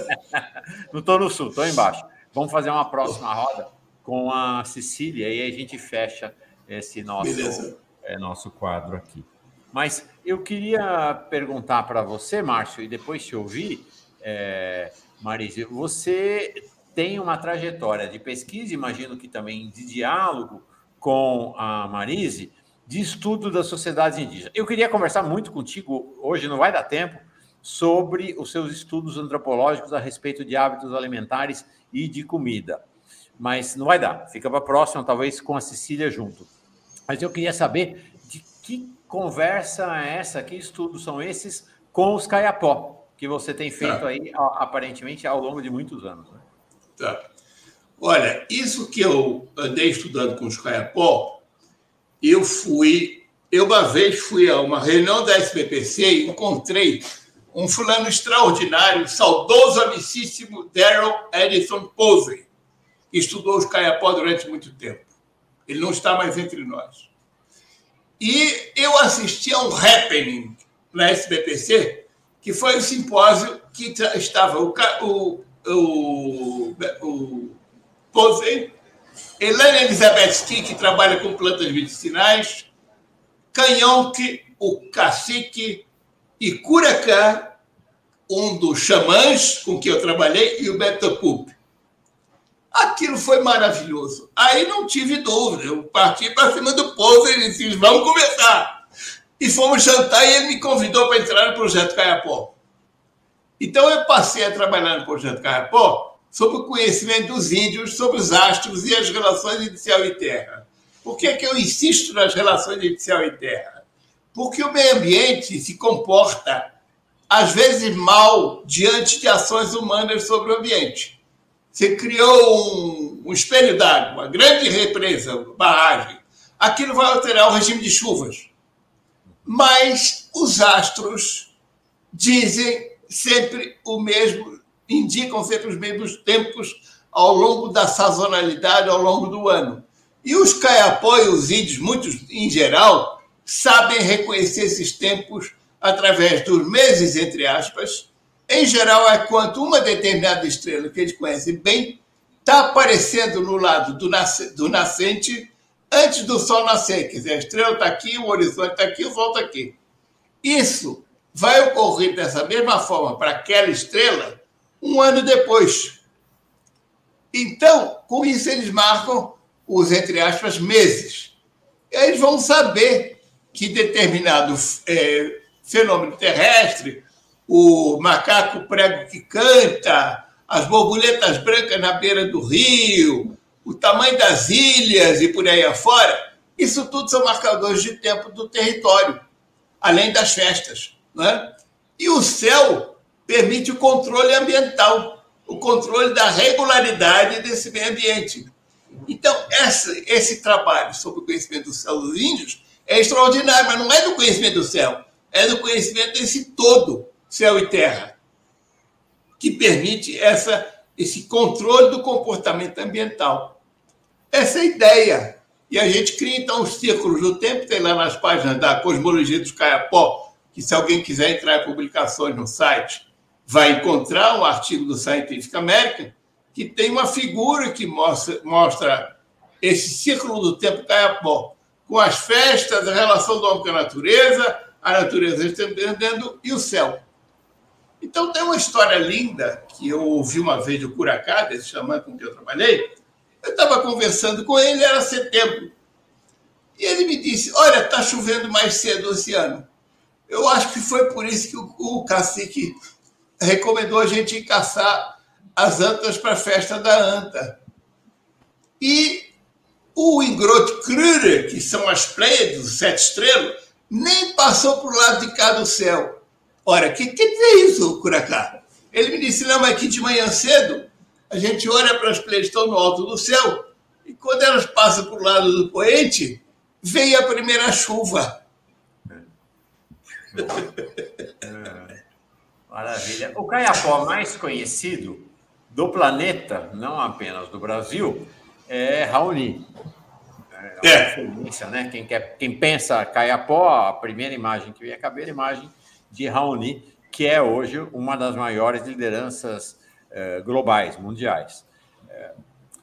não estou no sul, estou embaixo. Vamos fazer uma próxima roda com a Cecília e aí a gente fecha esse nosso, é, nosso quadro aqui. Mas eu queria perguntar para você, Márcio, e depois te ouvir, é, Marise, você tem uma trajetória de pesquisa, imagino que também de diálogo com a Marise, de estudo das sociedades indígenas. Eu queria conversar muito contigo, hoje não vai dar tempo, sobre os seus estudos antropológicos a respeito de hábitos alimentares e de comida. Mas não vai dar, fica para a próxima, talvez com a Cecília junto. Mas eu queria saber de que conversa é essa, que estudos são esses com os caiapó, que você tem feito tá. aí, aparentemente, ao longo de muitos anos. Né? Tá. Olha, isso que eu andei estudando com os caiapó, eu fui, eu uma vez fui a uma reunião da SBPC e encontrei um fulano extraordinário, saudoso, amicíssimo Daryl Edison Posey, que estudou os caiapó durante muito tempo. Ele não está mais entre nós. E eu assisti a um happening na SBPC que foi o simpósio que estava o, o, o, o Posey, Helena Elizabeth Key, que trabalha com plantas medicinais, Canhonque, o cacique, e Curacã, um dos xamãs com que eu trabalhei, e o Pup. Aquilo foi maravilhoso. Aí não tive dúvida, eu parti para cima do Posey e disse: vamos conversar e fomos jantar e ele me convidou para entrar no Projeto Caiapó. Então eu passei a trabalhar no Projeto Caiapó sobre o conhecimento dos índios, sobre os astros e as relações entre céu e terra. Por que, é que eu insisto nas relações entre céu e terra? Porque o meio ambiente se comporta, às vezes, mal diante de ações humanas sobre o ambiente. Você criou um, um espelho d'água, uma grande represa, barragem. Aquilo vai alterar o regime de chuvas mas os astros dizem sempre o mesmo, indicam sempre os mesmos tempos ao longo da sazonalidade, ao longo do ano. E os caiapó e os índios, muitos em geral, sabem reconhecer esses tempos através dos meses, entre aspas. Em geral, é quanto uma determinada estrela que eles conhecem bem está aparecendo no lado do, nascente antes do Sol nascer. Quer dizer, a estrela está aqui, o horizonte está aqui, o Sol está aqui. Isso vai ocorrer dessa mesma forma para aquela estrela um ano depois. Então, com isso, eles marcam os, entre aspas, meses. E aí eles vão saber que determinado é, fenômeno terrestre, o macaco prego que canta, as borboletas brancas na beira do rio, o tamanho das ilhas e por aí afora, isso tudo são marcadores de tempo do território, além das festas. Né? E o céu permite o controle ambiental, o controle da regularidade desse meio ambiente. Então, essa, esse trabalho sobre o conhecimento do céu dos índios é extraordinário, mas não é do conhecimento do céu, é do conhecimento desse todo, céu e terra, que permite essa esse controle do comportamento ambiental. Essa é a ideia. E a gente cria, então, os círculos do tempo, tem lá nas páginas da Cosmologia dos Caiapó, que se alguém quiser entrar em publicações no site, vai encontrar um artigo do Scientific American, que tem uma figura que mostra, mostra esse círculo do tempo caiapó, com as festas, a relação do homem com a natureza, a natureza estendendo e o céu. Então tem uma história linda que eu ouvi uma vez do Curacá, desse xamã com quem eu trabalhei. Eu estava conversando com ele, era setembro. E ele me disse: Olha, está chovendo mais cedo esse ano. Eu acho que foi por isso que o, o cacique recomendou a gente ir caçar as antas para a festa da anta. E o Ingrot Kruger, que são as Pleiades, os sete estrelas, nem passou para o lado de cá do céu. Ora, que quer dizer isso, Curacá? Ele me disse, não, mas que de manhã cedo a gente olha para as Pleiades que estão no alto do céu e quando elas passam para o lado do poente, vem a primeira chuva. É. Maravilha. O caiapó mais conhecido do planeta, não apenas do Brasil, é Raoni. É, é. né? Quem, quer, quem pensa Caiapó, a primeira imagem que vem à cabeça é a imagem de Raoni, que é hoje uma das maiores lideranças eh, globais, mundiais. É,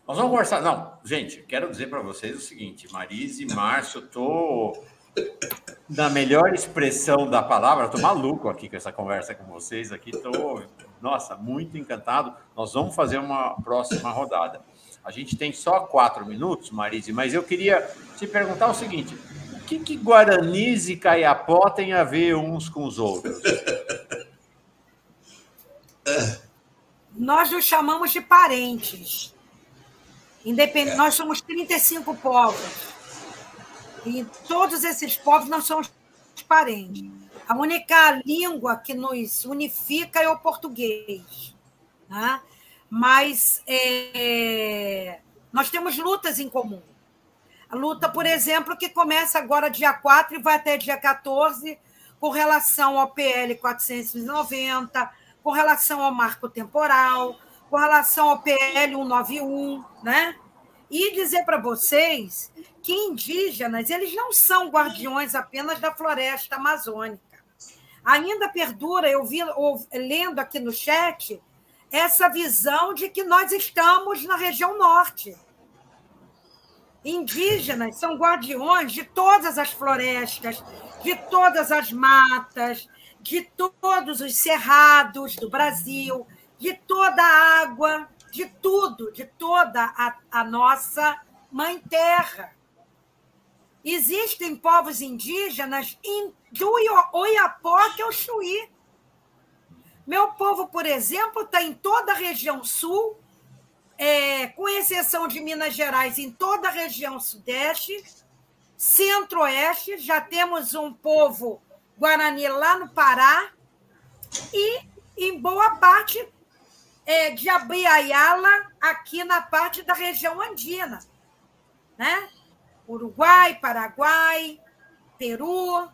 nós vamos conversar. Não, gente, quero dizer para vocês o seguinte: Marise, Márcio, estou na melhor expressão da palavra, estou maluco aqui com essa conversa com vocês aqui, estou, nossa, muito encantado. Nós vamos fazer uma próxima rodada. A gente tem só quatro minutos, Marise, mas eu queria te perguntar o seguinte: o que, que Guaranis e Caiapó têm a ver uns com os outros? Nós nos chamamos de parentes. Independ... Nós somos 35 povos. E todos esses povos nós somos parentes. A única língua que nos unifica é o português. Né? mas é, nós temos lutas em comum. A luta, por exemplo, que começa agora dia 4 e vai até dia 14, com relação ao PL 490, com relação ao marco temporal, com relação ao PL 191, né? E dizer para vocês que indígenas, eles não são guardiões apenas da floresta amazônica. Ainda perdura, eu vi lendo aqui no chat, essa visão de que nós estamos na região norte. Indígenas são guardiões de todas as florestas, de todas as matas, de todos os cerrados do Brasil, de toda a água, de tudo, de toda a, a nossa mãe terra. Existem povos indígenas do Oiapoque que é o Chuí meu povo, por exemplo, está em toda a região sul, é, com exceção de Minas Gerais, em toda a região sudeste, centro-oeste, já temos um povo guarani lá no Pará, e em boa parte é, de Abiaiala, aqui na parte da região andina. Né? Uruguai, Paraguai, Peru,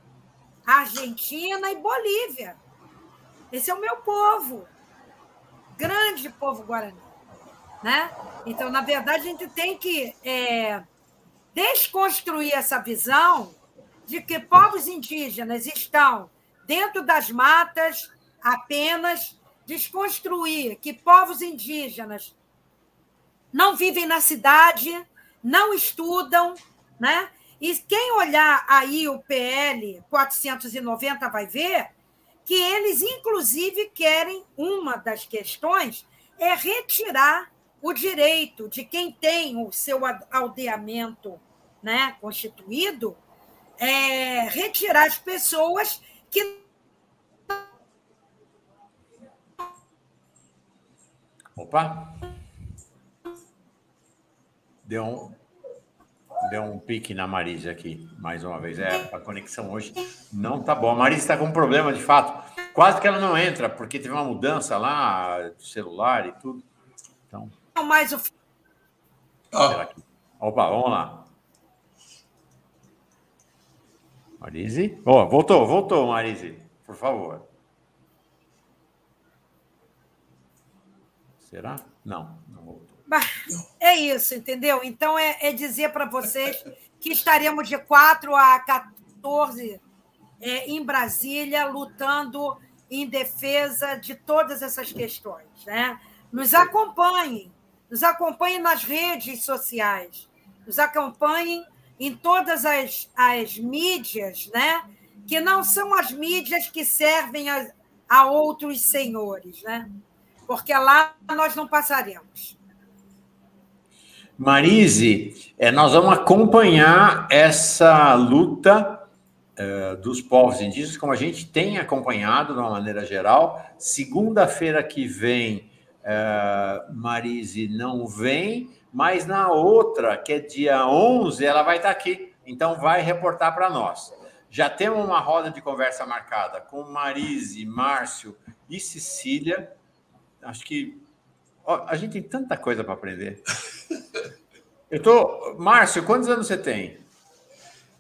Argentina e Bolívia. Esse é o meu povo. Grande povo guarani. Né? Então, na verdade, a gente tem que é, desconstruir essa visão de que povos indígenas estão dentro das matas apenas, desconstruir que povos indígenas não vivem na cidade, não estudam, né? E quem olhar aí o PL 490 vai ver que eles, inclusive, querem, uma das questões é retirar o direito de quem tem o seu aldeamento né, constituído, é, retirar as pessoas que. Opa! Deu um, Deu um pique na Marisa aqui, mais uma vez. É, a conexão hoje não tá boa. A Marisa está com um problema, de fato. Quase que ela não entra, porque teve uma mudança lá do celular e tudo. Então. Não mais o. Oh. Opa, vamos lá. Marise? Oh, voltou, voltou, Marise, por favor. Será? Não, não voltou. É isso, entendeu? Então, é, é dizer para vocês que estaremos de 4 a 14 é, em Brasília, lutando em defesa de todas essas questões. Né? Nos acompanhem. nos acompanhem nas redes sociais, nos acompanhem em todas as, as mídias, né? que não são as mídias que servem a, a outros senhores, né? Porque lá nós não passaremos. Marise, é, nós vamos acompanhar essa luta é, dos povos indígenas, como a gente tem acompanhado de uma maneira geral. Segunda-feira que vem, é, Marise não vem, mas na outra, que é dia 11, ela vai estar aqui. Então, vai reportar para nós. Já temos uma roda de conversa marcada com Marise, Márcio e Cecília. Acho que ó, a gente tem tanta coisa para aprender. Eu tô, Márcio, quantos anos você tem?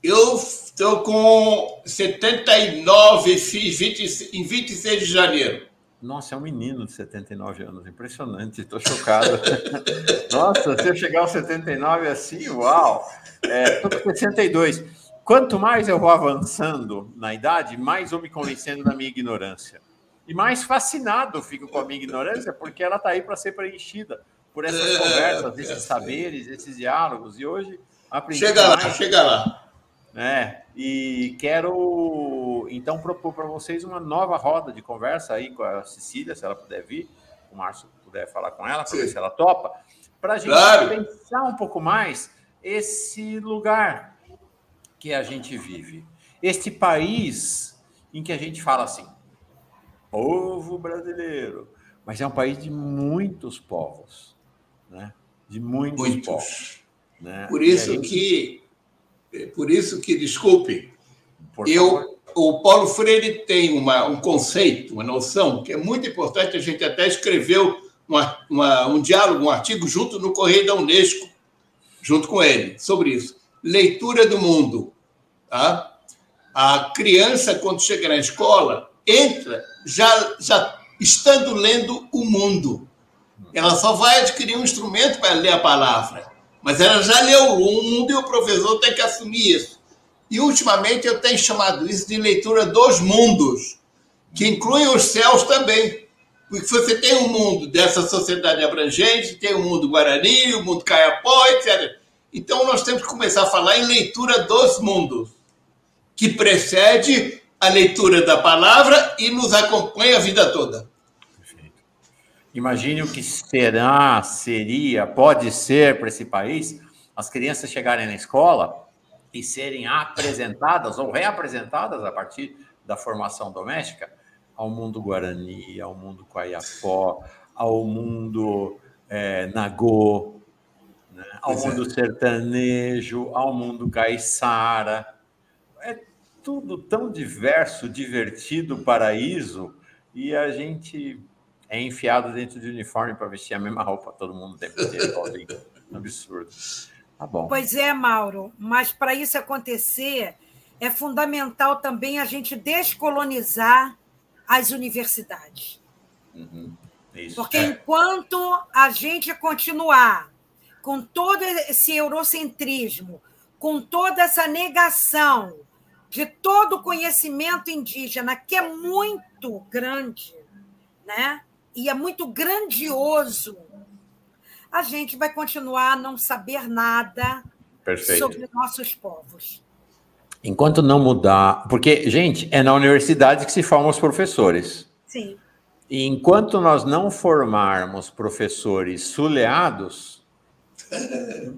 Eu estou com 79, fiz 20, em 26 de janeiro. Nossa, é um menino de 79 anos, impressionante, estou chocado. Nossa, se eu chegar aos 79 assim, uau! Estou é, com 62. Quanto mais eu vou avançando na idade, mais eu me convencendo da minha ignorância. E mais fascinado fico com a minha ignorância, porque ela está aí para ser preenchida por essas é, conversas, esses é, saberes, esses diálogos. E hoje aprendi. Chega lá, chega lá. É, e quero então propor para vocês uma nova roda de conversa aí com a Cecília, se ela puder vir, o Márcio puder falar com ela, para ver se ela topa, para a gente claro. pensar um pouco mais esse lugar que a gente vive, este país em que a gente fala assim, povo brasileiro, mas é um país de muitos povos, né? De muitos, muitos. povos. Né? Por isso gente... que por isso que, desculpe, eu, o Paulo Freire tem uma, um conceito, uma noção, que é muito importante, a gente até escreveu uma, uma, um diálogo, um artigo junto no Correio da Unesco, junto com ele, sobre isso. Leitura do mundo. Tá? A criança, quando chega na escola, entra já, já estando lendo o mundo. Ela só vai adquirir um instrumento para ler a palavra. Mas ela já leu o mundo e o professor tem que assumir isso. E, ultimamente, eu tenho chamado isso de leitura dos mundos, que inclui os céus também. Porque você tem um mundo dessa sociedade abrangente, tem o um mundo Guarani, o um mundo Caiapó, etc. Então, nós temos que começar a falar em leitura dos mundos, que precede a leitura da palavra e nos acompanha a vida toda. Imagine o que será, seria, pode ser para esse país as crianças chegarem na escola e serem apresentadas ou reapresentadas a partir da formação doméstica ao mundo guarani, ao mundo quaiapó, ao mundo é, nagô, né? ao mundo sertanejo, ao mundo caiçara. Tudo tão diverso, divertido, paraíso, e a gente é enfiado dentro de uniforme para vestir a mesma roupa todo mundo o tempo inteiro. Absurdo. Tá bom. Pois é, Mauro, mas para isso acontecer, é fundamental também a gente descolonizar as universidades. Uhum. Porque é. enquanto a gente continuar com todo esse eurocentrismo, com toda essa negação de todo o conhecimento indígena, que é muito grande, né? e é muito grandioso, a gente vai continuar a não saber nada Perfeito. sobre nossos povos. Enquanto não mudar. Porque, gente, é na universidade que se formam os professores. Sim. E enquanto nós não formarmos professores suleados,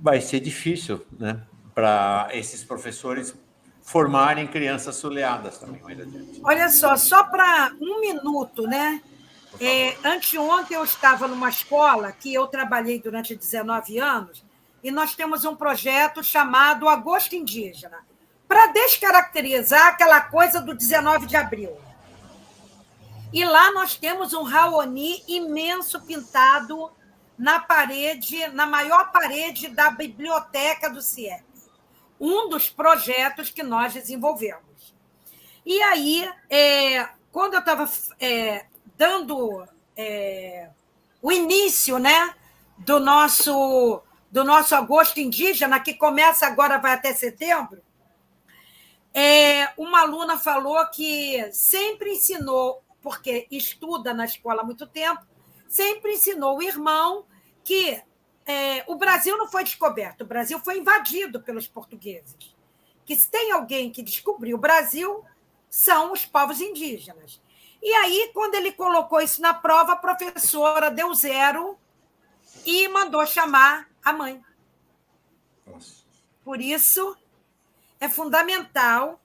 vai ser difícil, né? Para esses professores formarem crianças suleadas também mais adiante. Olha só, só para um minuto, né? É, anteontem eu estava numa escola que eu trabalhei durante 19 anos e nós temos um projeto chamado Agosto Indígena para descaracterizar aquela coisa do 19 de abril. E lá nós temos um Raoni imenso pintado na parede, na maior parede da biblioteca do CIEP. Um dos projetos que nós desenvolvemos. E aí, é, quando eu estava é, dando é, o início né, do nosso do nosso agosto indígena, que começa agora, vai até setembro, é, uma aluna falou que sempre ensinou, porque estuda na escola há muito tempo, sempre ensinou o irmão que é, o Brasil não foi descoberto, o Brasil foi invadido pelos portugueses. Que se tem alguém que descobriu o Brasil, são os povos indígenas. E aí, quando ele colocou isso na prova, a professora deu zero e mandou chamar a mãe. Por isso, é fundamental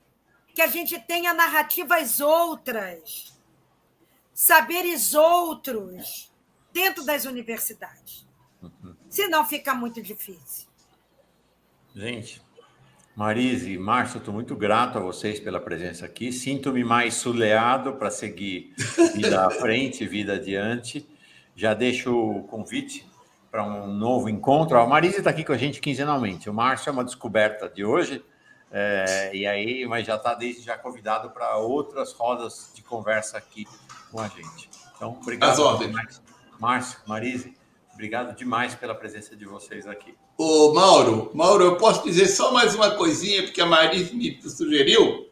que a gente tenha narrativas outras, saberes outros dentro das universidades. Uhum. Senão fica muito difícil. Gente, Marise, Márcio, estou muito grato a vocês pela presença aqui. Sinto-me mais suleado para seguir vida à frente, vida adiante. Já deixo o convite para um novo encontro. A Marise está aqui com a gente quinzenalmente. O Márcio é uma descoberta de hoje. É, e aí, mas já está desde já convidado para outras rodas de conversa aqui com a gente. Então, obrigado. As ordens. Márcio, Marise, obrigado demais pela presença de vocês aqui. Ô, Mauro, Mauro, eu posso dizer só mais uma coisinha, porque a Marise me sugeriu.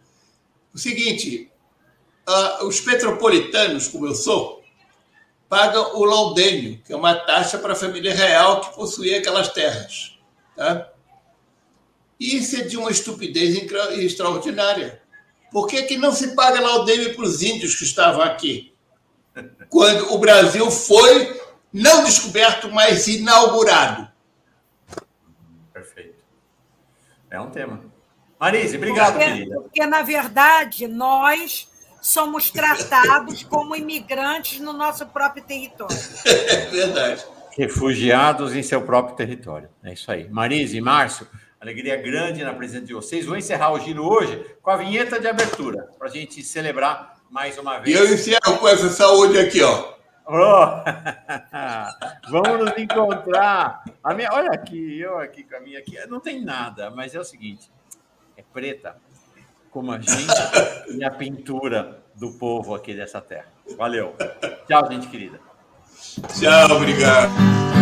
O seguinte, uh, os petropolitanos, como eu sou, pagam o laudênio, que é uma taxa para a família real que possuía aquelas terras. Tá? Isso é de uma estupidez extraordinária. Por que, que não se paga laudêmio para os índios que estavam aqui? Quando o Brasil foi não descoberto, mas inaugurado. Perfeito. É um tema. Marise, obrigado, porque, querida. Porque, na verdade, nós somos tratados como imigrantes no nosso próprio território. É verdade. Refugiados em seu próprio território. É isso aí. Marise, Márcio, Alegria grande na presença de vocês. Vou encerrar o giro hoje com a vinheta de abertura, para a gente celebrar mais uma vez. E eu encerro com essa saúde aqui, ó. Oh. Vamos nos encontrar. A minha, olha aqui, eu aqui com a minha aqui. Não tem nada, mas é o seguinte: é preta, como a gente e a pintura do povo aqui dessa terra. Valeu. Tchau, gente querida. Tchau, obrigado.